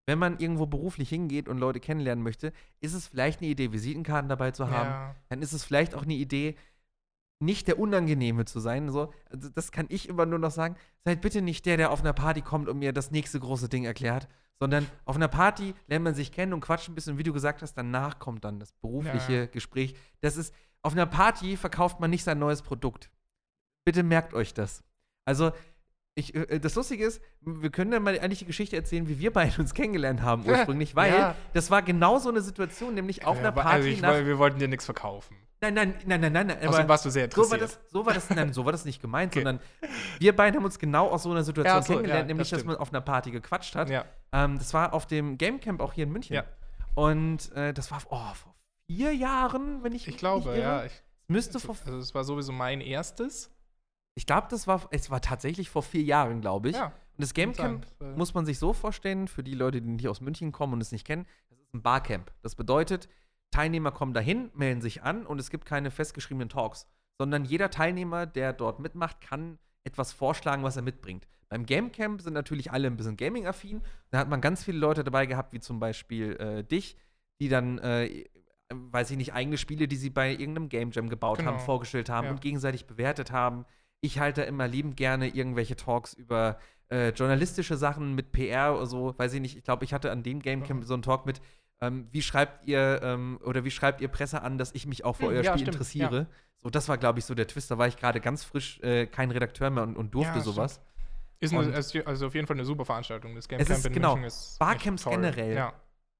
Wenn man irgendwo beruflich hingeht und Leute kennenlernen möchte, ist es vielleicht eine Idee, Visitenkarten dabei zu haben. Ja. Dann ist es vielleicht auch eine Idee, nicht der Unangenehme zu sein. So, also das kann ich immer nur noch sagen. Seid bitte nicht der, der auf einer Party kommt und mir das nächste große Ding erklärt, sondern auf einer Party lernt man sich kennen und quatscht ein bisschen. Wie du gesagt hast, danach kommt dann das berufliche Ja. Gespräch. Das ist, auf einer Party verkauft man nicht sein neues Produkt. Bitte merkt euch das. Also, ich, äh, das Lustige ist, wir können dann mal eigentlich die Geschichte erzählen, wie wir beide uns kennengelernt haben (laughs) ursprünglich, weil Ja. das war genau so eine Situation, nämlich auf Ja, einer aber- Party also ich, nach. wir wollten dir nichts verkaufen. Nein, nein, nein, nein, nein, nein. Außerdem warst du sehr so war interessiert. das, so war das, nein, so war das nicht gemeint, Okay. sondern wir beide haben uns genau aus so einer Situation Ja, so, kennengelernt, nämlich, das dass man auf einer Party gequatscht hat. Ähm, das war auf dem Gamecamp auch hier in München. Und äh, das war oh, vor vier Jahren, wenn ich Ich mich glaube, ja. Ich, müsste also, vor, also es war sowieso mein erstes. Ich glaube, das war, es war tatsächlich vor vier Jahren, glaube ich. Ja. Und das Gamecamp muss man sich so vorstellen, für die Leute, die nicht aus München kommen und es nicht kennen, das ist ein Barcamp. Das bedeutet, Teilnehmer kommen dahin, melden sich an und es gibt keine festgeschriebenen Talks, sondern jeder Teilnehmer, der dort mitmacht, kann etwas vorschlagen, was er mitbringt. Beim Gamecamp sind natürlich alle ein bisschen Gaming-affin. Da hat man ganz viele Leute dabei gehabt, wie zum Beispiel äh, dich, die dann, äh, weiß ich nicht, eigene Spiele, die sie bei irgendeinem Game Jam gebaut Genau. haben, vorgestellt haben Ja. und gegenseitig bewertet haben. Ich halte immer liebend gerne irgendwelche Talks über äh, journalistische Sachen mit PR oder so, weiß ich nicht. Ich glaube, ich hatte an dem Gamecamp so einen Talk mit, ähm, wie schreibt ihr ähm, oder wie schreibt ihr Presse an, dass ich mich auch für Hm, euer ja, Spiel stimmt, interessiere. So, das war, glaube ich, so der Twist. Da war ich gerade ganz frisch äh, kein Redakteur mehr und, und durfte Ja, sowas. Ist Und- eine, also also auf jeden Fall eine super Veranstaltung. Das Game Es Camp ist- in genau, München ist Barcamps generell. Ja.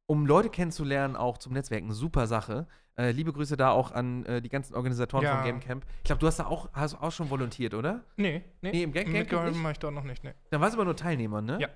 Um Leute kennenzulernen, auch zum Netzwerken, super Sache. Äh, liebe Grüße da auch an äh, die ganzen Organisatoren Ja. vom Gamecamp. Ich glaube, du hast da auch, hast auch schon volontiert, oder? Nee, nee. Nee, im Game- Mitgeholfen mache ich dort noch nicht, nee. Dann warst du aber nur Teilnehmer, ne? Ja.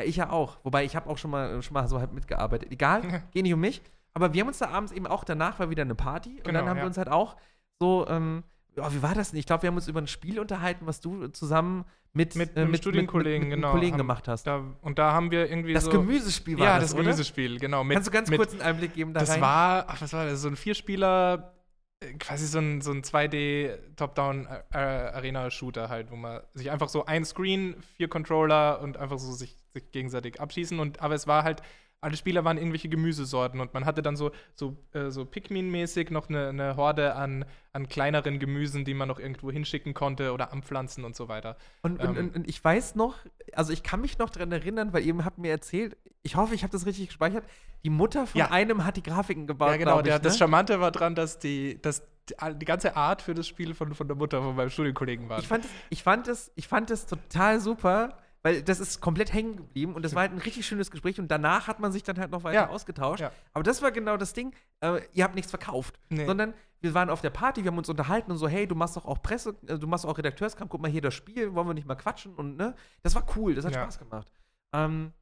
Ja, ich ja auch. Wobei ich habe auch schon mal, schon mal so halb mitgearbeitet. Egal, (laughs) geht nicht um mich. Aber wir haben uns da abends eben auch danach war wieder eine Party und Genau, dann haben wir ja. uns halt auch so, ähm, ja, wie war das denn? Ich glaube, wir haben uns über ein Spiel unterhalten, was du zusammen mit, Mit äh, mit, Studienkollegen, mit, mit, mit genau, Kollegen haben- gemacht hast. Da, und da haben wir irgendwie das so. Gemüsespiel war ja, das, das oder? Gemüsespiel, genau. Mit, Kannst du ganz mit, kurz einen Einblick geben da Das rein? war, ach, was war das? So ein Vierspieler, äh, quasi so ein, so ein 2D Top-Down-Arena-Shooter halt, wo man sich einfach so ein Screen, vier Controller und einfach so sich, sich gegenseitig abschießen. Und, aber es war halt, alle Spieler waren irgendwelche Gemüsesorten und man hatte dann so, so, äh, so Pikmin-mäßig noch eine, eine Horde an, an kleineren Gemüsen, die man noch irgendwo hinschicken konnte oder anpflanzen und so weiter. Und, Ähm. und, und ich weiß noch, also ich kann mich noch daran erinnern, weil ihr habt mir erzählt, ich hoffe, ich habe das richtig gespeichert, die Mutter von Ja. einem hat die Grafiken gebaut, ja, genau. ich, Der, ne? Das Charmante war dran, dass die, dass die, die ganze Art für das Spiel von, von der Mutter von meinem Studienkollegen war. Ich fand, es, ich, fand es, ich fand es total super, weil das ist komplett hängen geblieben und das war halt ein richtig schönes Gespräch und danach hat man sich dann halt noch weiter Ja. ausgetauscht. Ja. Aber das war genau das Ding, äh, ihr habt nichts verkauft, Nee. sondern wir waren auf der Party, wir haben uns unterhalten und so, hey, du machst doch auch Presse, äh, du machst auch Redakteurskram, guck mal hier das Spiel, wollen wir nicht mal quatschen und ne? Das war cool, das hat Ja. Spaß gemacht. Ähm,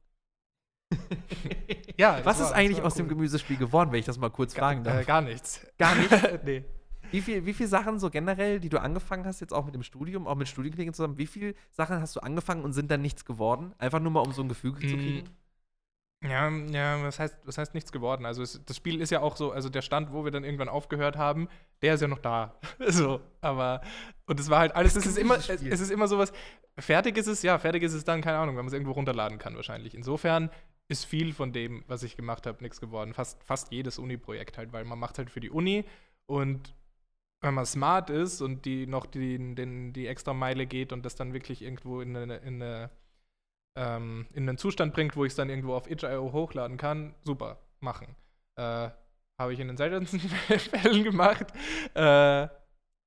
(laughs) Ja, was war- ist eigentlich aus dem cool. Gemüsespiel geworden, wenn ich das mal kurz fragen darf? Äh, gar nichts. Gar (laughs) nicht? nee. Wie viel, wie viel Sachen so generell, die du angefangen hast, jetzt auch mit dem Studium, auch mit Studienkollegen zusammen, wie viel Sachen hast du angefangen und sind dann nichts geworden? Einfach nur mal, um so ein Gefühl zu kriegen? Ja, ja, was heißt, was heißt nichts geworden? Also es, das Spiel ist ja auch so, also der Stand, wo wir dann irgendwann aufgehört haben, der ist ja noch da. (laughs) so, aber und es war halt alles, es ist immer, es, es ist immer sowas. Fertig ist es, ja, fertig ist es dann, keine Ahnung, wenn man es irgendwo runterladen kann wahrscheinlich. Insofern ist viel von dem, was ich gemacht habe, nichts geworden. Fast, fast jedes Uni-Projekt halt, weil man macht halt für die Uni und wenn man smart ist und die noch die, den, die extra Meile geht und das dann wirklich irgendwo in eine, in eine ähm, in einen Zustand bringt, wo ich es dann irgendwo auf itch.io hochladen kann, super, machen. Äh, Habe ich in den seltensten (laughs) Fällen gemacht. Äh,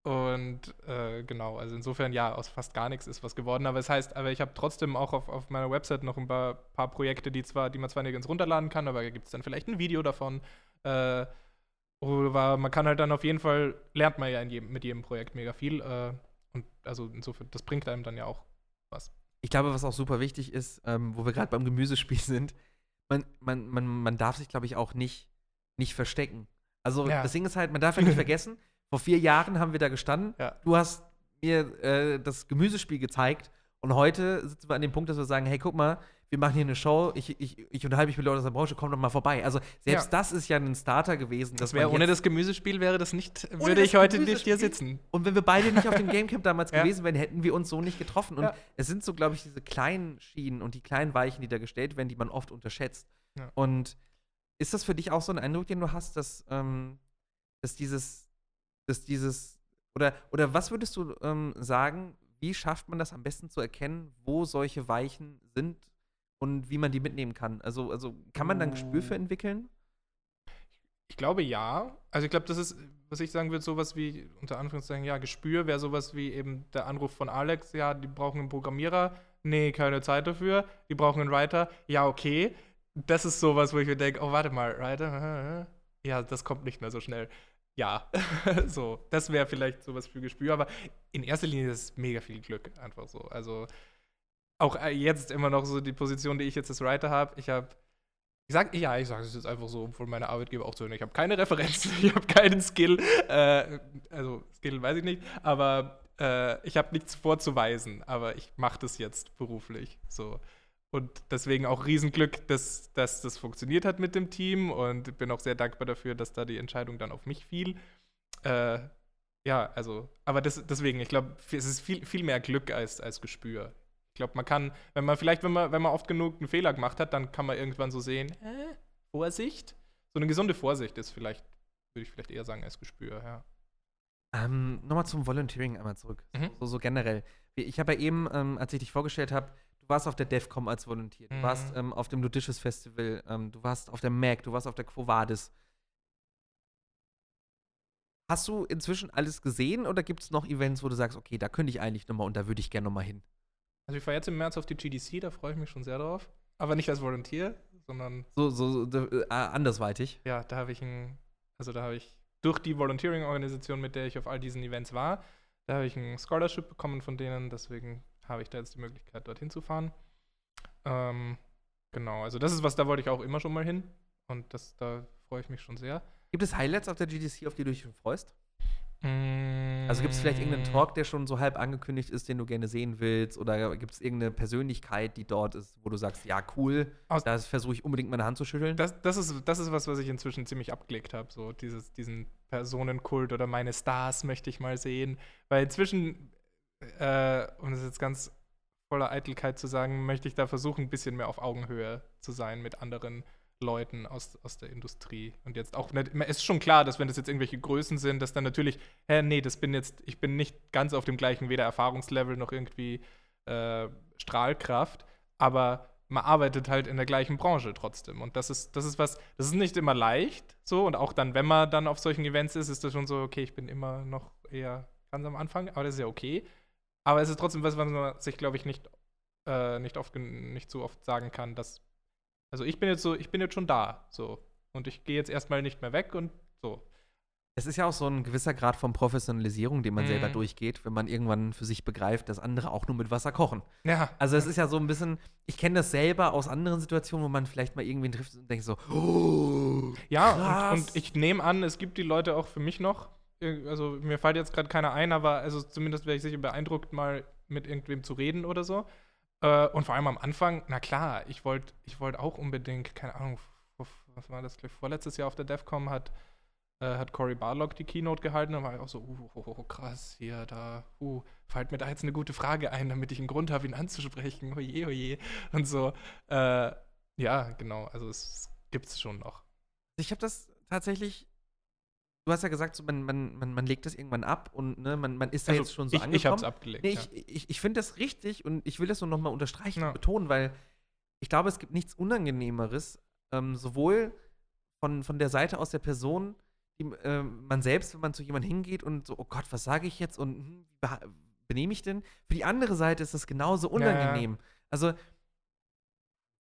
und äh, genau, also insofern ja, aus fast gar nichts ist was geworden. Aber es heißt, aber ich habe trotzdem auch auf, auf meiner Website noch ein paar, paar Projekte, die zwar, die man zwar nirgends runterladen kann, aber da gibt es dann vielleicht ein Video davon. Äh, oder man kann halt dann auf jeden Fall, lernt man ja jedem, mit jedem Projekt mega viel. Äh, Und also insofern, das bringt einem dann ja auch was. Ich glaube, was auch super wichtig ist, ähm, wo wir gerade beim Gemüsespiel (laughs) sind, man, man, man, man darf sich, glaube ich, auch nicht, nicht verstecken. Also Ja. das Ding ist halt, man darf ja nicht (laughs) vergessen, vor vier Jahren haben wir da gestanden. Ja. Du hast mir äh, das Gemüsespiel gezeigt und heute sitzen wir an dem Punkt, dass wir sagen, hey, guck mal, wir machen hier eine Show, ich, ich, ich unterhalte mich mit Leuten aus der Branche, komm doch mal vorbei. Also selbst Ja. das ist ja ein Starter gewesen. Das wäre ohne das Gemüsespiel wäre das nicht, würde ich heute nicht hier sitzen. Und wenn wir beide nicht auf dem (laughs) Gamecamp damals Ja. gewesen wären, hätten wir uns so nicht getroffen. Und Ja. es sind so, glaube ich, diese kleinen Schienen und die kleinen Weichen, die da gestellt werden, die man oft unterschätzt. Und ist das für dich auch so ein Eindruck, den du hast, dass, ähm, dass dieses, dass dieses, oder, oder was würdest du ähm, sagen, wie schafft man das am besten zu erkennen, wo solche Weichen sind und wie man die mitnehmen kann? Also, also kann man da ein Gespür für Oh. entwickeln? Ich glaube ja. Also ich glaube, das ist, was ich sagen würde, sowas wie, unter Anführungszeichen, ja, Gespür wäre sowas wie eben der Anruf von Alex, ja, die brauchen einen Programmierer. Nee, keine Zeit dafür. Die brauchen einen Writer. Ja, okay. Das ist sowas, wo ich mir denke, oh, warte mal, Writer? Ja, das kommt nicht mehr so schnell. Ja, (laughs) so, das wäre vielleicht sowas für Gespür, aber in erster Linie ist es mega viel Glück, einfach so. Also auch äh, jetzt immer noch so die Position, die ich jetzt als Writer habe. Ich habe ich sag, ja, ich sage es jetzt einfach so, obwohl meine Arbeitgeber auch so Ich habe keine Referenzen, (laughs) ich habe keinen Skill. Äh, also, Skill weiß ich nicht, aber äh, ich habe nichts vorzuweisen. Aber ich mache das jetzt beruflich. So. Und deswegen auch Riesenglück, dass, dass das funktioniert hat mit dem Team. Und bin auch sehr dankbar dafür, dass da die Entscheidung dann auf mich fiel. Äh, ja, also, aber das, deswegen, ich glaube, es ist viel, viel mehr Glück als, als Gespür. Ich glaube, man kann, wenn man vielleicht, wenn man, wenn man oft genug einen Fehler gemacht hat, dann kann man irgendwann so sehen, äh, Vorsicht. So eine gesunde Vorsicht ist vielleicht, würde ich vielleicht eher sagen, als Gespür, ja. Ähm, Nochmal zum Volunteering einmal zurück. Mhm. So, so generell. Ich habe ja eben, ähm, als ich dich vorgestellt habe, du warst auf der DEFCOM als Volunteer, du Mhm. warst ähm, auf dem Ludicious Festival, ähm, du warst auf der MAC, du warst auf der Quo Vadis. Hast du inzwischen alles gesehen oder gibt es noch Events, wo du sagst, okay, da könnte ich eigentlich nochmal und da würde ich gerne nochmal hin? Also ich fahre jetzt im März auf die GDC, da freue ich mich schon sehr drauf. Aber nicht als Volunteer, sondern So, so, so äh, andersweitig. ja, da habe ich ein, also da habe ich durch die Volunteering-Organisation, mit der ich auf all diesen Events war, da habe ich ein Scholarship bekommen von denen, deswegen habe ich da jetzt die Möglichkeit, dorthin zu fahren. Ähm, genau, also das ist was, da wollte ich auch immer schon mal hin und das, da freue ich mich schon sehr. Gibt es Highlights auf der GDC, auf die du dich freust? Also gibt es vielleicht irgendeinen Talk, der schon so halb angekündigt ist, den du gerne sehen willst? Oder gibt es irgendeine Persönlichkeit, die dort ist, wo du sagst, ja, cool, Aus- da versuche ich unbedingt meine Hand zu schütteln? Das, das, ist, das ist was, was ich inzwischen ziemlich abgelegt habe. So dieses, diesen Personenkult oder meine Stars möchte ich mal sehen. Weil inzwischen, äh, um das jetzt ganz voller Eitelkeit zu sagen, möchte ich da versuchen, ein bisschen mehr auf Augenhöhe zu sein mit anderen Leuten aus, aus der Industrie. Und jetzt auch, es ist schon klar, dass wenn das jetzt irgendwelche Größen sind, dass dann natürlich, hä, nee, das bin jetzt, ich bin nicht ganz auf dem gleichen, weder Erfahrungslevel noch irgendwie äh, Strahlkraft, aber man arbeitet halt in der gleichen Branche trotzdem. Und das ist, das ist was, das ist nicht immer leicht so. Und auch dann, wenn man dann auf solchen Events ist, ist das schon so, okay, ich bin immer noch eher ganz am Anfang, aber das ist ja okay. Aber es ist trotzdem was, was man sich, glaube ich, nicht, äh, nicht, oft, nicht so oft sagen kann, dass. Also ich bin jetzt so, ich bin jetzt schon da. So. Und ich gehe jetzt erstmal nicht mehr weg und so. Es ist ja auch so ein gewisser Grad von Professionalisierung, den man Mhm. selber durchgeht, wenn man irgendwann für sich begreift, dass andere auch nur mit Wasser kochen. Ja. Also es ist ja so ein bisschen, ich kenne das selber aus anderen Situationen, wo man vielleicht mal irgendwen trifft und denkt so, oh, Ja, und, und ich nehme an, es gibt die Leute auch für mich noch. Also mir fällt jetzt gerade keiner ein, aber also zumindest wäre ich sicher beeindruckt, mal mit irgendwem zu reden oder so. Äh, und vor allem am Anfang, na klar, ich wollte ich wollt auch unbedingt, keine Ahnung, was war das, vorletztes Jahr auf der DEFCOM hat, äh, hat Cory Barlock die Keynote gehalten und war ich auch so, uh, oh, oh, krass, hier, da, uh, fällt mir da jetzt eine gute Frage ein, damit ich einen Grund habe, ihn anzusprechen, oje, oje, und so. Äh, ja, genau, also es gibt es schon noch. Ich habe das tatsächlich, du hast ja gesagt, so, man, man, man, man legt das irgendwann ab und ne, man, man ist da Also, jetzt schon so ich, angekommen. ich hab's abgelegt. Nee, ja. ich, ich, ich finde das richtig und ich will das nur nochmal unterstreichen Ja. und betonen, weil ich glaube, es gibt nichts Unangenehmeres, ähm, sowohl von, von der Seite aus der Person, die, ähm, man selbst, wenn man zu jemandem hingeht und so, oh Gott, was sage ich jetzt und hm, wie beha- benehme ich denn? Für die andere Seite ist das genauso Ja, ja. unangenehm. Also,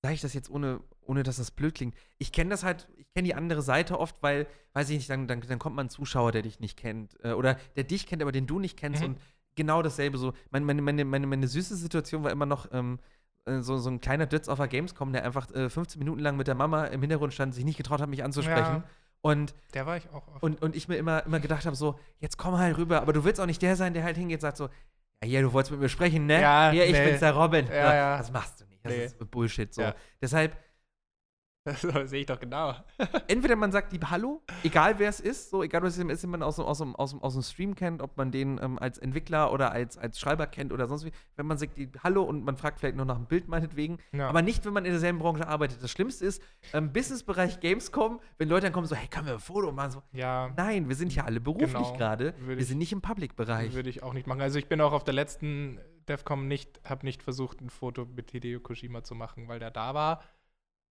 sage ich das jetzt ohne, ohne dass das blöd klingt. Ich kenne das halt, ich kenne die andere Seite oft, weil, weiß ich nicht, dann, dann, dann kommt mal ein Zuschauer, der dich nicht kennt. Äh, oder der dich kennt, aber den du nicht kennst Mhm. und genau dasselbe. So, meine, meine, meine, meine, meine süße Situation war immer noch ähm, äh, so, so ein kleiner Dütz auf der Gamescom, der einfach äh, 15 Minuten lang mit der Mama im Hintergrund stand, sich nicht getraut hat, mich anzusprechen. Ja. Und, Der war ich auch oft. und, und ich mir immer, immer gedacht habe, so, jetzt komm halt rüber, aber du willst auch nicht der sein, der halt hingeht und sagt so, ja, hier, du wolltest mit mir sprechen, ne? Ja, hier, ich nee. bin's, der Robin. Ja, ja. Das machst du nicht. Das Nee. ist Bullshit so. Ja. Deshalb, (laughs) das sehe ich doch genau. (laughs) entweder man sagt lieb Hallo, egal wer es ist, so egal was es ist, wenn man aus, dem- aus, aus, aus dem Stream kennt, ob man den ähm, als Entwickler oder als, als Schreiber kennt oder sonst wie, wenn man sagt lieb Hallo und man fragt vielleicht nur nach einem Bild meinetwegen, Ja. aber nicht, wenn man in derselben Branche arbeitet. Das Schlimmste ist, im Businessbereich Gamescom, wenn Leute dann kommen so, hey, können wir ein Foto machen? So, ja, nein, wir sind ja alle beruflich Genau. gerade, wir sind nicht im Public-Bereich. würde ich auch nicht machen. Also ich bin auch auf der letzten DEFCOM nicht, habe nicht versucht, ein Foto mit Hideo Kojima zu machen, weil der da war.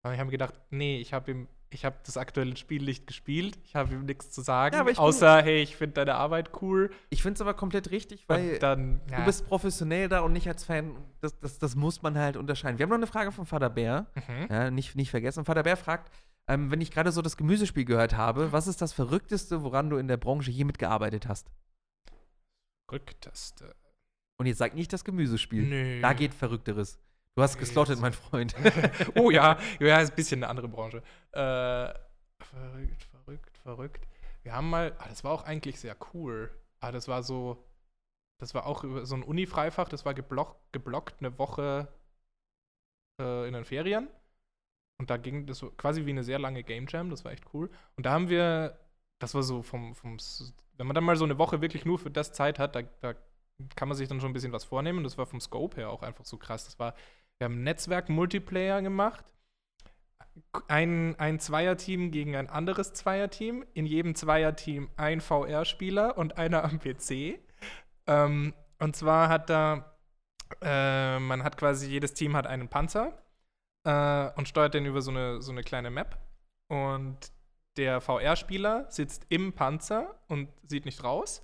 Aber ich habe gedacht, nee, ich habe ihm, ich habe das aktuelle Spiel nicht gespielt, ich habe ihm nichts zu sagen, Ja, außer, hey, ich finde deine Arbeit cool. Ich finde es aber komplett richtig, weil dann, ja. du bist professionell da und nicht als Fan. Das, das, das muss man halt unterscheiden. Wir haben noch eine Frage von Vater Bär. Mhm. Ja, nicht, nicht vergessen. Vater Bär fragt, ähm, wenn ich gerade so das Gemüsespiel gehört habe, was ist das Verrückteste, woran du in der Branche je mitgearbeitet hast? Rücktaste. Und jetzt sag nicht das Gemüsespiel. Nö. Da geht Verrückteres. Du hast Nee, geslottet, mein Freund. (laughs) oh ja, (laughs) ja, ist ein bisschen eine andere Branche. Äh, verrückt, verrückt, verrückt. Wir haben mal, ah, das war auch eigentlich sehr cool. Ah, das war so, das war auch so ein Uni-Freifach, das war geblockt, geblockt eine Woche äh, in den Ferien. Und da ging das so quasi wie eine sehr lange Game Jam, das war echt cool. Und da haben wir, das war so vom, vom wenn man dann mal so eine Woche wirklich nur für das Zeit hat, da, da kann man sich dann schon ein bisschen was vornehmen. Das war vom Scope her auch einfach so krass. Das war, wir haben Netzwerk-Multiplayer gemacht. Ein, ein Zweierteam gegen ein anderes Zweierteam. In jedem Zweierteam ein VR-Spieler und einer am PC. Ähm, und zwar hat da, äh, man hat quasi, jedes Team hat einen Panzer äh, und steuert den über so eine, so eine kleine Map. Und der VR-Spieler sitzt im Panzer und sieht nicht raus.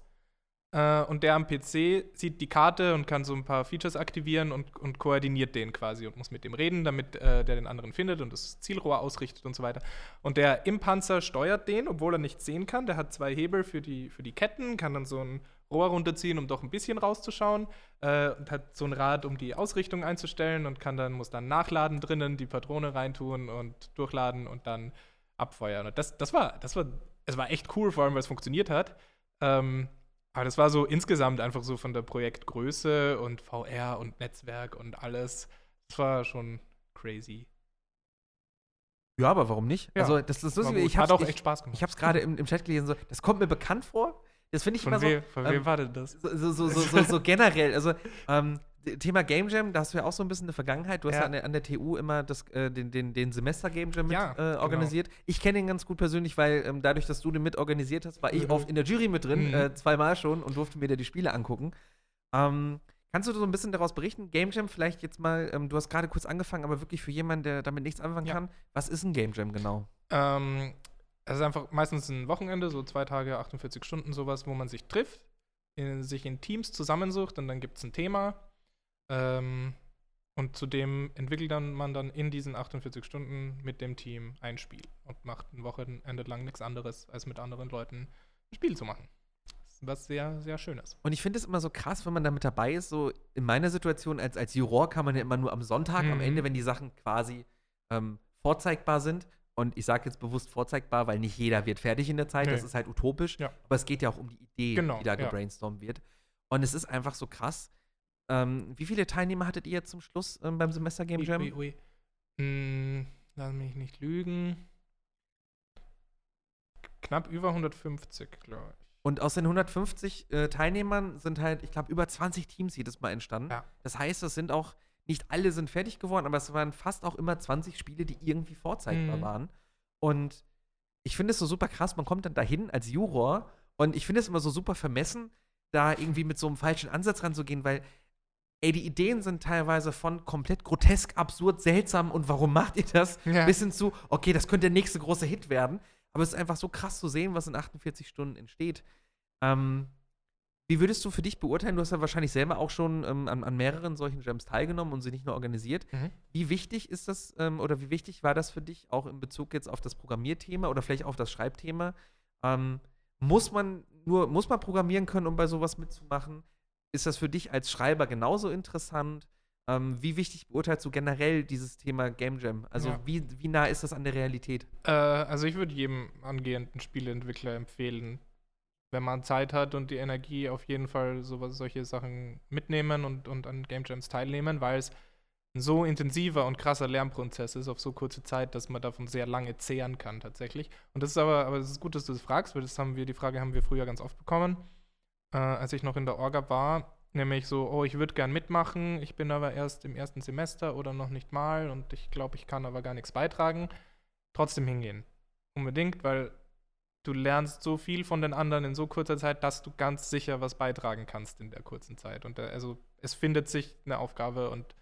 Äh, und der am PC sieht die Karte und kann so ein paar Features aktivieren und, und koordiniert den quasi und muss mit dem reden, damit äh, der den anderen findet und das Zielrohr ausrichtet und so weiter. Und der im Panzer steuert den, obwohl er nichts sehen kann. Der hat zwei Hebel für die, für die Ketten, kann dann so ein Rohr runterziehen, um doch ein bisschen rauszuschauen. Äh, und hat so ein Rad, um die Ausrichtung einzustellen und kann dann, muss dann nachladen drinnen, die Patrone reintun und durchladen und dann abfeuern. Und das, das war, das war, es war echt cool, vor allem, weil es funktioniert hat. Ähm, aber das war so insgesamt einfach so von der Projektgröße und VR und Netzwerk und alles. Das war schon crazy. ja, aber warum nicht? Ja, also, das, das ist. Ich Hat auch ich, echt Spaß gemacht. ich hab's gerade im, im Chat gelesen, so, das kommt mir bekannt vor. Das finde ich von immer so. wem, von ähm, wem war denn das? so, so, so, so, so, so generell, also ähm, Thema Game Jam, da hast du ja auch so ein bisschen eine Vergangenheit. Du hast ja, Ja. an, der, an der TU immer das, äh, den, den, den Semester Game Jam mit Ja, äh, genau. organisiert. Ich kenne ihn ganz gut persönlich, weil ähm, dadurch, dass du den mit organisiert hast, war ich Mhm. oft in der Jury mit drin, Mhm. äh, zweimal schon und durfte mir da die Spiele angucken. Ähm, kannst du so ein bisschen daraus berichten? Game Jam vielleicht jetzt mal, ähm, du hast gerade kurz angefangen, aber wirklich für jemanden, der damit nichts anfangen Ja. kann, was ist ein Game Jam genau? Ähm, es ist einfach meistens ein Wochenende, so zwei Tage, 48 Stunden, sowas, wo man sich trifft, in, sich in Teams zusammensucht und dann gibt es ein Thema. Ähm, und zudem entwickelt dann man dann in diesen 48 Stunden mit dem Team ein Spiel und macht ein Wochenende lang nichts anderes, als mit anderen Leuten ein Spiel zu machen. Ist was sehr, sehr Schönes. Und ich finde es immer so krass, wenn man da mit dabei ist. So in meiner Situation als, als Juror kann man ja immer nur am Sonntag, am Mhm. Ende, wenn die Sachen quasi ähm, vorzeigbar sind. Und ich sage jetzt bewusst vorzeigbar, weil nicht jeder wird fertig in der Zeit. Nee. Das ist halt utopisch. Ja. Aber es geht ja auch um die Idee, Genau, die da ja. gebrainstormt wird. Und es ist einfach so krass. Ähm, wie viele Teilnehmer hattet ihr jetzt zum Schluss ähm, beim Semester Game Ui, Jam? ui, ui. Mm, lass mich nicht lügen. Knapp über 150, glaube ich. Und aus den 150 äh, Teilnehmern sind halt, ich glaube, über 20 Teams jedes Mal entstanden. Ja. Das heißt, es sind auch, nicht alle sind fertig geworden, aber es waren fast auch immer 20 Spiele, die irgendwie vorzeigbar Mhm. waren. Und ich finde es so super krass, man kommt dann dahin als Juror und ich finde es immer so super vermessen, da irgendwie mit so einem falschen Ansatz ranzugehen, weil, ey, die Ideen sind teilweise von komplett grotesk, absurd, seltsam und warum macht ihr das? Ja. Bis hin zu, okay, das könnte der nächste große Hit werden. Aber es ist einfach so krass zu sehen, was in 48 Stunden entsteht. Ähm, wie würdest du für dich beurteilen? Du hast ja wahrscheinlich selber auch schon ähm, an, an mehreren solchen Jams teilgenommen und sie nicht nur organisiert. Mhm. Wie wichtig ist das ähm, oder wie wichtig war das für dich auch in Bezug jetzt auf das Programmierthema oder vielleicht auf das Schreibthema? Ähm, muss man nur, muss man programmieren können, um bei sowas mitzumachen? Ist das für dich als Schreiber genauso interessant? Ähm, wie wichtig beurteilst du generell dieses Thema Game Jam? Also Ja. wie, wie nah ist das an der Realität? Äh, also ich würde jedem angehenden Spieleentwickler empfehlen, wenn man Zeit hat und die Energie, auf jeden Fall sowas, solche Sachen mitnehmen und, und an Game Jams teilnehmen, weil es ein so intensiver und krasser Lernprozess ist auf so kurze Zeit, dass man davon sehr lange zehren kann tatsächlich. Und das ist aber, aber es ist gut, dass du das fragst, weil das haben wir, die Frage haben wir früher ganz oft bekommen, äh, als ich noch in der Orga war, nämlich so, oh, ich würde gern mitmachen, ich bin aber erst im ersten Semester oder noch nicht mal und ich glaube, ich kann aber gar nichts beitragen. Trotzdem hingehen. Unbedingt, weil du lernst so viel von den anderen in so kurzer Zeit, dass du ganz sicher was beitragen kannst in der kurzen Zeit. Und äh, also es findet sich eine Aufgabe und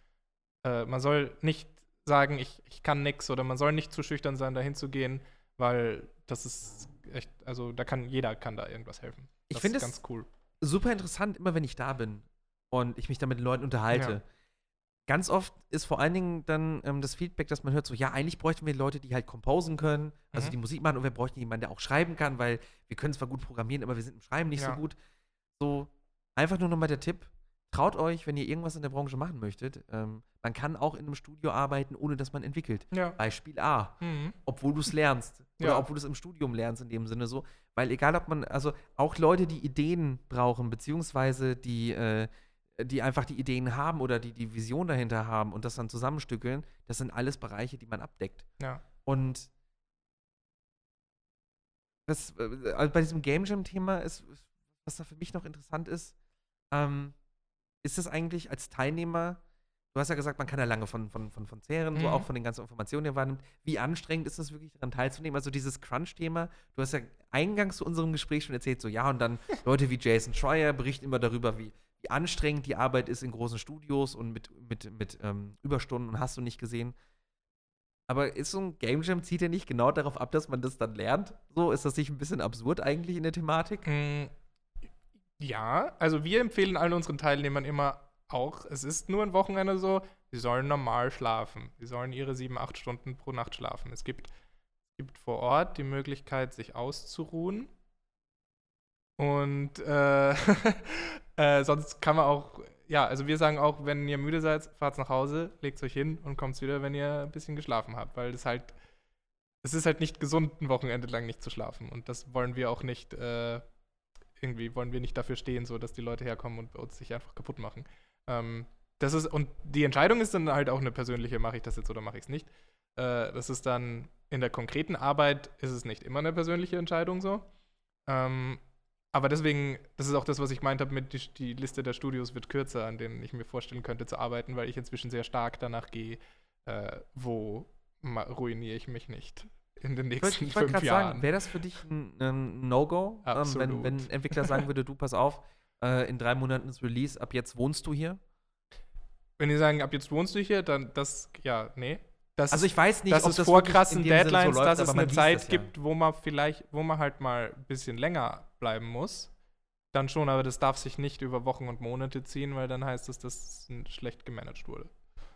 äh, man soll nicht sagen, ich, ich kann nix oder man soll nicht zu schüchtern sein, dahin zu gehen, weil das ist echt, also da kann jeder kann da irgendwas helfen. Ich Das finde ist es- ganz cool. Super interessant, immer wenn ich da bin und ich mich da mit den Leuten unterhalte. Ganz oft ist vor allen Dingen dann ähm, das Feedback, dass man hört, so, ja, eigentlich bräuchten wir Leute, die halt composen können, also Mhm. die Musik machen und wir bräuchten jemanden, der auch schreiben kann, weil wir können zwar gut programmieren, aber wir sind im Schreiben nicht Ja. so gut. So, einfach nur nochmal der Tipp, traut euch, wenn ihr irgendwas in der Branche machen möchtet, ähm, man kann auch in einem Studio arbeiten, ohne dass man entwickelt. Ja. Beispiel A Mhm. obwohl du es lernst. Oder Ja. obwohl du es im Studium lernst, in dem Sinne so. Weil egal, ob man, also auch Leute, die Ideen brauchen, beziehungsweise die, äh, die einfach die Ideen haben oder die die Vision dahinter haben und das dann zusammenstückeln, das sind alles Bereiche, die man abdeckt. Ja. Und das, äh, also bei diesem Game Jam-Thema ist, was da für mich noch interessant ist, ähm, ist es eigentlich als Teilnehmer, du hast ja gesagt, man kann ja lange von, von, von, von zehren, so Mhm. auch von den ganzen Informationen, die man wahrnimmt. Wie anstrengend ist es wirklich, daran teilzunehmen? Also dieses Crunch-Thema, du hast ja eingangs zu unserem Gespräch schon erzählt, so ja, und dann Leute wie Jason Schreier berichten immer darüber, wie, wie anstrengend die Arbeit ist in großen Studios und mit, mit, mit ähm, Überstunden und hast du nicht gesehen. Aber ist so ein Game Jam, zieht er nicht genau darauf ab, dass man das dann lernt? So, ist das nicht ein bisschen absurd eigentlich in der Thematik? Mm, Ja, also wir empfehlen allen unseren Teilnehmern immer auch, es ist nur ein Wochenende so, sie sollen normal schlafen. Sie sollen ihre sieben, acht Stunden pro Nacht schlafen. Es gibt, gibt vor Ort die Möglichkeit, sich auszuruhen. Und äh, (laughs) äh, sonst kann man auch, ja, also wir sagen auch, wenn ihr müde seid, fahrt nach Hause, legt euch hin und kommt wieder, wenn ihr ein bisschen geschlafen habt, weil das halt, es ist halt nicht gesund, ein Wochenende lang nicht zu schlafen. Und das wollen wir auch nicht, äh, irgendwie wollen wir nicht dafür stehen, so dass die Leute herkommen und uns sich einfach kaputt machen. Ähm, das ist, und die Entscheidung ist dann halt auch eine persönliche, mache ich das jetzt oder mache ich es nicht. Äh, das ist dann, in der konkreten Arbeit ist es nicht immer eine persönliche Entscheidung so. Ähm, aber deswegen, das ist auch das, was ich meint habe mit, die, die Liste der Studios wird kürzer, an denen ich mir vorstellen könnte zu arbeiten, weil ich inzwischen sehr stark danach gehe, äh, wo ruiniere ich mich nicht in den Ich nächsten ich wollt fünf gerade Jahren. sagen, wäre das für dich ein, ein No-Go, ähm, wenn, wenn ein Entwickler sagen würde, du pass auf, äh, in drei Monaten ist Release, ab jetzt wohnst du hier? Wenn die sagen, ab jetzt wohnst du hier, dann das, ja, nee. Das, Also ich weiß nicht, dass ob es das vor krassen Sinne so Deadlines, läuft, dass es eine Zeit das ja. gibt, wo man vielleicht, wo man halt mal ein bisschen länger bleiben muss. Dann schon, aber das darf sich nicht über Wochen und Monate ziehen, weil dann heißt es, dass es schlecht gemanagt wurde.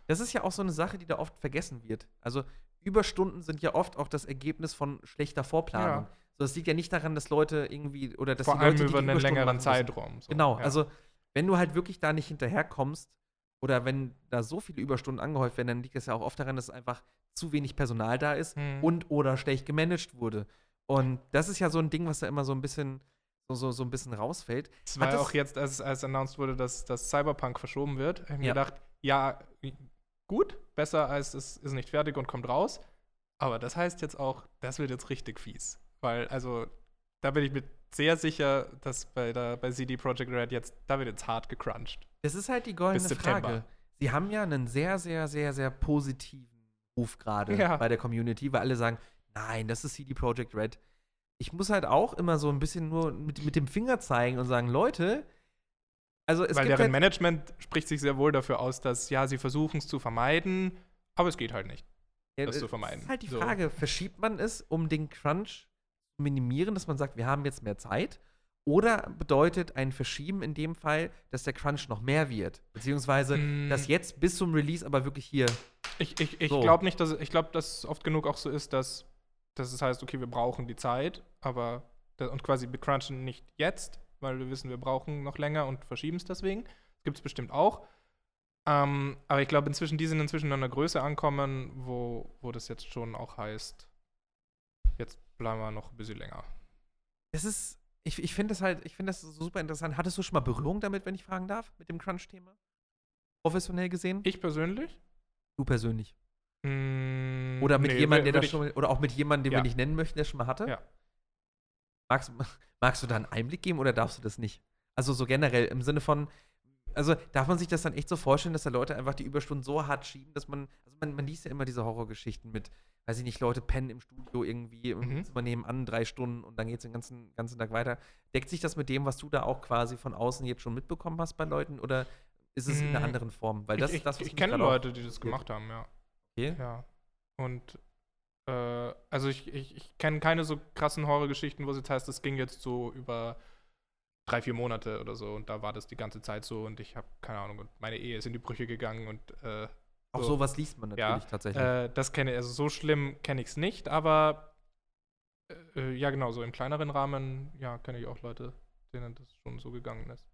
Das ist ja auch so eine Sache, die da oft vergessen wird. Also Überstunden sind ja oft auch das Ergebnis von schlechter Vorplanung. Ja. So, das liegt ja nicht daran, dass Leute irgendwie oder dass Vor die allem Leute, über die einen längeren Zeitraum. so. Genau, Ja. also wenn du halt wirklich da nicht hinterherkommst oder wenn da so viele Überstunden angehäuft werden, dann liegt es ja auch oft daran, dass einfach zu wenig Personal da ist Hm. und oder schlecht gemanagt wurde. Und das ist ja so ein Ding, was da immer so ein bisschen so, so, so ein bisschen rausfällt. Es Hat war das- auch jetzt, als, als announced wurde, dass, dass Cyberpunk verschoben wird, habe ich mir Ja. gedacht, ja, gut, besser als es ist nicht fertig und kommt raus. Aber das heißt jetzt auch, das wird jetzt richtig fies. Weil, also, da bin ich mir sehr sicher, dass bei, der, bei CD Projekt Red jetzt, da wird jetzt hart gecrunched. Das ist halt die goldene. Frage. Sie haben ja einen sehr, sehr, sehr, sehr positiven Ruf gerade Ja. bei der Community, weil alle sagen, nein, das ist CD Projekt Red. Ich muss halt auch immer so ein bisschen nur mit, mit dem Finger zeigen und sagen, Leute, also es Weil deren halt, Management spricht sich sehr wohl dafür aus, dass, ja, sie versuchen es zu vermeiden, aber es geht halt nicht. Ja, das äh, zu vermeiden. ist halt die So. Frage, verschiebt man es, um den Crunch zu minimieren, dass man sagt, wir haben jetzt mehr Zeit? Oder bedeutet ein Verschieben in dem Fall, dass der Crunch noch mehr wird? Beziehungsweise, Mm. dass jetzt bis zum Release aber wirklich hier. Ich, ich, ich So. glaube nicht, dass ich glaube, dass es oft genug auch so ist, dass, dass es heißt, okay, wir brauchen die Zeit, aber und quasi wir crunchen nicht jetzt, weil wir wissen, wir brauchen noch länger und verschieben es deswegen. Gibt es bestimmt auch. Ähm, aber ich glaube, inzwischen, die sind inzwischen an einer Größe ankommen, wo, wo das jetzt schon auch heißt, jetzt bleiben wir noch ein bisschen länger. Das ist, ich, ich finde das halt, ich finde das super interessant. Hattest du schon mal Berührung damit, wenn ich fragen darf, mit dem Crunch-Thema? Professionell gesehen? Ich persönlich? Du persönlich. Mm, Oder mit nee, jemandem, der das schon, oder auch mit jemandem, den Ja. wir nicht nennen möchten, der schon mal hatte? Ja. Magst, (laughs) magst du da einen Einblick geben oder darfst du das nicht? Also so generell im Sinne von, also darf man sich das dann echt so vorstellen, dass da Leute einfach die Überstunden so hart schieben, dass man, also man, man liest ja immer diese Horrorgeschichten mit, weiß ich nicht, Leute pennen im Studio irgendwie Mhm. Zimmer nebenan drei Stunden und dann geht es den ganzen, ganzen Tag weiter. Deckt sich das mit dem, was du da auch quasi von außen jetzt schon mitbekommen hast bei Leuten oder ist es in einer Mm, anderen Form? Weil das ich ist das, ich, was ich mich kenne Leute, die das gemacht haben, ja. Okay. Ja. Und äh, also ich, ich, ich kenne keine so krassen Horrorgeschichten, wo es jetzt heißt, das ging jetzt so über drei, vier Monate oder so und da war das die ganze Zeit so und ich habe keine Ahnung und meine Ehe ist in die Brüche gegangen und äh, Auch So. sowas liest man Ja, natürlich tatsächlich. äh, das kenne ich, also so schlimm kenne ich es nicht, aber äh, äh, ja genau, so im kleineren Rahmen, ja, kenne ich auch Leute, denen das schon so gegangen ist.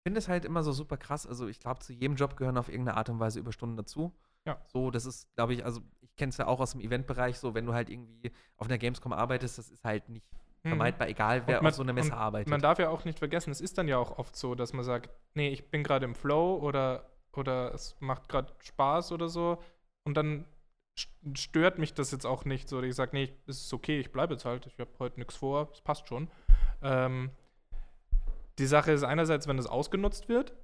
Ich finde es halt immer so super krass. Also ich glaube, zu jedem Job gehören auf irgendeine Art und Weise Überstunden dazu. Ja. So, das ist, glaube ich, also ich kenne es ja auch aus dem Eventbereich, so wenn du halt irgendwie auf einer Gamescom arbeitest, das ist halt nicht vermeidbar, egal wer man- auf so einer Messe arbeitet. Man darf ja auch nicht vergessen, es ist dann ja auch oft so, dass man sagt, nee, ich bin gerade im Flow oder, oder es macht gerade Spaß oder so und dann st- stört mich das jetzt auch nicht so. Ich sage, nee, es ist okay, ich bleibe jetzt halt, ich habe heute nichts vor, es passt schon. Ähm, die Sache ist einerseits, wenn es ausgenutzt wird,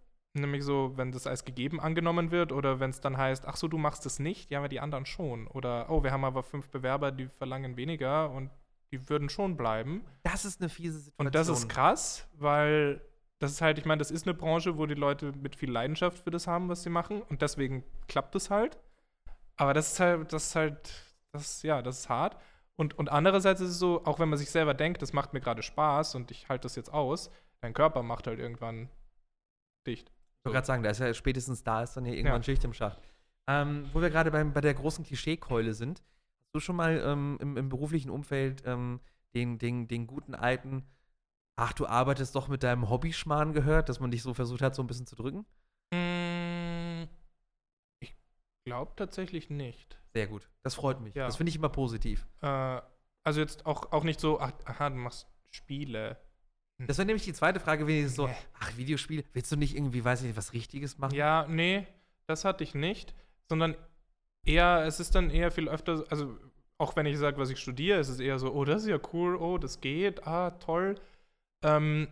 nämlich so, wenn das als gegeben angenommen wird oder wenn es dann heißt, ach so, du machst es nicht, ja, aber die anderen schon. Oder, oh, wir haben aber fünf Bewerber, die verlangen weniger und die würden schon bleiben. das ist eine fiese Situation. Und das ist krass, weil das ist halt, ich meine, das ist eine Branche, wo die Leute mit viel Leidenschaft für das haben, was sie machen. Und deswegen klappt es halt. Aber das ist halt, das ist halt, das, ja, das ist hart. Und, und andererseits ist es so, auch wenn man sich selber denkt, das macht mir gerade Spaß und ich halte das jetzt aus, dein Körper macht halt irgendwann dicht. Ich wollte gerade sagen, da ist ja spätestens da ist dann ja irgendwann Ja. Schicht im Schacht. Ähm, wo wir gerade bei der großen Klischeekeule sind, hast du schon mal ähm, im, im beruflichen Umfeld ähm, den, den, den guten alten, ach, du arbeitest doch mit deinem Hobbyschmarrn gehört, dass man dich so versucht hat, so ein bisschen zu drücken? Mm, Ich glaube tatsächlich nicht. Sehr gut. Das freut mich. Ja. Das finde ich immer positiv. Äh, also jetzt auch, auch nicht so, ach, aha, du machst Spiele. Das wäre nämlich die zweite Frage, wenn ich so, ach, Videospiel, willst du nicht irgendwie, weiß ich nicht, was Richtiges machen? Ja, nee, das hatte ich nicht, sondern eher, es ist dann eher viel öfter, also auch wenn ich sage, was ich studiere, ist es eher so, oh, das ist ja cool, oh, das geht, ah, toll. Ähm,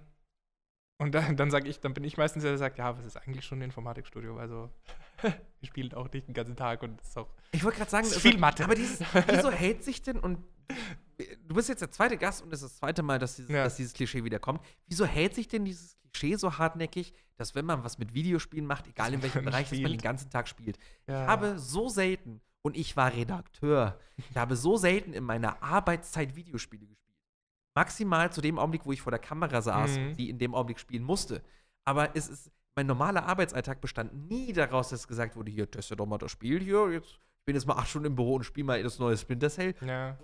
und dann, dann sage ich, dann bin ich meistens der, der sagt, ja, was ist eigentlich schon ein Informatikstudio? Also, (laughs) wir spielen auch nicht den ganzen Tag und es ist auch. Ich wollte gerade sagen, ist also, viel Mathe. aber dieses, wieso hält sich denn und du bist jetzt der zweite Gast und es ist das zweite Mal, dass dieses, Ja. dass dieses Klischee wiederkommt. Wieso hält sich denn dieses Klischee so hartnäckig, dass wenn man was mit Videospielen macht, egal in (laughs) welchem Bereich, dass man den spielt. ganzen Tag spielt? Ja. Ich habe so selten, und ich war Redakteur, ich habe so selten in meiner Arbeitszeit Videospiele gespielt. Maximal zu dem Augenblick, wo ich vor der Kamera saß Mhm. die in dem Augenblick spielen musste. Aber es ist, mein normaler Arbeitsalltag bestand nie daraus, dass gesagt wurde, hier, teste doch mal das Spiel hier, jetzt, ich bin jetzt mal acht Stunden im Büro und spiele mal das neue Splinter Cell. Ja.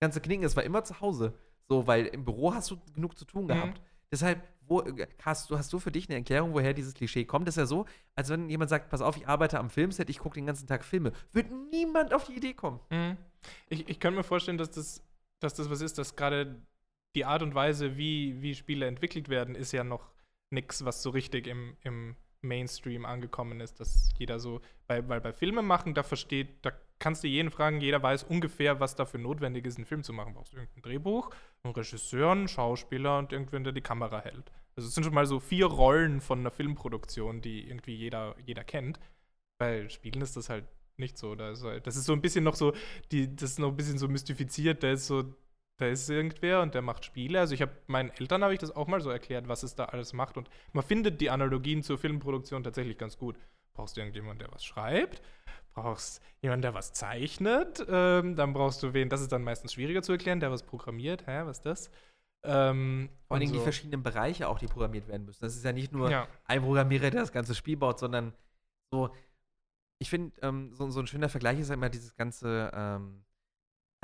Ganze Knicken, es war immer zu Hause. So, weil im Büro hast du genug zu tun Mhm. gehabt. Deshalb, wo, äh, hast, du, hast du für dich eine Erklärung, woher dieses Klischee kommt? Das ist ja so, als wenn jemand sagt, pass auf, ich arbeite am Filmset, ich gucke den ganzen Tag Filme. Wird niemand auf die Idee kommen. Mhm. Ich, ich könnte mir vorstellen, dass das, dass das was ist, dass gerade die Art und Weise, wie, wie Spiele entwickelt werden, ist ja noch nichts, was so richtig im, im Mainstream angekommen ist, dass jeder so, weil, weil bei Filmen machen, da versteht, da kannst du jeden fragen, jeder weiß ungefähr, was dafür notwendig ist, einen Film zu machen. Brauchst du irgendein Drehbuch, einen Regisseur, einen Schauspieler und irgendwen, der die Kamera hält. Also es sind schon mal so vier Rollen von einer Filmproduktion, die irgendwie jeder, jeder kennt. Bei Spielen ist das halt nicht so. Halt, das ist so ein bisschen noch so, die, das ist noch ein bisschen so mystifiziert. Da ist so, da ist irgendwer und der macht Spiele. Also ich habe meinen Eltern habe ich das auch mal so erklärt, was es da alles macht. Und man findet die Analogien zur Filmproduktion tatsächlich ganz gut. Brauchst du irgendjemanden, der was schreibt? Brauchst jemanden, der was zeichnet? Ähm, dann brauchst du wen, das ist dann meistens schwieriger zu erklären, der was programmiert. Hä, was ist das? Ähm, Vor allem und die so. verschiedenen Bereiche auch, die programmiert werden müssen. Das ist ja nicht nur Ja. ein Programmierer, der das ganze Spiel baut, sondern so, ich finde, ähm, so, so ein schöner Vergleich ist ja immer dieses ganze ähm,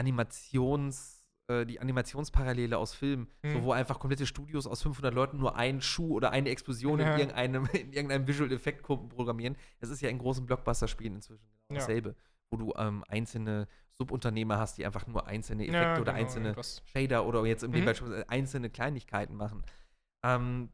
Animations- äh, die Animationsparallele aus Filmen, so, Mhm. wo einfach komplette Studios aus 500 Leuten nur einen Schuh oder eine Explosion Ja. in irgendeinem, (laughs) in irgendeinem Visual Effekt programmieren. Das ist ja in großen Blockbuster-Spielen inzwischen genau Ja. dasselbe, wo du ähm, einzelne Subunternehmer hast, die einfach nur einzelne Effekte Ja, oder genau, einzelne irgendwas. Shader oder jetzt im Mhm. Beispiel einzelne Kleinigkeiten machen. Ähm,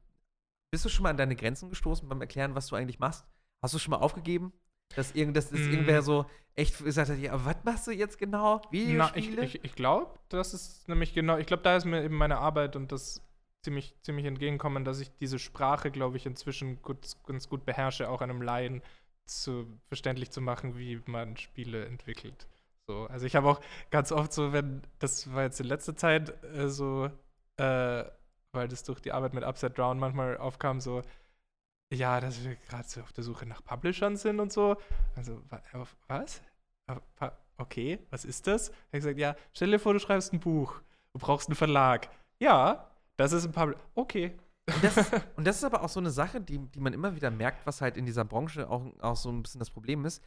bist du schon mal an deine Grenzen gestoßen beim Erklären, was du eigentlich machst? Hast du schon mal aufgegeben? Dass, irgend, dass, dass Mm. irgendwer so echt gesagt hat, ja, was machst du jetzt genau? Na, ich Videospiele? ich, ich glaube, das ist nämlich genau, ich glaube, da ist mir eben meine Arbeit und das ziemlich, ziemlich entgegenkommen, dass ich diese Sprache, glaube ich, inzwischen gut, ganz gut beherrsche, auch einem Laien zu, verständlich zu machen, wie man Spiele entwickelt. So, also ich habe auch ganz oft so, wenn, das war jetzt in letzter Zeit äh, so, äh, weil das durch die Arbeit mit Upside Down manchmal aufkam, so, ja, dass wir gerade so auf der Suche nach Publishern sind und so. Also, auf, was? Okay, was ist das? Er hat gesagt, ja, stell dir vor, du schreibst ein Buch. Du brauchst einen Verlag. Ja, das ist ein Publisher. Okay. Und das, ist, und das ist aber auch so eine Sache, die, die man immer wieder merkt, was halt in dieser Branche auch, auch so ein bisschen das Problem ist.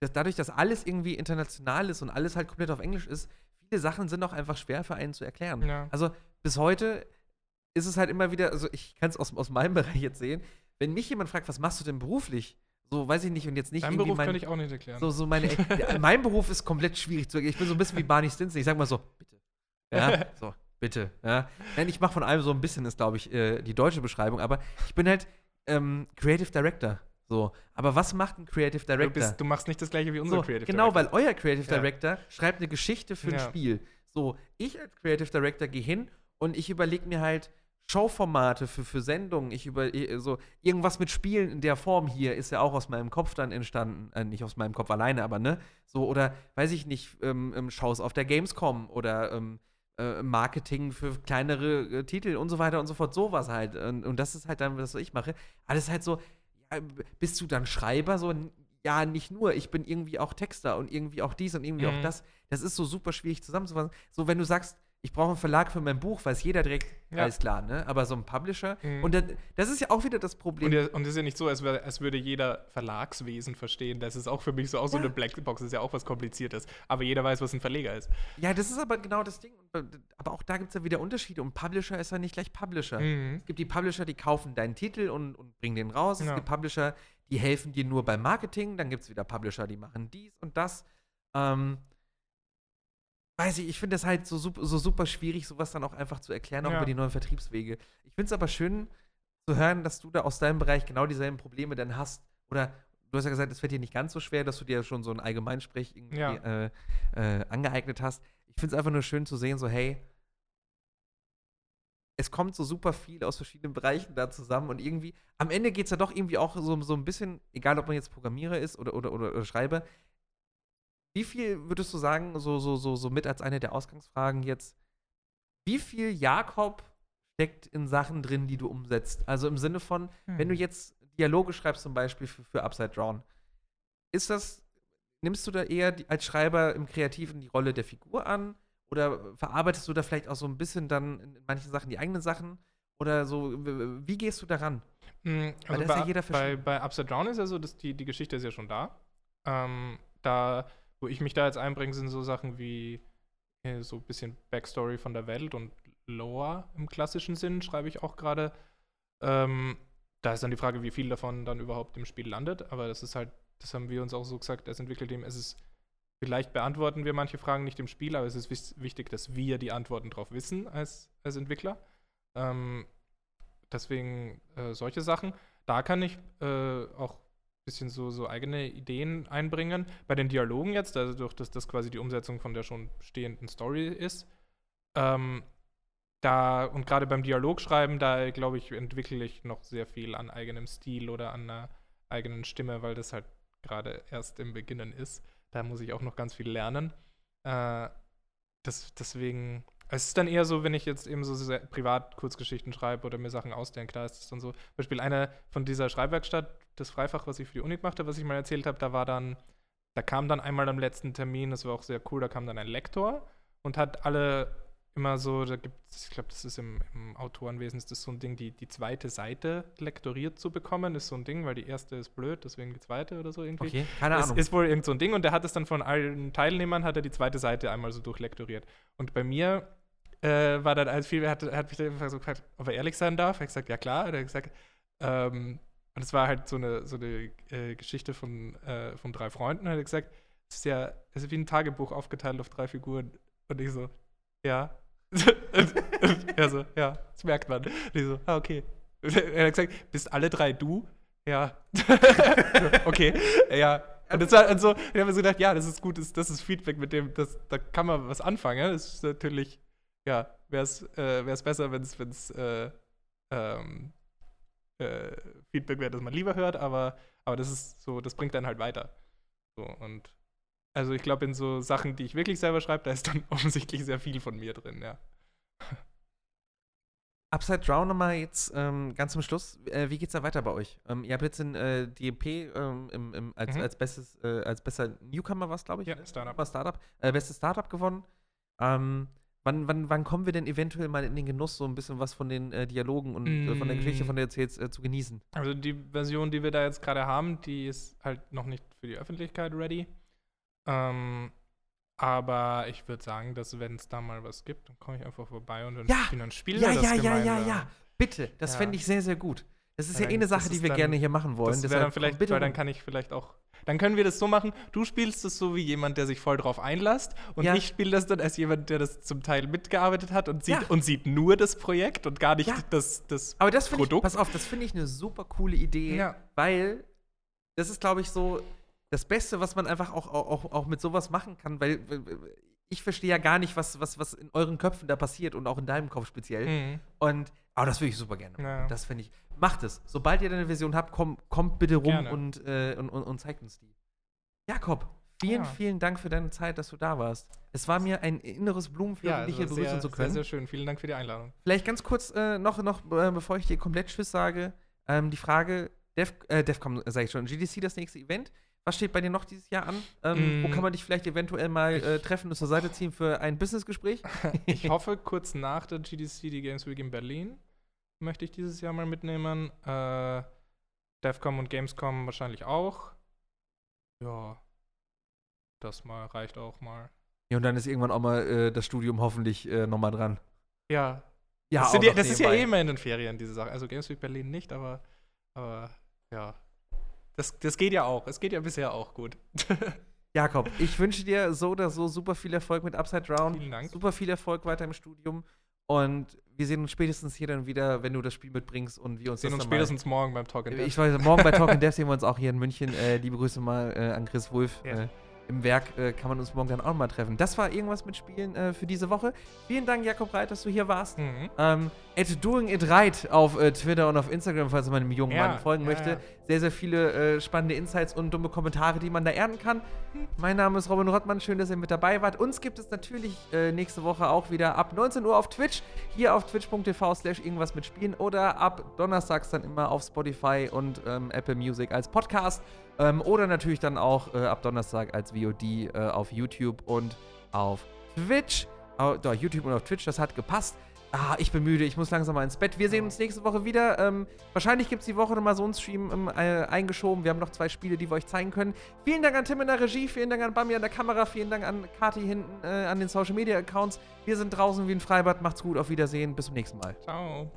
Dass dadurch, dass alles irgendwie international ist und alles halt komplett auf Englisch ist, viele Sachen sind auch einfach schwer für einen zu erklären. Ja. Also bis heute ist es halt immer wieder, also ich kann es aus, aus meinem (laughs) Bereich jetzt sehen, wenn mich jemand fragt, was machst du denn beruflich? So, weiß ich nicht, und jetzt nicht irgendwie Beruf mein, kann ich auch nicht erklären. so, so meine, (laughs) mein Beruf ist komplett schwierig zu erklären. Ich bin so ein bisschen wie Barney Stinson. Ich sag mal so, bitte. Ja, (laughs) so, bitte. Ja. Nein, ich mache von allem so ein bisschen, ist, glaube ich, äh, die deutsche Beschreibung. Aber ich bin halt ähm, Creative Director. So. Aber was macht ein Creative du, Director? bist, du machst nicht das gleiche wie unser so, Creative genau, Director. weil euer Creative Ja. Director schreibt eine Geschichte für ein Ja. Spiel. So, ich als Creative Director gehe hin und ich überlege mir halt Showformate für, für Sendungen. Ich über so irgendwas mit Spielen in der Form hier ist ja auch aus meinem Kopf dann entstanden, äh, nicht aus meinem Kopf alleine, aber ne, so oder weiß ich nicht, ähm, ähm, Shows auf der Gamescom oder ähm, äh, Marketing für kleinere äh, Titel und so weiter und so fort, sowas halt. Und, und das ist halt dann, was ich mache. Alles halt so, ja, bist du dann Schreiber? So, ja, nicht nur, ich bin irgendwie auch Texter und irgendwie auch dies und irgendwie auch Mhm. das. Das ist so super schwierig zusammenzufassen. So, wenn du sagst, ich brauche einen Verlag für mein Buch, weiß jeder direkt, Ja. alles klar, ne? Aber so ein Publisher, Mhm. und das, das ist ja auch wieder das Problem. Und, es ist ja nicht so, als, wär, als würde jeder Verlagswesen verstehen. Das ist auch für mich so auch so Ja. eine Blackbox, das ist ja auch was Kompliziertes. Aber jeder weiß, was ein Verleger ist. ja, das ist aber genau das Ding. Äh, Aber auch da gibt es ja wieder Unterschiede. Und Publisher ist ja nicht gleich Publisher. Mhm. Es gibt die Publisher, die kaufen deinen Titel und, und bringen den raus. Es Ja. gibt Publisher, die helfen dir nur beim Marketing. Dann gibt es wieder Publisher, die machen dies und das. Ähm, weiß ich, ich finde das halt so, so super schwierig, sowas dann auch einfach zu erklären, auch Ja. über die neuen Vertriebswege. Ich finde es aber schön zu hören, dass du da aus deinem Bereich genau dieselben Probleme dann hast. Oder du hast ja gesagt, es fällt dir nicht ganz so schwer, dass du dir schon so ein Allgemeinsprech irgendwie Ja. äh, äh, angeeignet hast. Ich finde es einfach nur schön zu sehen, so hey, es kommt so super viel aus verschiedenen Bereichen da zusammen und irgendwie, am Ende geht es ja doch irgendwie auch so, so ein bisschen, egal ob man jetzt Programmierer ist oder, oder, oder, oder Schreiber, wie viel würdest du sagen, so, so, so, so mit als eine der Ausgangsfragen jetzt, wie viel Jakob steckt in Sachen drin, die du umsetzt? Also im Sinne von, wenn du jetzt Dialoge schreibst, zum Beispiel für, für Upside Down, ist das, nimmst du da eher die, als Schreiber im Kreativen die Rolle der Figur an? Oder verarbeitest du da vielleicht auch so ein bisschen dann in manchen Sachen die eigenen Sachen? Oder so, wie gehst du daran? Mhm, Also ist ja bei, bei, bei Upside Down ist ja so, dass die, die Geschichte ist ja schon da. Ähm, da, wo ich mich da jetzt einbringe, sind so Sachen wie äh, so ein bisschen Backstory von der Welt und Lore im klassischen Sinn, schreibe ich auch gerade. Ähm, da ist dann die Frage, wie viel davon dann überhaupt im Spiel landet. Aber das ist halt, das haben wir uns auch so gesagt als Entwicklerteam, es ist Vielleicht beantworten wir manche Fragen nicht im Spiel, aber es ist wichtig, dass wir die Antworten drauf wissen als, als Entwickler. Ähm, deswegen äh, solche Sachen. Da kann ich äh, auch bisschen so, so eigene Ideen einbringen. Bei den Dialogen jetzt, also durch das das quasi die Umsetzung von der schon stehenden Story ist. Ähm, da, und gerade beim Dialogschreiben, da glaube ich, entwickle ich noch sehr viel an eigenem Stil oder an einer eigenen Stimme, weil das halt gerade erst im Beginnen ist. Da muss ich auch noch ganz viel lernen. Äh, das, deswegen, es ist dann eher so, wenn ich jetzt eben so privat Kurzgeschichten schreibe oder mir Sachen ausdenke, da ist es dann so. Beispiel eine von dieser Schreibwerkstatt, das Freifach, was ich für die Uni gemacht habe, was ich mal erzählt habe, da war dann, da kam dann einmal am letzten Termin, das war auch sehr cool, da kam dann ein Lektor und hat alle immer so, da gibt es, ich glaube, das ist im, im Autorenwesen, ist das so ein Ding, die, die zweite Seite lektoriert zu bekommen, ist so ein Ding, weil die erste ist blöd, deswegen die zweite oder so irgendwie. Okay, keine Ahnung. ist wohl irgend so ein Ding und der hat es dann von allen Teilnehmern, hat er die zweite Seite einmal so durchlektoriert. Und bei mir äh, war dann als viel, er hat, hat mich dann so gefragt, ob er ehrlich sein darf. Er hat gesagt, ja klar. Und er hat gesagt, ähm, und es war halt so eine, so eine äh, Geschichte von, äh, von drei Freunden. Und er hat gesagt, es ist ja, es ist wie ein Tagebuch aufgeteilt auf drei Figuren. Und ich so, ja. (laughs) und, er so, ja, das merkt man. Und ich so, ah, okay. Er hat gesagt, bist alle drei du? Ja. (laughs) okay, ja. Und das war und so, ich habe mir so gedacht, ja, das ist gut, das, das ist Feedback, mit dem, das, da kann man was anfangen. Das ist natürlich, ja, wäre es äh, besser, wenn es äh, ähm, äh, Feedback wäre, das man lieber hört, aber, aber das ist so, das bringt dann halt weiter. So, und also ich glaube, in so Sachen, die ich wirklich selber schreibe, da ist dann (laughs) offensichtlich sehr viel von mir drin, ja. (laughs) Upside Down nochmal jetzt ähm, ganz zum Schluss. Äh, wie geht's da weiter bei euch? Ähm, ihr habt jetzt in äh, DMP ähm, im, im, als, mhm. als bestes, äh, als bester Newcomer was, glaube ich. Ja, Startup. War Startup. Äh, bestes Startup gewonnen. Ähm, wann, wann, wann kommen wir denn eventuell mal in den Genuss, so ein bisschen was von den äh, Dialogen und mm. von der Geschichte, von der erzählst, äh, zu genießen? Also die Version, die wir da jetzt gerade haben, die ist halt noch nicht für die Öffentlichkeit ready. Ähm, aber ich würde sagen, dass wenn es da mal was gibt, dann komme ich einfach vorbei und dann, ja, dann spielen ja, wir das ja, gemeinsam. Ja, ja, ja, bitte. Das ja. fände ich sehr, sehr gut. Das ist ja, ja eh eine Sache, die wir dann, gerne hier machen wollen. Das wäre dann vielleicht, bitte weil dann kann ich vielleicht auch dann können wir das so machen, du spielst es so wie jemand, der sich voll drauf einlässt und ja. ich spiele das dann als jemand, der das zum Teil mitgearbeitet hat und sieht, ja. und sieht nur das Projekt und gar nicht das, das Aber das Produkt. Ich, pass auf, das finde ich eine super coole Idee, weil das ist, glaube ich, so das Beste, was man einfach auch, auch, auch mit sowas machen kann, weil ich verstehe ja gar nicht, was, was, was in euren Köpfen da passiert und auch in deinem Kopf speziell. Mhm. Und, aber das würde ich super gerne. Ja. Das finde ich. Macht es. Sobald ihr deine Version habt, komm, kommt bitte rum und, äh, und, und, und, zeigt uns die. Jakob, vielen, ja. vielen Dank für deine Zeit, dass du da warst. Es war mir ein inneres Blumenpflücken, ja, dich hier begrüßen zu können. Sehr, sehr schön. Vielen Dank für die Einladung. Vielleicht ganz kurz äh, noch, noch äh, bevor ich dir komplett Tschüss sage, ähm, die Frage, Def, äh, Defcom, äh, sag ich schon, GDC, das nächste Event. Was steht bei dir noch dieses Jahr an? Ähm, mm. Wo kann man dich vielleicht eventuell mal äh, treffen und zur Seite ziehen für ein Businessgespräch? (laughs) ich hoffe, (laughs) kurz nach der GDC, die Games Week in Berlin, möchte ich dieses Jahr mal mitnehmen. Äh, DevCom und Gamescom wahrscheinlich auch. Ja, das mal reicht auch mal. Ja, und dann ist irgendwann auch mal äh, das Studium hoffentlich äh, nochmal dran. Ja. Ja, das, ja, das ist ja eh immer in den Ferien, diese Sache. Also Games Week Berlin nicht, aber, aber ja. Das, das geht ja auch. Es geht ja bisher auch gut. (laughs) Jakob, ich wünsche dir so oder so super viel Erfolg mit Upside Down. Vielen Dank. Super viel Erfolg weiter im Studium. Und wir sehen uns spätestens hier dann wieder, wenn du das Spiel mitbringst und wir uns Wir sehen uns spätestens morgen beim Talk in Death. Ich weiß, morgen bei Talk in (laughs) Death sehen wir uns auch hier in München. Äh, liebe Grüße mal äh, an Chris Wulff. Ja. Äh, im Werk äh, kann man uns morgen dann auch mal treffen. Das war irgendwas mit Spielen äh, für diese Woche. Vielen Dank, Jakob Reit, dass du hier warst. Mhm. Ähm, at doing it right auf äh, Twitter und auf Instagram, falls man dem jungen ja, Mann folgen ja, möchte. Ja. Sehr, sehr viele äh, spannende Insights und dumme Kommentare, die man da ernten kann. Mein Name ist Robin Rottmann. Schön, dass ihr mit dabei wart. Uns gibt es natürlich äh, nächste Woche auch wieder ab 19 Uhr auf Twitch. Hier auf twitch.tv slash irgendwas mit Spielen oder ab donnerstags dann immer auf Spotify und ähm, Apple Music als Podcast. Ähm, oder natürlich dann auch äh, ab Donnerstag als VOD äh, auf YouTube und auf Twitch. Oh, doch, YouTube und auf Twitch, das hat gepasst. Ah, ich bin müde, ich muss langsam mal ins Bett. Wir sehen uns nächste Woche wieder. Ähm, wahrscheinlich gibt es die Woche nochmal so einen Stream ähm, äh, eingeschoben. Wir haben noch zwei Spiele, die wir euch zeigen können. Vielen Dank an Tim in der Regie, vielen Dank an Bami an der Kamera, vielen Dank an Kati hinten äh, an den Social Media Accounts. Wir sind draußen wie ein Freibad. Macht's gut, auf Wiedersehen, bis zum nächsten Mal. Ciao.